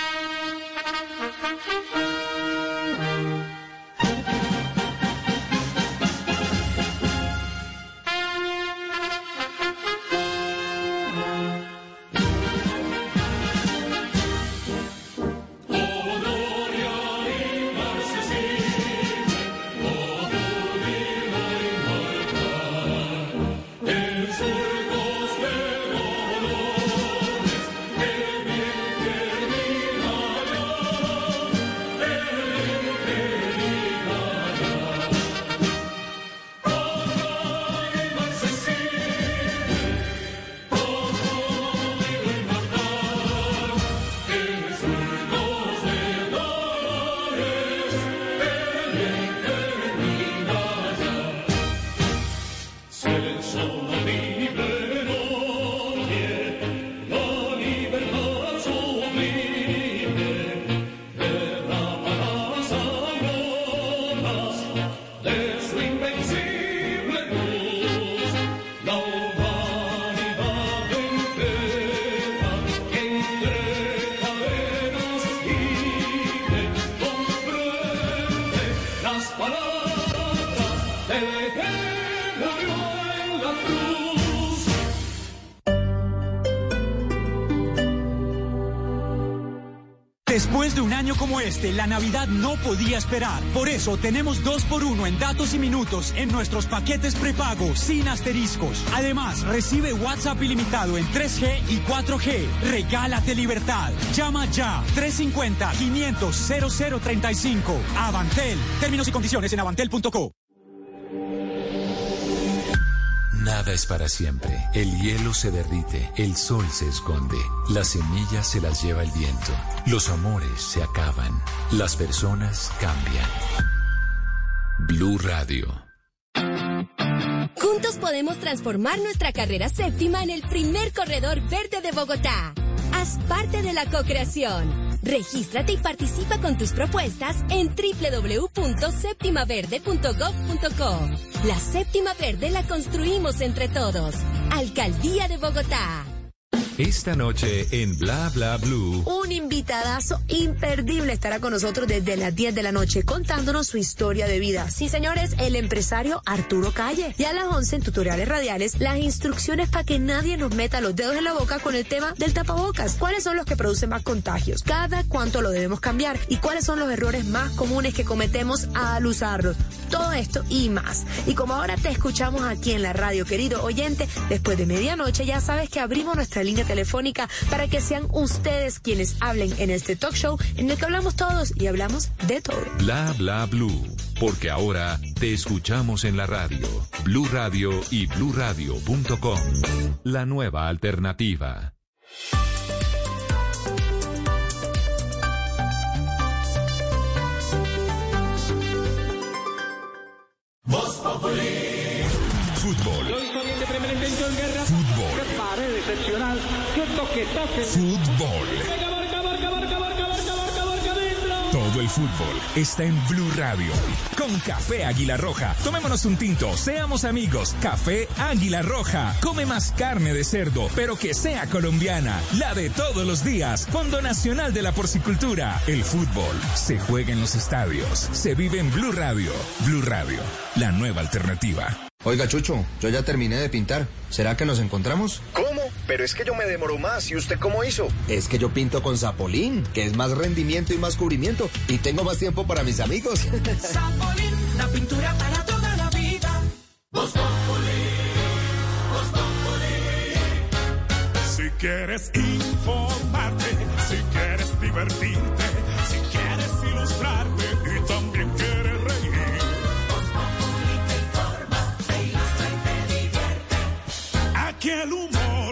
Este, la Navidad no podía esperar. Por eso tenemos 2 por 1 en datos y minutos en nuestros paquetes prepago sin asteriscos. Además, recibe WhatsApp ilimitado en 3G y 4G. Regálate libertad. Llama ya 350-500-0035. Avantel. Términos y condiciones en avantel.co. Nada es para siempre. El hielo se derrite, el sol se esconde, las semillas se las lleva el viento, los amores se acaban, las personas cambian. Blue Radio. Juntos podemos transformar nuestra carrera séptima en el primer corredor verde de Bogotá. Haz parte de la co-creación. Regístrate y participa con tus propuestas en www.septimaverde.gov.co. La séptima verde la construimos entre todos. Alcaldía de Bogotá. Esta noche en Bla Bla Blue. Un invitadazo imperdible estará con nosotros desde las 10 de la noche contándonos su historia de vida. Sí, señores, el empresario Arturo Calle. Y a las 11 en tutoriales radiales, las instrucciones para que nadie nos meta los dedos en la boca con el tema del tapabocas. ¿Cuáles son los que producen más contagios? ¿Cada cuánto lo debemos cambiar? ¿Y cuáles son los errores más comunes que cometemos al usarlos? Todo esto y más. Y como ahora te escuchamos aquí en la radio, querido oyente, después de medianoche ya sabes que abrimos nuestra línea telefónica para que sean ustedes quienes hablen en este talk show en el que hablamos todos y hablamos de todo. Bla Bla Blue. Porque ahora te escuchamos en la radio. Blue Radio y bluradio.com. La nueva alternativa. Voz Populi. Fútbol. Bien de primer en guerra. Fútbol. Excepcional. Fútbol. Venga, marca, marca, marca, marca, marca, marca, marca dentro. Todo el fútbol está en Blue Radio. Con Café Águila Roja. Tomémonos un tinto, seamos amigos. Café Águila Roja. Come más carne de cerdo, pero que sea colombiana. La de todos los días. Fondo Nacional de la Porcicultura. El fútbol se juega en los estadios. Se vive en Blue Radio. Blue Radio, la nueva alternativa. Oiga, Chucho, yo ya terminé de pintar. ¿Será que nos encontramos? ¿Cómo? Pero es que yo me demoro más. ¿Y usted cómo hizo? Es que yo pinto con Zapolín, que es más rendimiento y más cubrimiento. Y tengo más tiempo para mis amigos. [LAUGHS] Zapolín, la pintura para toda la vida. Voz Populi. Si quieres informarte, si quieres divertirte, si quieres ilustrarte y también quieres reír. Populi te informa, te ilustra y te divierte. Aquí el humor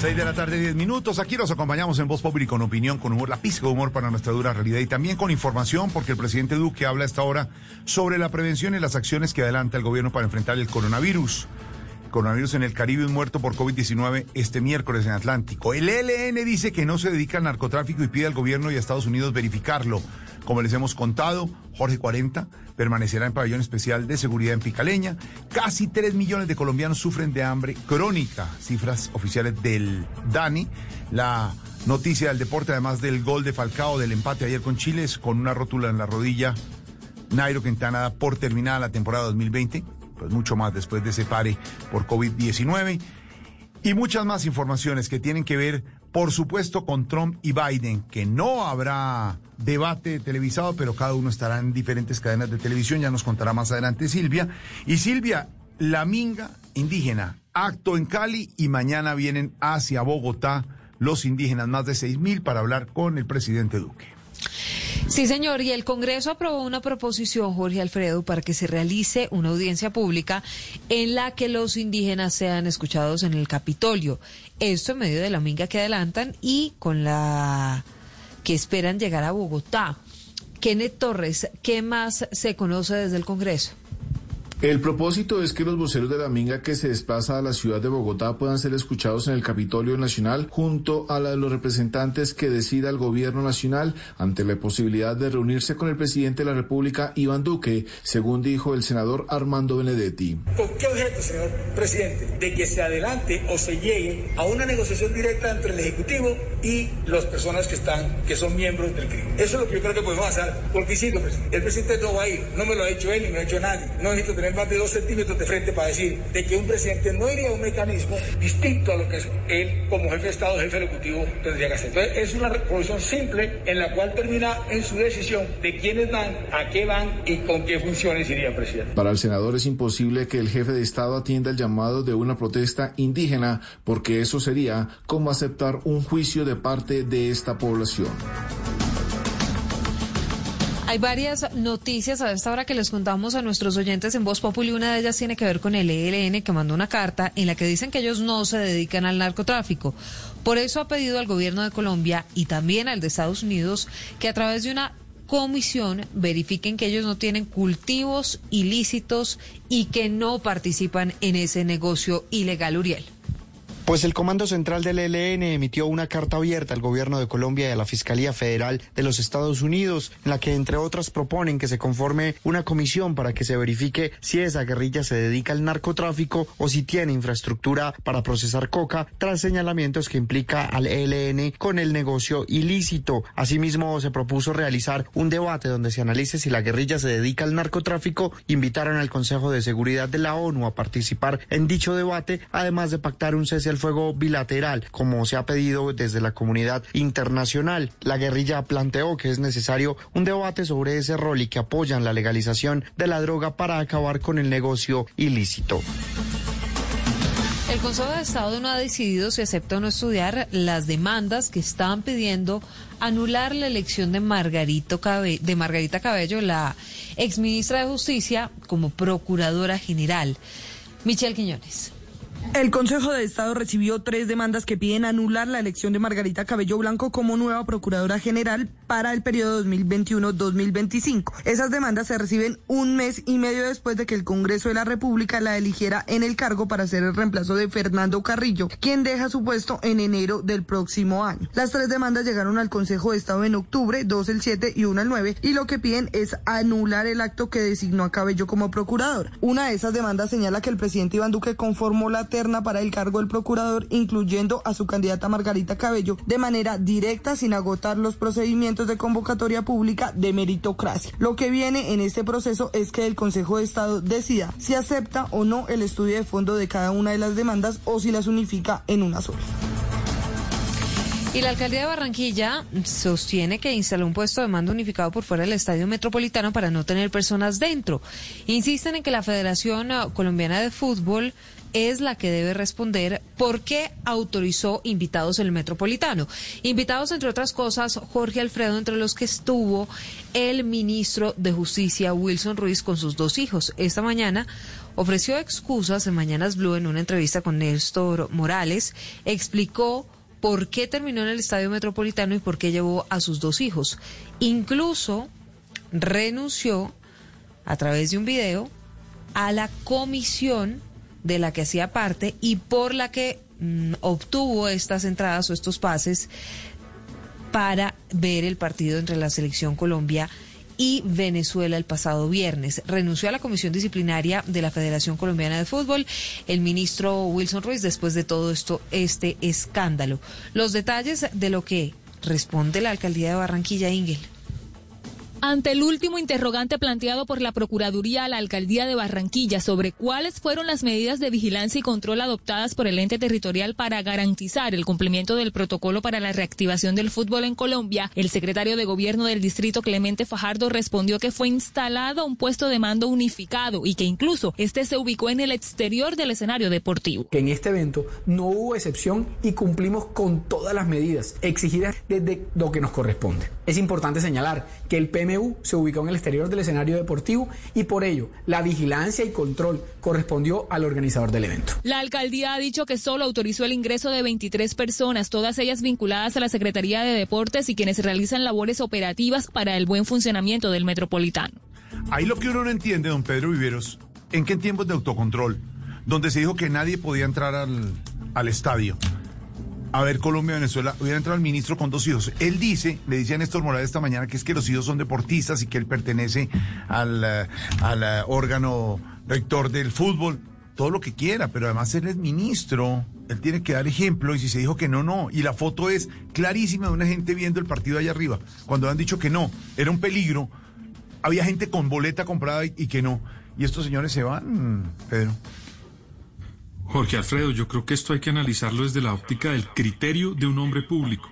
6 de la tarde, 10 minutos. Aquí los acompañamos en Voz Populi con opinión, con humor, la pizca de humor para nuestra dura realidad y también con información, porque el presidente Duque habla a esta hora sobre la prevención y las acciones que adelanta el gobierno para enfrentar el coronavirus. Coronavirus en el Caribe, un muerto por COVID-19 este miércoles en Atlántico. El ELN dice que no se dedica al narcotráfico y pide al gobierno y a Estados Unidos verificarlo. Como les hemos contado, Jorge 40 permanecerá en pabellón especial de seguridad en Picaleña. Casi 3 millones de colombianos sufren de hambre crónica. Cifras oficiales del DANI. La noticia del deporte, además del gol de Falcao del empate ayer con Chile, con una rótula en la rodilla. Nairo Quintana da por terminada la temporada 2020, pues mucho más después de ese pare por COVID-19. Y muchas más informaciones que tienen que ver, por supuesto, con Trump y Biden, que no habrá debate televisado, pero cada uno estará en diferentes cadenas de televisión, ya nos contará más adelante Silvia. Y Silvia, la minga indígena, acto en Cali y mañana vienen hacia Bogotá los indígenas, más de seis mil, para hablar con el presidente Duque. Sí, señor, y el Congreso aprobó una proposición, Jorge Alfredo, para que se realice una audiencia pública en la que los indígenas sean escuchados en el Capitolio. Esto en medio de la minga que adelantan y con la que esperan llegar a Bogotá. Kenneth Torres, ¿qué más se conoce desde el Congreso? El propósito es que los voceros de la Minga que se desplaza a la ciudad de Bogotá puedan ser escuchados en el Capitolio Nacional junto a la de los representantes que decida el gobierno nacional ante la posibilidad de reunirse con el presidente de la República, Iván Duque, según dijo el senador Armando Benedetti. ¿Con qué objeto, señor presidente? De que se adelante o se llegue a una negociación directa entre el Ejecutivo y las personas que están, que son miembros del CRI. Eso es lo que yo creo que podemos hacer. Porque sí, el presidente no va a ir, no me lo ha hecho él ni me lo ha hecho nadie. No necesito tener más de dos centímetros de frente para decir de que un presidente no iría a un mecanismo distinto a lo que él como jefe de Estado, jefe ejecutivo, tendría que hacer. Entonces, es una resolución simple en la cual termina en su decisión de quiénes van, a qué van y con qué funciones iría presidente. Para el senador es imposible que el jefe de Estado atienda el llamado de una protesta indígena porque eso sería como aceptar un juicio de parte de esta población. Hay varias noticias a esta hora que les contamos a nuestros oyentes en Voz Populi. Una de ellas tiene que ver con el ELN que mandó una carta en la que dicen que ellos no se dedican al narcotráfico. Por eso ha pedido al gobierno de Colombia y también al de Estados Unidos que a través de una comisión verifiquen que ellos no tienen cultivos ilícitos y que no participan en ese negocio ilegal, Uriel. Pues el Comando Central del ELN emitió una carta abierta al Gobierno de Colombia y a la Fiscalía Federal de los Estados Unidos, en la que entre otras proponen que se conforme una comisión para que se verifique si esa guerrilla se dedica al narcotráfico o si tiene infraestructura para procesar coca, tras señalamientos que implica al ELN con el negocio ilícito. Asimismo, se propuso realizar un debate donde se analice si la guerrilla se dedica al narcotráfico, invitaron al Consejo de Seguridad de la ONU a participar en dicho debate, además de pactar un cese al fuego bilateral, como se ha pedido desde la comunidad internacional. La guerrilla planteó que es necesario un debate sobre ese rol y que apoyan la legalización de la droga para acabar con el negocio ilícito. El Consejo de Estado no ha decidido si acepta o no estudiar las demandas que estaban pidiendo anular la elección de, Margarito de Margarita Cabello, la exministra de Justicia, como procuradora general. Michelle Quiñones. El Consejo de Estado recibió tres demandas que piden anular la elección de Margarita Cabello Blanco como nueva Procuradora General para el periodo 2021-2025. Esas demandas se reciben un mes y medio después de que el Congreso de la República la eligiera en el cargo para ser el reemplazo de Fernando Carrillo, quien deja su puesto en enero del próximo año. Las tres demandas llegaron al Consejo de Estado en octubre, dos el 7 y una el 9, y lo que piden es anular el acto que designó a Cabello como procurador. Una de esas demandas señala que el presidente Iván Duque conformó la para el cargo del procurador, incluyendo a su candidata Margarita Cabello, de manera directa sin agotar los procedimientos de convocatoria pública de meritocracia. Lo que viene en este proceso es que el Consejo de Estado decida si acepta o no el estudio de fondo de cada una de las demandas o si las unifica en una sola. Y la alcaldía de Barranquilla sostiene que instaló un puesto de mando unificado por fuera del estadio metropolitano para no tener personas dentro. Insisten en que la Federación Colombiana de Fútbol es la que debe responder por qué autorizó invitados el metropolitano. Invitados, entre otras cosas, Jorge Alfredo, entre los que estuvo el ministro de Justicia, Wilson Ruiz, con sus dos hijos. Esta mañana ofreció excusas en Mañanas Blue en una entrevista con Néstor Morales. Explicó por qué terminó en el estadio metropolitano y por qué llevó a sus dos hijos. Incluso renunció a través de un video a la comisión de la que hacía parte y por la que mm, obtuvo estas entradas o estos pases para ver el partido entre la selección Colombia y Venezuela el pasado viernes. Renunció a la comisión disciplinaria de la Federación Colombiana de Fútbol el ministro Wilson Ruiz después de todo esto, este escándalo. Los detalles de lo que responde la alcaldía de Barranquilla, Ingel. Ante el último interrogante planteado por la Procuraduría a la Alcaldía de Barranquilla sobre cuáles fueron las medidas de vigilancia y control adoptadas por el ente territorial para garantizar el cumplimiento del protocolo para la reactivación del fútbol en Colombia, el secretario de Gobierno del distrito Clemente Fajardo respondió que fue instalado un puesto de mando unificado y que incluso este se ubicó en el exterior del escenario deportivo. En este evento no hubo excepción y cumplimos con todas las medidas exigidas desde lo que nos corresponde. Es importante señalar que el PMU se ubicó en el exterior del escenario deportivo y por ello la vigilancia y control correspondió al organizador del evento. La alcaldía ha dicho que solo autorizó el ingreso de 23 personas, todas ellas vinculadas a la Secretaría de Deportes y quienes realizan labores operativas para el buen funcionamiento del metropolitano. Ahí lo que uno no entiende, don Pedro Viveros, ¿en qué tiempos de autocontrol? Donde se dijo que nadie podía entrar al, al estadio a ver Colombia Venezuela, hubiera entrado el ministro con dos hijos. Él dice, le decía a Néstor Morales esta mañana, que es que los hijos son deportistas y que él pertenece al, eh, al eh, órgano rector del fútbol, todo lo que quiera, pero además él es ministro, él tiene que dar ejemplo y si se dijo que no, no. Y la foto es clarísima de una gente viendo el partido allá arriba, cuando han dicho que no, era un peligro, había gente con boleta comprada y, y que no. Y estos señores se van, Pedro. Jorge Alfredo, yo creo que esto hay que analizarlo desde la óptica del criterio de un hombre público.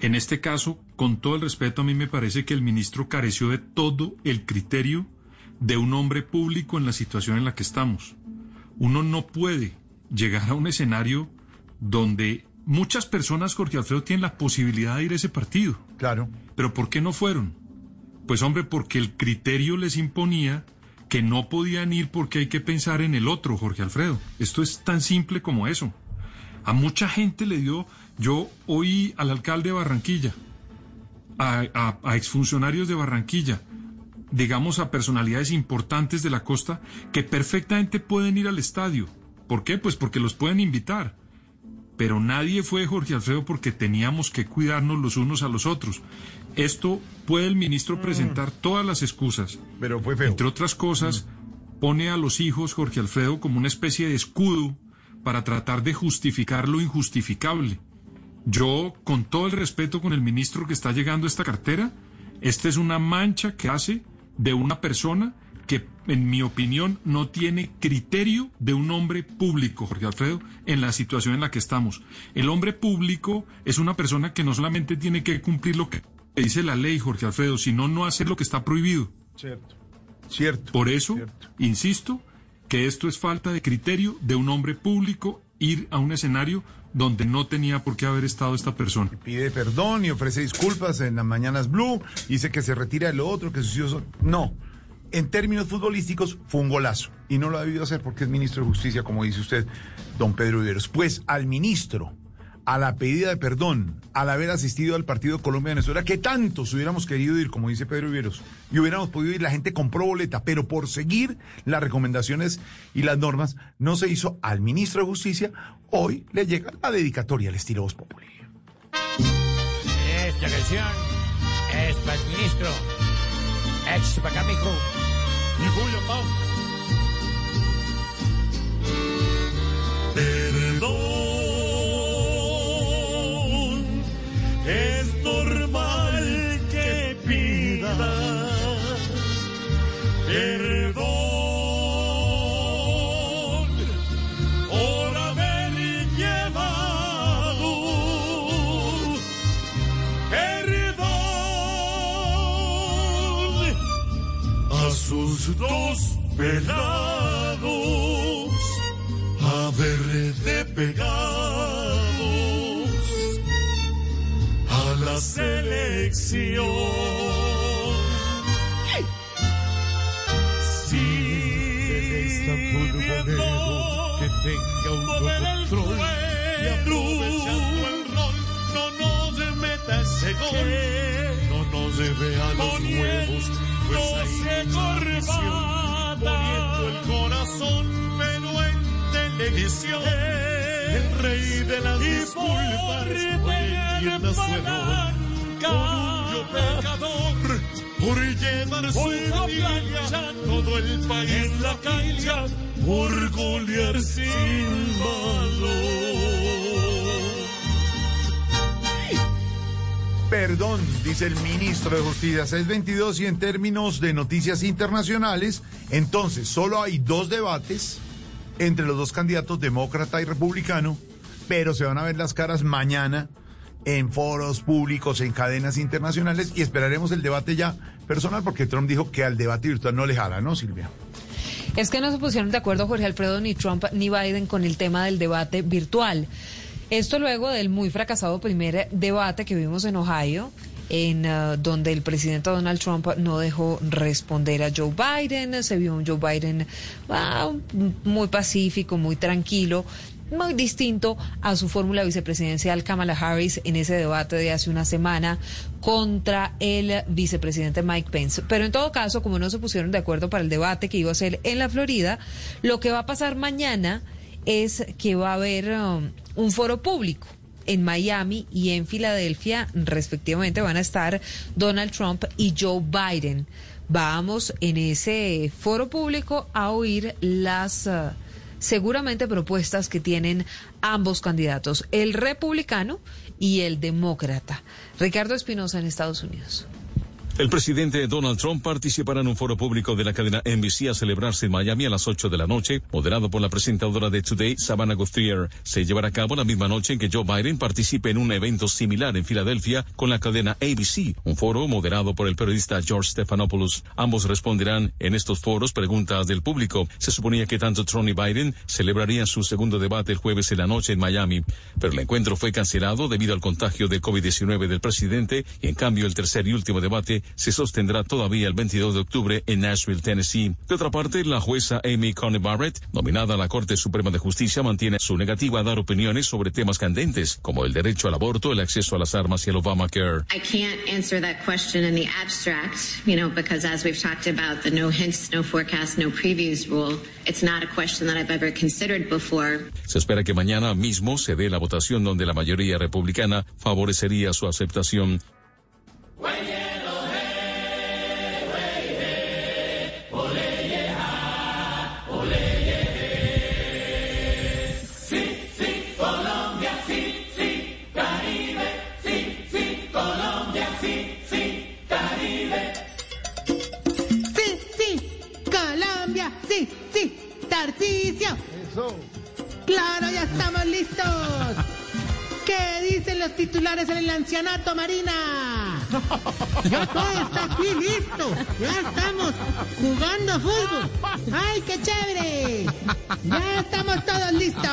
En este caso, con todo el respeto, a mí me parece que el ministro careció de todo el criterio de un hombre público en la situación en la que estamos. Uno no puede llegar a un escenario donde muchas personas, Jorge Alfredo, tienen la posibilidad de ir a ese partido. Claro. Pero ¿por qué no fueron? Pues hombre, porque el criterio les imponía que no podían ir porque hay que pensar en el otro, Jorge Alfredo. Esto es tan simple como eso. A mucha gente le dio, yo oí al alcalde de Barranquilla, a, a, exfuncionarios de Barranquilla, digamos a personalidades importantes de la costa, que perfectamente pueden ir al estadio. ¿Por qué? Pues porque los pueden invitar. Pero nadie fue Jorge Alfredo porque teníamos que cuidarnos los unos a los otros. Esto puede el ministro Mm. presentar todas las excusas. Pero fue feo. Entre otras cosas, pone a los hijos Jorge Alfredo como una especie de escudo para tratar de justificar lo injustificable. Yo, con todo el respeto con el ministro que está llegando a esta cartera, esta es una mancha que hace de una persona que, en mi opinión, no tiene criterio de un hombre público, Jorge Alfredo, en la situación en la que estamos. El hombre público es una persona que no solamente tiene que cumplir lo que dice la ley, Jorge Alfredo, sino no hacer lo que está prohibido. Cierto. Cierto. Por eso, insisto, que esto es falta de criterio de un hombre público ir a un escenario donde no tenía por qué haber estado esta persona. Pide perdón y ofrece disculpas en las mañanas Blue, dice que se retira de lo otro, que sus hijos. No, en términos futbolísticos fue un golazo y no lo ha debido hacer porque es ministro de Justicia, como dice usted, don Pedro Viveros. Pues al ministro, a la pedida de perdón, al haber asistido al partido Colombia-Venezuela, que tantos hubiéramos querido ir, como dice Pedro Viveros, y hubiéramos podido ir, la gente compró boleta, pero por seguir las recomendaciones y las normas, no se hizo al ministro de Justicia, hoy le llega la dedicatoria al estilo Voz Populi. Esta canción es para el ministro. Échese Y Julio Pau. Perdón, es normal que pida perdón sus dos pelados haber de pegados a la selección. Sí, que tenga y aprovechando el rol, no nos meta ese gol, no nos vea los huevos, presión, poniendo el corazón, pero en televisión, el rey de las disculpas, hoy su error, orgullo pecador, por llevar su familia, todo el país la cancha, por golear sin valor. Perdón, dice el ministro de Justicia 622 y en términos de noticias internacionales, entonces solo hay dos debates entre los dos candidatos, demócrata y republicano, pero se van a ver las caras mañana en foros públicos, en cadenas internacionales y esperaremos el debate ya personal porque Trump dijo que al debate virtual no le jala, ¿no, Silvia? Es que no se pusieron de acuerdo Jorge Alfredo ni Trump ni Biden con el tema del debate virtual. Esto luego del muy fracasado primer debate que vimos en Ohio, en uh, donde el presidente Donald Trump no dejó responder a Joe Biden, se vio un Joe Biden ah, muy pacífico, muy tranquilo, muy distinto a su fórmula vicepresidencial Kamala Harris en ese debate de hace una semana contra el vicepresidente Mike Pence. Pero en todo caso, como no se pusieron de acuerdo para el debate que iba a ser en la Florida, lo que va a pasar mañana es que va a haber um, un foro público en Miami y en Filadelfia, respectivamente, van a estar Donald Trump y Joe Biden. Vamos en ese foro público a oír las uh, seguramente propuestas que tienen ambos candidatos, el republicano y el demócrata. Ricardo Espinosa en Estados Unidos. El presidente Donald Trump participará en un foro público de la cadena NBC a celebrarse en Miami a las 8 de la noche, moderado por la presentadora de Today, Savannah Guthier. Se llevará a cabo la misma noche en que Joe Biden participe en un evento similar en Filadelfia con la cadena ABC, un foro moderado por el periodista George Stephanopoulos. Ambos responderán en estos foros preguntas del público. Se suponía que tanto Trump y Biden celebrarían su segundo debate el jueves en la noche en Miami, pero el encuentro fue cancelado debido al contagio de COVID-19 del presidente y en cambio el tercer y último debate se sostendrá todavía el 22 de octubre en Nashville, Tennessee. De otra parte, la jueza Amy Coney Barrett, nominada a la Corte Suprema de Justicia, mantiene su negativa a dar opiniones sobre temas candentes, como el derecho al aborto, el acceso a las armas y el Obamacare. I can't answer that question in the abstract, you know, because as we've talked about the no hints, no forecast, no previews rule, it's not a question that I've ever considered before. Se espera que mañana mismo se dé la votación donde la mayoría republicana favorecería su aceptación. Tarcisio. Claro, ya estamos listos. [LAUGHS] ¿Qué dicen los titulares en el ancianato, Marina? Ya todo está aquí listo. Ya estamos jugando fútbol. ¡Ay, qué chévere! Ya estamos todos listos.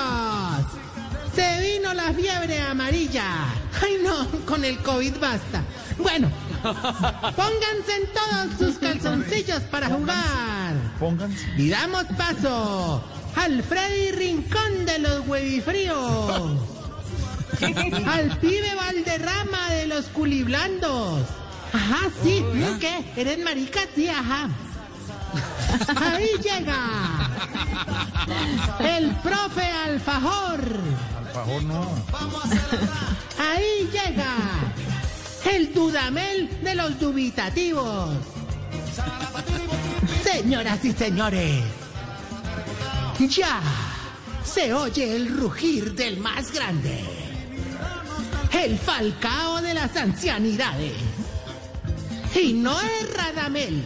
Se vino la fiebre amarilla. Ay, no, con el COVID basta. Bueno, pónganse en todos sus calzoncillos para jugar. Pónganse. Y damos paso al Freddy Rincón de los huevifríos. [LAUGHS] al pibe Valderrama de los culiblandos. Ajá, sí, ¿no qué? ¿Eres marica? Sí, ajá. Ahí llega el profe Alfajor. Alfajor no. Ahí llega el Dudamel de los dubitativos. Señoras y señores, ya se oye el rugir del más grande, el falcao de las ancianidades. Y no es Radamel,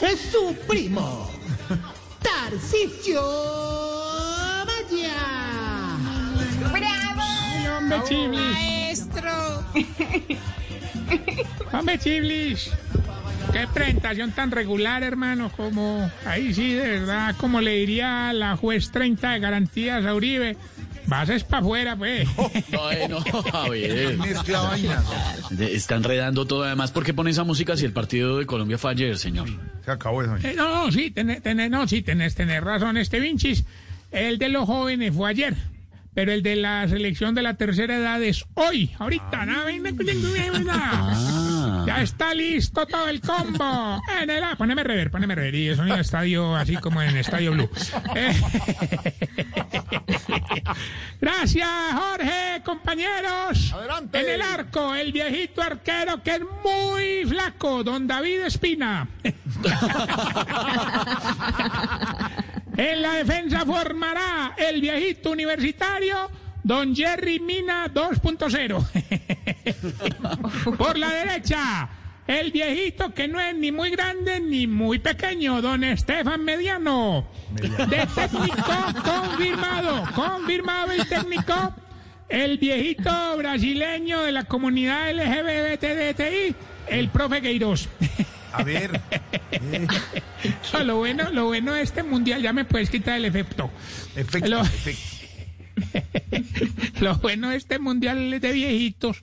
es su primo, Tarcisio Maya. ¡Bravo! [LAUGHS] hombre, Chiblis! ¡Maestro! Hombre, Chiblis. Qué presentación tan regular, hermano, como ahí sí, de verdad, como le diría la juez 30 de garantías a Uribe. Vas es para afuera, pues. [LAUGHS] No, no, Javier. Mezcla Está enredando todo. Además, ¿por qué pone esa música si el partido de Colombia fue ayer, señor? Se acabó eso. Eh, no, no, sí, tenés, tenés- no, sí, tenés, tenés razón, este Vinchis. El de los jóvenes fue ayer, pero el de la selección de la tercera edad es hoy, ahorita. nada. Ya está listo todo el combo. En el, poneme rever, poneme rever. Y eso en el estadio, así como en Estadio Blue. Eh, [LAUGHS] Gracias, Jorge, compañeros. Adelante. En el arco, el viejito arquero que es muy flaco, don David Espina. [LAUGHS] En la defensa formará el viejito universitario Don Jerry Mina 2.0. Por la derecha, el viejito que no es ni muy grande ni muy pequeño, don Estefan Mediano. De técnico confirmado, confirmado el técnico, el viejito brasileño de la comunidad LGBTI, el profe Gueiros. A ver. [LAUGHS] No, lo bueno, lo bueno de este mundial, ya me puedes quitar el efecto. Efecto, Lo- efecto. [LAUGHS] Lo bueno de este mundial de viejitos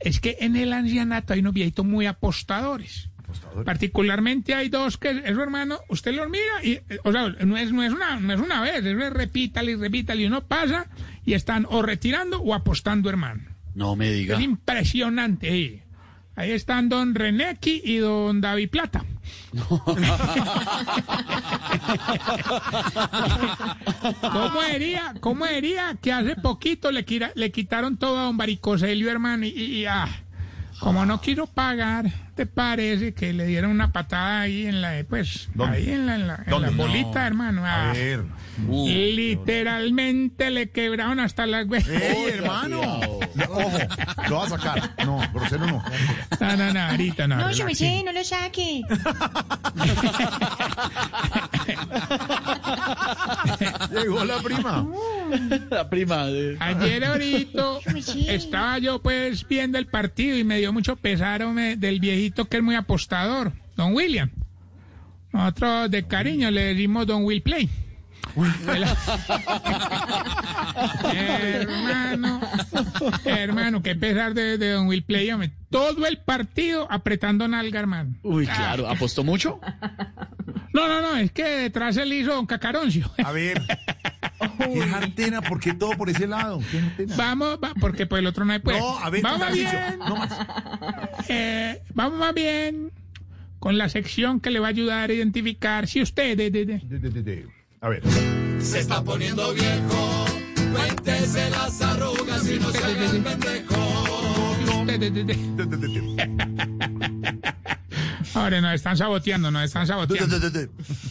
es que en el ancianato hay unos viejitos muy apostadores. Particularmente hay dos que, eso hermano, usted los mira y, eh, o sea, no es, no es, una, no es una vez, es repítale y repítale y uno pasa y están o retirando o apostando, hermano. No me diga. Es impresionante. sí. Ahí están don Renequi y don David Plata. [LAUGHS] ¿Cómo diría, cómo diría que hace poquito le, quitaron todo a don Baricoselio, hermano? Y, y- y, ah, como no quiero pagar, ¿te parece que le dieron una patada ahí en la, pues, ¿Dónde? ahí en la, en la- en ¿Dónde? la bolita, No. hermano? A Ah, ver. literalmente le quebraron hasta las hue- ¡Ey, hermano! No, ojo, lo va a sacar. No, grosero no. No, no, no, ahorita no. No, relax. Chomeché, no lo saque. [LAUGHS] Llegó la prima. [LAUGHS] [LAUGHS] La prima de... Ayer ahorita [LAUGHS] estaba yo pues viendo el partido y me dio mucho pesar hombre, del viejito que es muy apostador, don William. Nosotros de cariño le decimos don Will Play. Hermano, hermano, qué pesar de, de don Will Play, hombre. Todo el partido apretando nalga, hermano. Uy, claro, ¿apostó mucho? No, no, no, es que detrás él hizo don Cacaroncio. A ver. [LAUGHS] ¿Qué jartena? ¿Por qué todo por ese lado? ¿Qué? Vamos, va- porque por el otro no hay pues. No, a ver, vamos más bien. no más. Eh, vamos más bien con la sección que le va a ayudar a identificar si usted. de- de- de- De, de, de, de. A ver. Se está poniendo viejo, cuéntese las arrugas y no se haga el [LAUGHS] pendejo. Ahora nos están saboteando, nos están saboteando.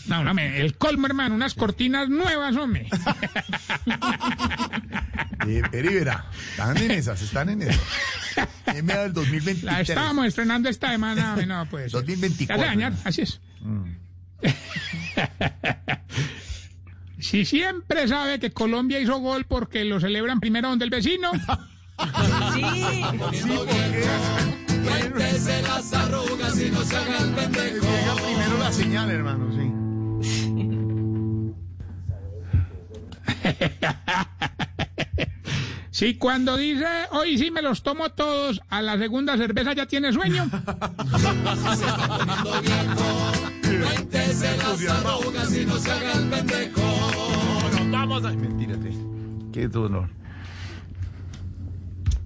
No, no, me- el colmo, hermano, unas cortinas nuevas, hombre. [LAUGHS] Eh, Peri, verá. Están en esas, están en esas. En medio del 2023. La estábamos estrenando esta semana, no, pues. 2024. Se hace dañar, así es. [LAUGHS] Si siempre sabe que Colombia hizo gol porque lo celebran primero donde el vecino. [LAUGHS] Cuéntese las arrugas y no se haga el pendejo. Llega primero la señal, hermano, sí. [LAUGHS] Si cuando dice, hoy sí me los tomo todos, a la segunda cerveza ya tiene sueño. Cuéntese las [LAUGHS] arrugas y no se haga el pendejo. Nos vamos a... Mentira, sí. Qué dolor.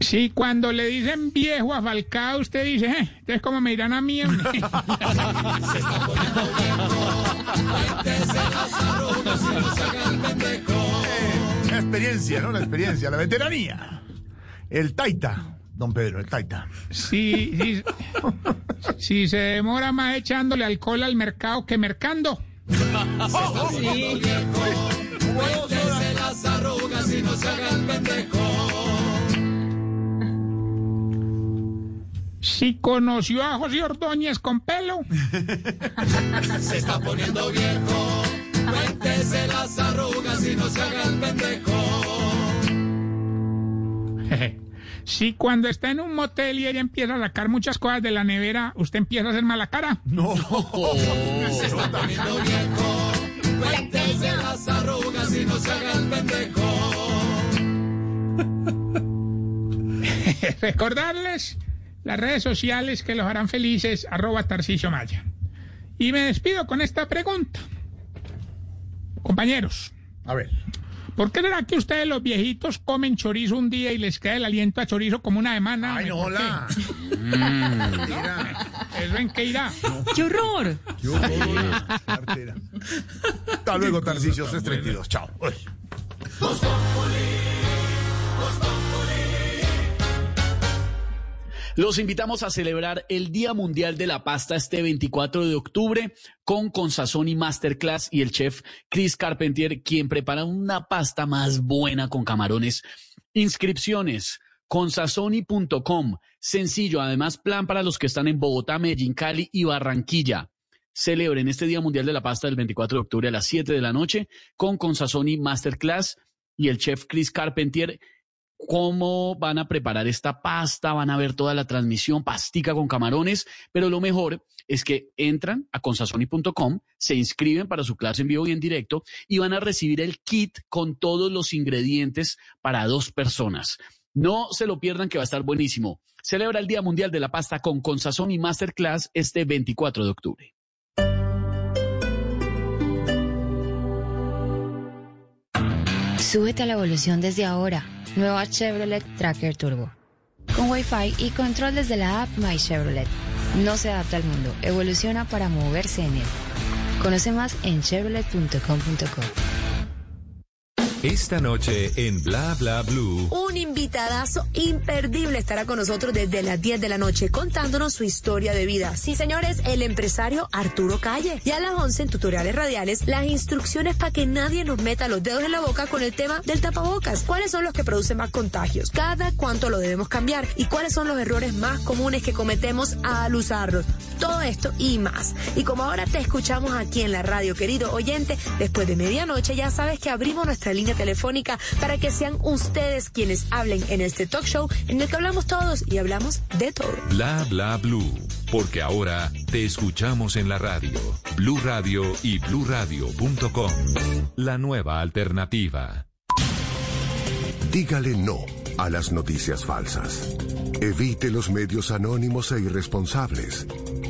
Si cuando le dicen viejo a Falcao, usted dice, eh, entonces como me dirán a mí. hombre?" Cuéntese [LAUGHS] las [LAUGHS] arrugas y no se haga el pendejo. La experiencia, ¿no? La experiencia, la veteranía. El taita, don Pedro, el taita. si, si, si se demora más echándole alcohol al mercado que mercando. Cuéntese las arrugas y no se haga el pendejo. Si conoció a José Ordóñez con pelo. Se está poniendo viejo. Cuéntese las arrugas y no se haga el pendejo. [LAUGHS] Si cuando está en un motel y ella empieza a sacar muchas cosas de la nevera, usted empieza a hacer mala cara. No. [LAUGHS] Se está poniendo viejo. Cuéntese las arrugas y no se haga el pendejo. [LAUGHS] Recordarles las redes sociales que los harán felices, arroba Tarcisio Maya. Y me despido con esta pregunta. Compañeros, A ver. ¿por qué será que ustedes los viejitos comen chorizo un día y les queda el aliento a chorizo como una semana? Ay, no, hola. ¿Eso en qué irá? ¡Qué horror! Qué horror. Hasta luego, Tarcisio 332. Chao. Uy. Los invitamos a celebrar el Día Mundial de la Pasta este 24 de octubre con Consazón y Masterclass y el chef Chris Carpentier, quien prepara una pasta más buena con camarones Inscripciones consasoni.com. Sencillo, además plan para los que están en Bogotá, Medellín, Cali y Barranquilla. Celebren este Día Mundial de la Pasta del 24 de octubre a las 7 de la noche con Consasoni Masterclass y el chef Chris Carpentier. Cómo van a preparar esta pasta, van a ver toda la transmisión, pastica con camarones, pero lo mejor es que entran a consasoni.com, se inscriben para su clase en vivo y en directo y van a recibir el kit con todos los ingredientes para dos personas. No se lo pierdan que va a estar buenísimo. Celebra el Día Mundial de la Pasta con Consasoni Masterclass este 24 de octubre. Súbete a la evolución desde ahora. Nueva Chevrolet Tracker Turbo. Con Wi-Fi y control desde la app My Chevrolet. No se adapta al mundo, evoluciona para moverse en él. Conoce más en chevrolet.com.co. Esta noche en Bla Bla Blue. Un invitadazo imperdible estará con nosotros desde las 10 de la noche contándonos su historia de vida. Sí, señores, el empresario Arturo Calle. Y a las 11 en tutoriales radiales, las instrucciones para que nadie nos meta los dedos en la boca con el tema del tapabocas. ¿Cuáles son los que producen más contagios? Cada cuánto lo debemos cambiar y cuáles son los errores más comunes que cometemos al usarlos. Todo esto y más. Y como ahora te escuchamos aquí en la radio, querido oyente, después de medianoche ya sabes que abrimos nuestra línea telefónica para que sean ustedes quienes hablen en este talk show en el que hablamos todos y hablamos de todo. Bla Bla Blue. Porque ahora te escuchamos en la radio. Blue Radio y bluradio.com. La nueva alternativa. Dígale no a las noticias falsas. Evite los medios anónimos e irresponsables.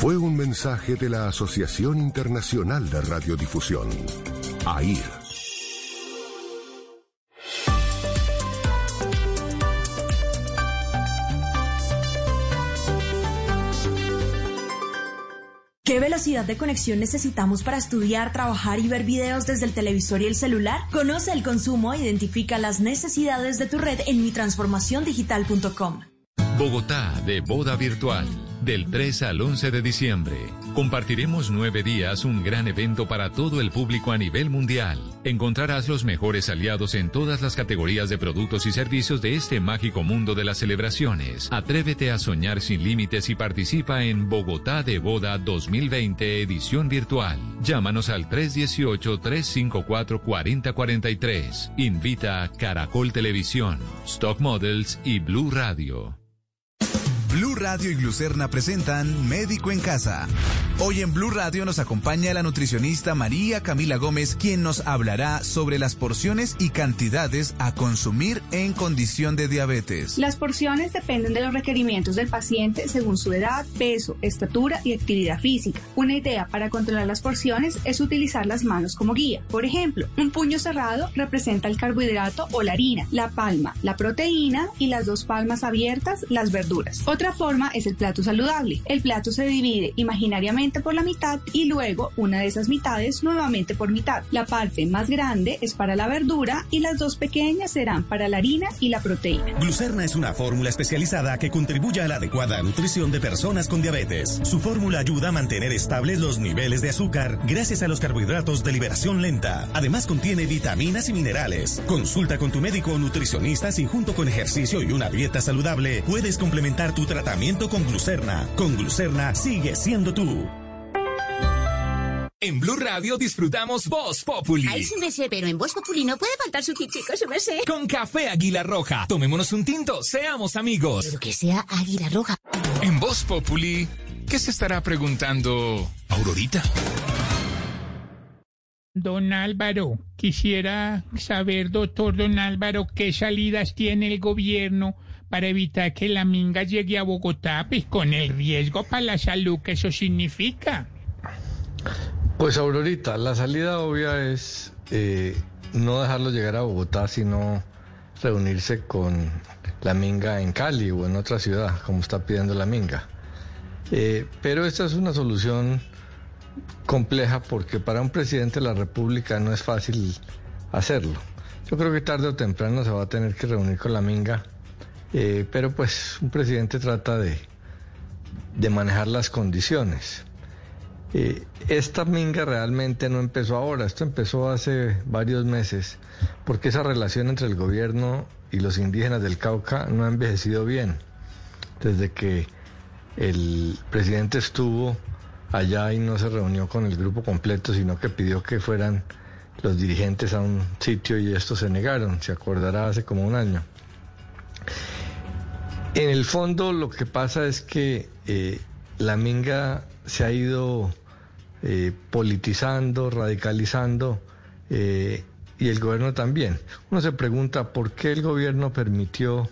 Fue un mensaje de la Asociación Internacional de Radiodifusión, AIR. ¿Qué velocidad de conexión necesitamos para estudiar, trabajar y ver videos desde el televisor y el celular? Conoce el consumo e identifica las necesidades de tu red en mitransformaciondigital.com. Bogotá de boda virtual. Del 3 al 11 de diciembre. Compartiremos nueve días un gran evento para todo el público a nivel mundial. Encontrarás los mejores aliados en todas las categorías de productos y servicios de este mágico mundo de las celebraciones. Atrévete a soñar sin límites y participa en Bogotá de Boda 2020 edición virtual. Llámanos al 318-354-4043. Invita a Caracol Televisión, Stock Models y Blue Radio. Blue Radio y Glucerna presentan Médico en Casa. Hoy en Blue Radio nos acompaña la nutricionista María Camila Gómez, quien nos hablará sobre las porciones y cantidades a consumir en condición de diabetes. Las porciones dependen de los requerimientos del paciente según su edad, peso, estatura y actividad física. Una idea para controlar las porciones es utilizar las manos como guía. Por ejemplo, un puño cerrado representa el carbohidrato o la harina, la palma, la proteína y las dos palmas abiertas, las verduras. Otra forma es el plato saludable. El plato se divide imaginariamente por la mitad y luego una de esas mitades nuevamente por mitad. La parte más grande es para la verdura y las dos pequeñas serán para la harina y la proteína. Glucerna es una fórmula especializada que contribuye a la adecuada nutrición de personas con diabetes. Su fórmula ayuda a mantener estables los niveles de azúcar gracias a los carbohidratos de liberación lenta. Además contiene vitaminas y minerales. Consulta con tu médico o nutricionista si junto con ejercicio y una dieta saludable puedes complementar tu tratamiento con glucerna. Con glucerna sigue siendo tú. En Blue Radio disfrutamos Voz Populi. Ay, sí me sé, pero en Voz Populi no puede faltar su me sé. Con café Águila Roja. Tomémonos un tinto, seamos amigos. Pero que sea Águila Roja. En Voz Populi, ¿qué se estará preguntando Aurorita? Don Álvaro, quisiera saber, doctor Don Álvaro, qué salidas tiene el gobierno para evitar que la minga llegue a Bogotá, pues con el riesgo para la salud que eso significa. Pues Aurorita, la salida obvia es eh, no dejarlo llegar a Bogotá, sino reunirse con la Minga en Cali o en otra ciudad, como está pidiendo la Minga. Eh, pero esta es una solución compleja porque para un presidente de la República no es fácil hacerlo. Yo creo que tarde o temprano se va a tener que reunir con la Minga, eh, pero pues un presidente trata de, de manejar las condiciones. Eh, esta minga realmente no empezó ahora, esto empezó hace varios meses, porque esa relación entre el gobierno y los indígenas del Cauca no ha envejecido bien. Desde que el presidente estuvo allá y no se reunió con el grupo completo, sino que pidió que fueran los dirigentes a un sitio y estos se negaron, se acordará hace como un año. En el fondo lo que pasa es que eh, la minga se ha ido eh, politizando, radicalizando eh, y el gobierno también. Uno se pregunta por qué el gobierno permitió,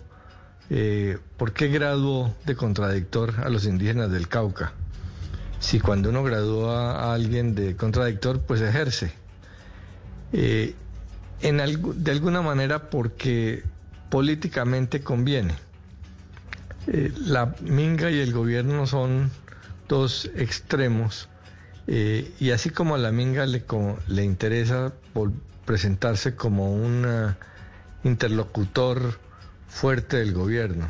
por qué graduó de contradictor a los indígenas del Cauca. Si cuando uno gradúa a alguien de contradictor, pues ejerce. en de alguna manera porque políticamente conviene. Eh, la Minga y el gobierno son dos extremos eh, y así como a la Minga le, le interesa presentarse como un eh, interlocutor fuerte del gobierno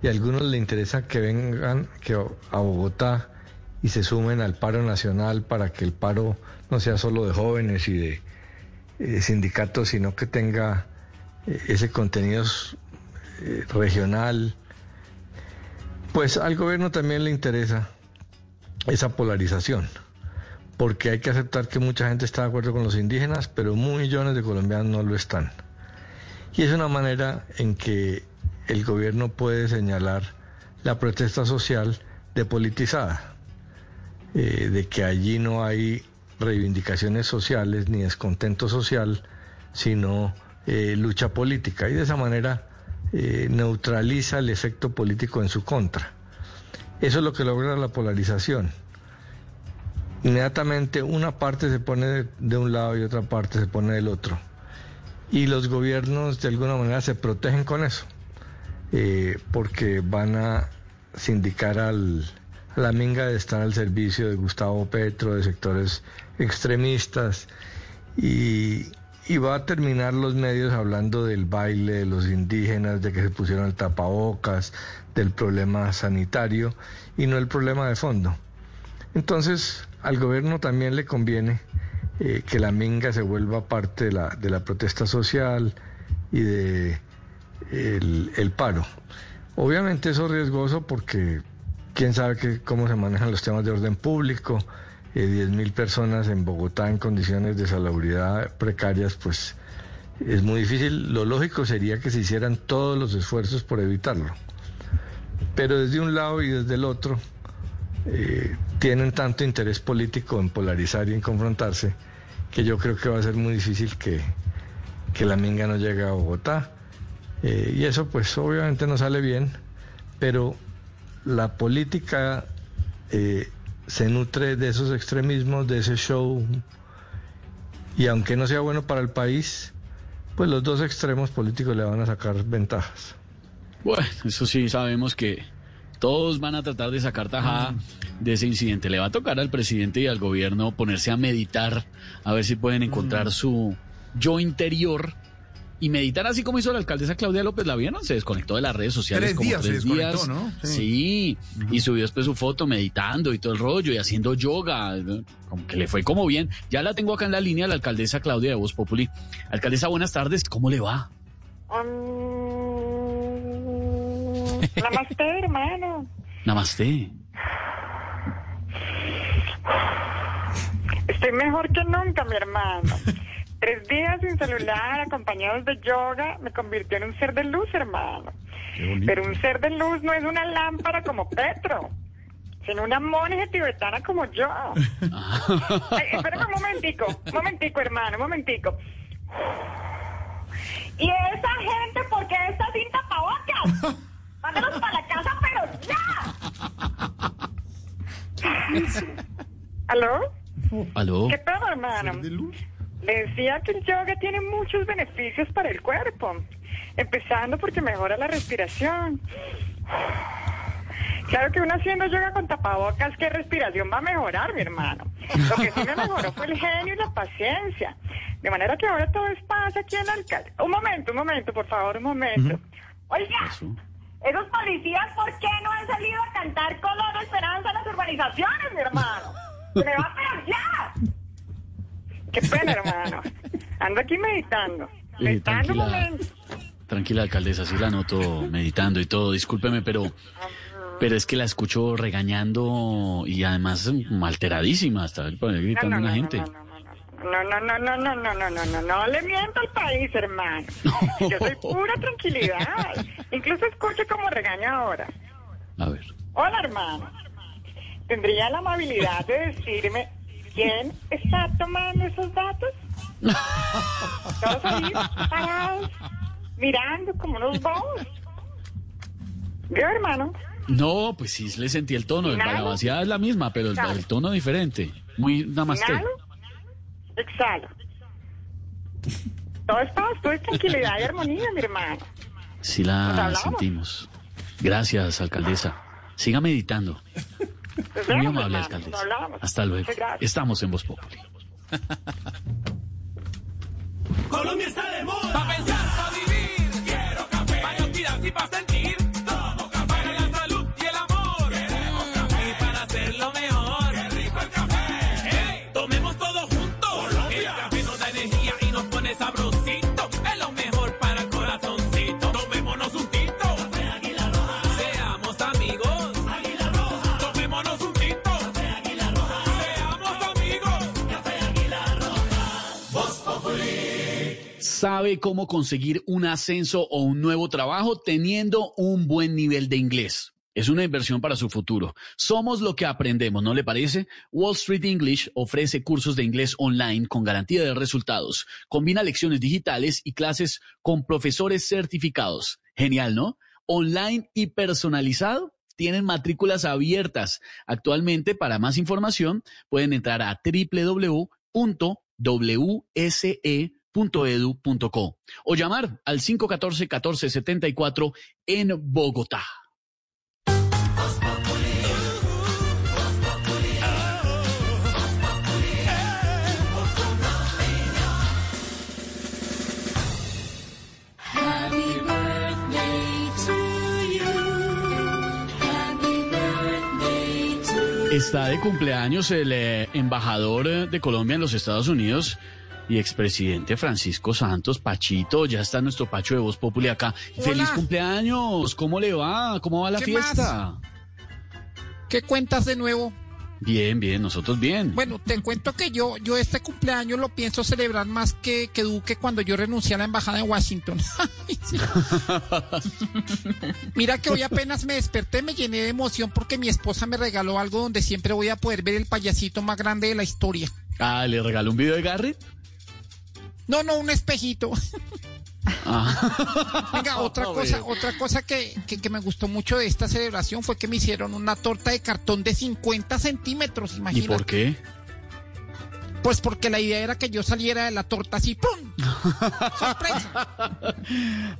y a algunos le interesa que vengan que a Bogotá y se sumen al paro nacional para que el paro no sea solo de jóvenes y de sindicatos, sino que tenga ese contenido regional, pues al gobierno también le interesa esa polarización, porque hay que aceptar que mucha gente está de acuerdo con los indígenas, pero millones de colombianos no lo están. Y es una manera en que el gobierno puede señalar la protesta social depolitizada, eh, de que allí no hay reivindicaciones sociales ni descontento social, sino eh, lucha política. Y de esa manera eh, neutraliza el efecto político en su contra. Eso es lo que logra la polarización. Inmediatamente una parte se pone de, un lado y otra parte se pone del otro. Y los gobiernos de alguna manera se protegen con eso, eh, porque van a sindicar al, a la minga de estar al servicio de Gustavo Petro, de sectores extremistas, y, y va a terminar los medios hablando del baile de los indígenas, de que se pusieron el tapabocas, del problema sanitario y no el problema de fondo. Entonces, al gobierno también le conviene eh, que la minga se vuelva parte de la, de la protesta social y de el, paro. Obviamente eso es riesgoso porque quién sabe cómo se manejan los temas de orden público, eh, 10.000 personas en Bogotá en condiciones de salubridad precarias, pues es muy difícil. Lo lógico sería que se hicieran todos los esfuerzos por evitarlo. Pero desde un lado y desde el otro eh, tienen tanto interés político en polarizar y en confrontarse que yo creo que va a ser muy difícil que, que la minga no llegue a Bogotá. Eh, y eso pues obviamente no sale bien, pero la política eh, se nutre de esos extremismos, de ese show, y aunque no sea bueno para el país, pues los dos extremos políticos le van a sacar ventajas. Bueno, eso sí, sabemos que todos van a tratar de sacar tajada de ese incidente. Le va a tocar al presidente y al gobierno ponerse a meditar, a ver si pueden encontrar mm. su yo interior y meditar así como hizo la alcaldesa Claudia López la vieron se desconectó de las redes sociales como días tres se días. ¿no? sí, y subió después su foto meditando y todo el rollo y haciendo yoga como que le fue como bien. Ya la tengo acá en la línea la alcaldesa Claudia de Voz Populi. Alcaldesa buenas tardes cómo le va namaste [LAUGHS] hermano. Namaste. Estoy mejor que nunca mi hermano Tres días sin celular, acompañados de yoga, me convirtió en un ser de luz, hermano. Pero un ser de luz no es una lámpara como Petro, sino una monja tibetana como yo. [LAUGHS] espérame un momentico, un momentico, hermano, un momentico. ¿Y esa gente por qué está sin tapabocas? [LAUGHS] Mándalos para la casa, pero ya. [LAUGHS] ¿Aló? ¿Aló? ¿Qué pedo, hermano? Decía que el yoga tiene muchos beneficios para el cuerpo. Empezando porque mejora la respiración. [SIGHS] Claro que uno haciendo yoga con tapabocas, ¿qué respiración va a mejorar, mi hermano? Lo que sí me mejoró fue el genio y la paciencia. De manera que ahora todo es paz aquí en alcalde. Un momento, un momento, por favor, un momento. Oiga, esos policías, ¿por qué no han salido a cantar color esperanza en las urbanizaciones, mi hermano? ¡Se me va a pegar ya! Qué pena, hermano. Ando aquí meditando. Eh, Meditando tranquila, tranquila alcaldesa, sí la noto meditando y todo. Discúlpeme, pero, pero es que la escucho regañando y además mm, alteradísima, hasta gritando a no, gente. No, no, no, no, no, no, no, no, no, no le miento al país, hermano. Yo soy pura tranquilidad. Incluso escuche como regaña ahora. A ver. Hola, hermano. ¿Tendría la amabilidad de decirme quién está tomando esos datos? Todos ahí parados, mirando como unos bobos. ¿Vio, hermano? No, pues sí le sentí el tono. La vaciada es la misma, pero el, el tono diferente. Muy namaste. Inhalo, exhalo. Todo es paz, todo es tranquilidad y armonía, mi hermano. Sí la sentimos. Gracias, alcaldesa. Siga meditando. Nos Muy amable, alcaldesa. Hasta luego. Estamos en Voz Populi. [LAUGHS] Colombia está de moda. Pa' pensar, pa' vivir. Quiero café. Pa' y pa' ¿Sabe cómo conseguir un ascenso o un nuevo trabajo teniendo un buen nivel de inglés? Es una inversión para su futuro. Somos lo que aprendemos, ¿no le parece? Wall Street English ofrece cursos de inglés online con garantía de resultados. Combina lecciones digitales y clases con profesores certificados. Genial, ¿no? Online y personalizado. Tienen matrículas abiertas. Actualmente, para más información, pueden entrar a www.wse.edu.co o llamar al 514-1474 en Bogotá. Está de cumpleaños el eh, embajador eh, de Colombia en los Estados Unidos y expresidente Francisco Santos Pachito. Ya está nuestro Pacho de Voz Populi acá. ¡Feliz cumpleaños! ¿Cómo le va? ¿Cómo va la ¿Qué fiesta? ¿Qué cuentas de nuevo? Bien, bien, nosotros bien. Bueno, te cuento que yo, yo este cumpleaños lo pienso celebrar más que, que Duque cuando yo renuncié a la embajada de Washington. [LAUGHS] Mira que hoy apenas me desperté, me llené de emoción porque mi esposa me regaló algo donde siempre voy a poder ver el payasito más grande de la historia. Ah, ¿le regaló un video de Garrett? No, no, un espejito. [LAUGHS] Ah. Venga, otra cosa, otra cosa que, que, que me gustó mucho de esta celebración fue que me hicieron una torta de cartón de 50 centímetros, ¿Y imagínate. por qué? Pues porque la idea era que yo saliera de la torta así, ¡pum! [LAUGHS] ¡Sorpresa!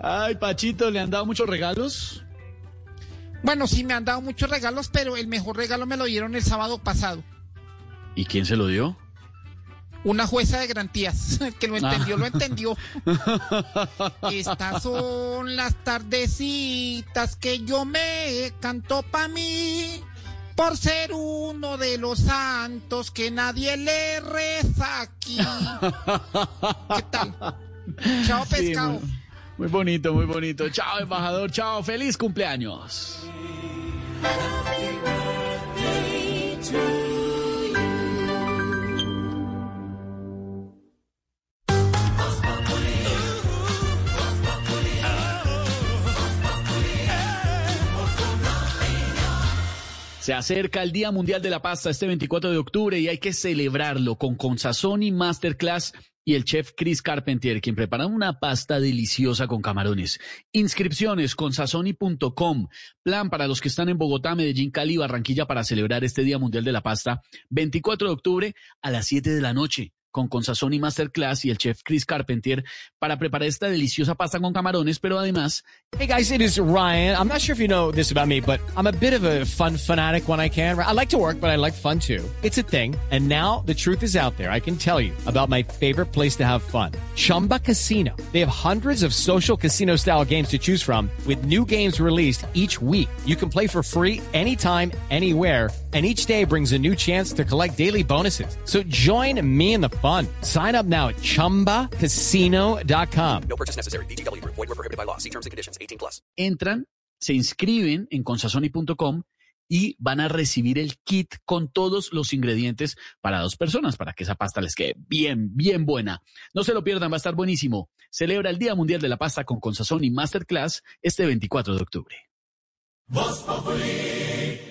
Ay, Pachito, ¿le han dado muchos regalos? Bueno, sí, me han dado muchos regalos, pero el mejor regalo me lo dieron el sábado pasado. ¿Y quién se lo dio? Una jueza de garantías. El [LAUGHS] que lo entendió, Ah. lo entendió. [LAUGHS] Estas son las tardecitas que yo me canto pa' mí. Por ser uno de los santos que nadie le reza aquí. [LAUGHS] ¿Qué tal? Chao, Sí, pescado. muy, muy bonito, muy bonito. Chao, embajador. Chao, feliz cumpleaños. Se acerca el Día Mundial de la Pasta este 24 de octubre y hay que celebrarlo con Consazoni Masterclass y el chef Chris Carpentier, quien prepara una pasta deliciosa con camarones. Inscripciones con sazoni.com. Plan para los que están en Bogotá, Medellín, Cali Barranquilla para celebrar este Día Mundial de la Pasta 24 de octubre a las 7 de la noche. Con Consazón y Masterclass y el chef Chris Carpentier para preparar esta deliciosa pasta con camarones, pero además... Hey guys, it is Ryan. I'm not sure if you know this about me, but I'm a bit of a fun fanatic when I can. I like to work, but I like fun too. It's a thing. And now the truth is out there. I can tell you about my favorite place to have fun. Chumba Casino. They have hundreds of social casino style games to choose from with new games released each week. You can play for free anytime, anywhere and each day brings a new chance to collect daily bonuses. So join me in the fun. Sign up now at ChumbaCasino.com. No purchase necessary. BGW. Void were prohibited by law. See terms and conditions. 18 plus. Entran, se inscriben en consazoni.com y van a recibir el kit con todos los ingredientes para dos personas, para que esa pasta les quede bien, bien buena. No se lo pierdan, va a estar buenísimo. Celebra el Día Mundial de la Pasta con Consazón y Masterclass este 24 de octubre. Voz Populi.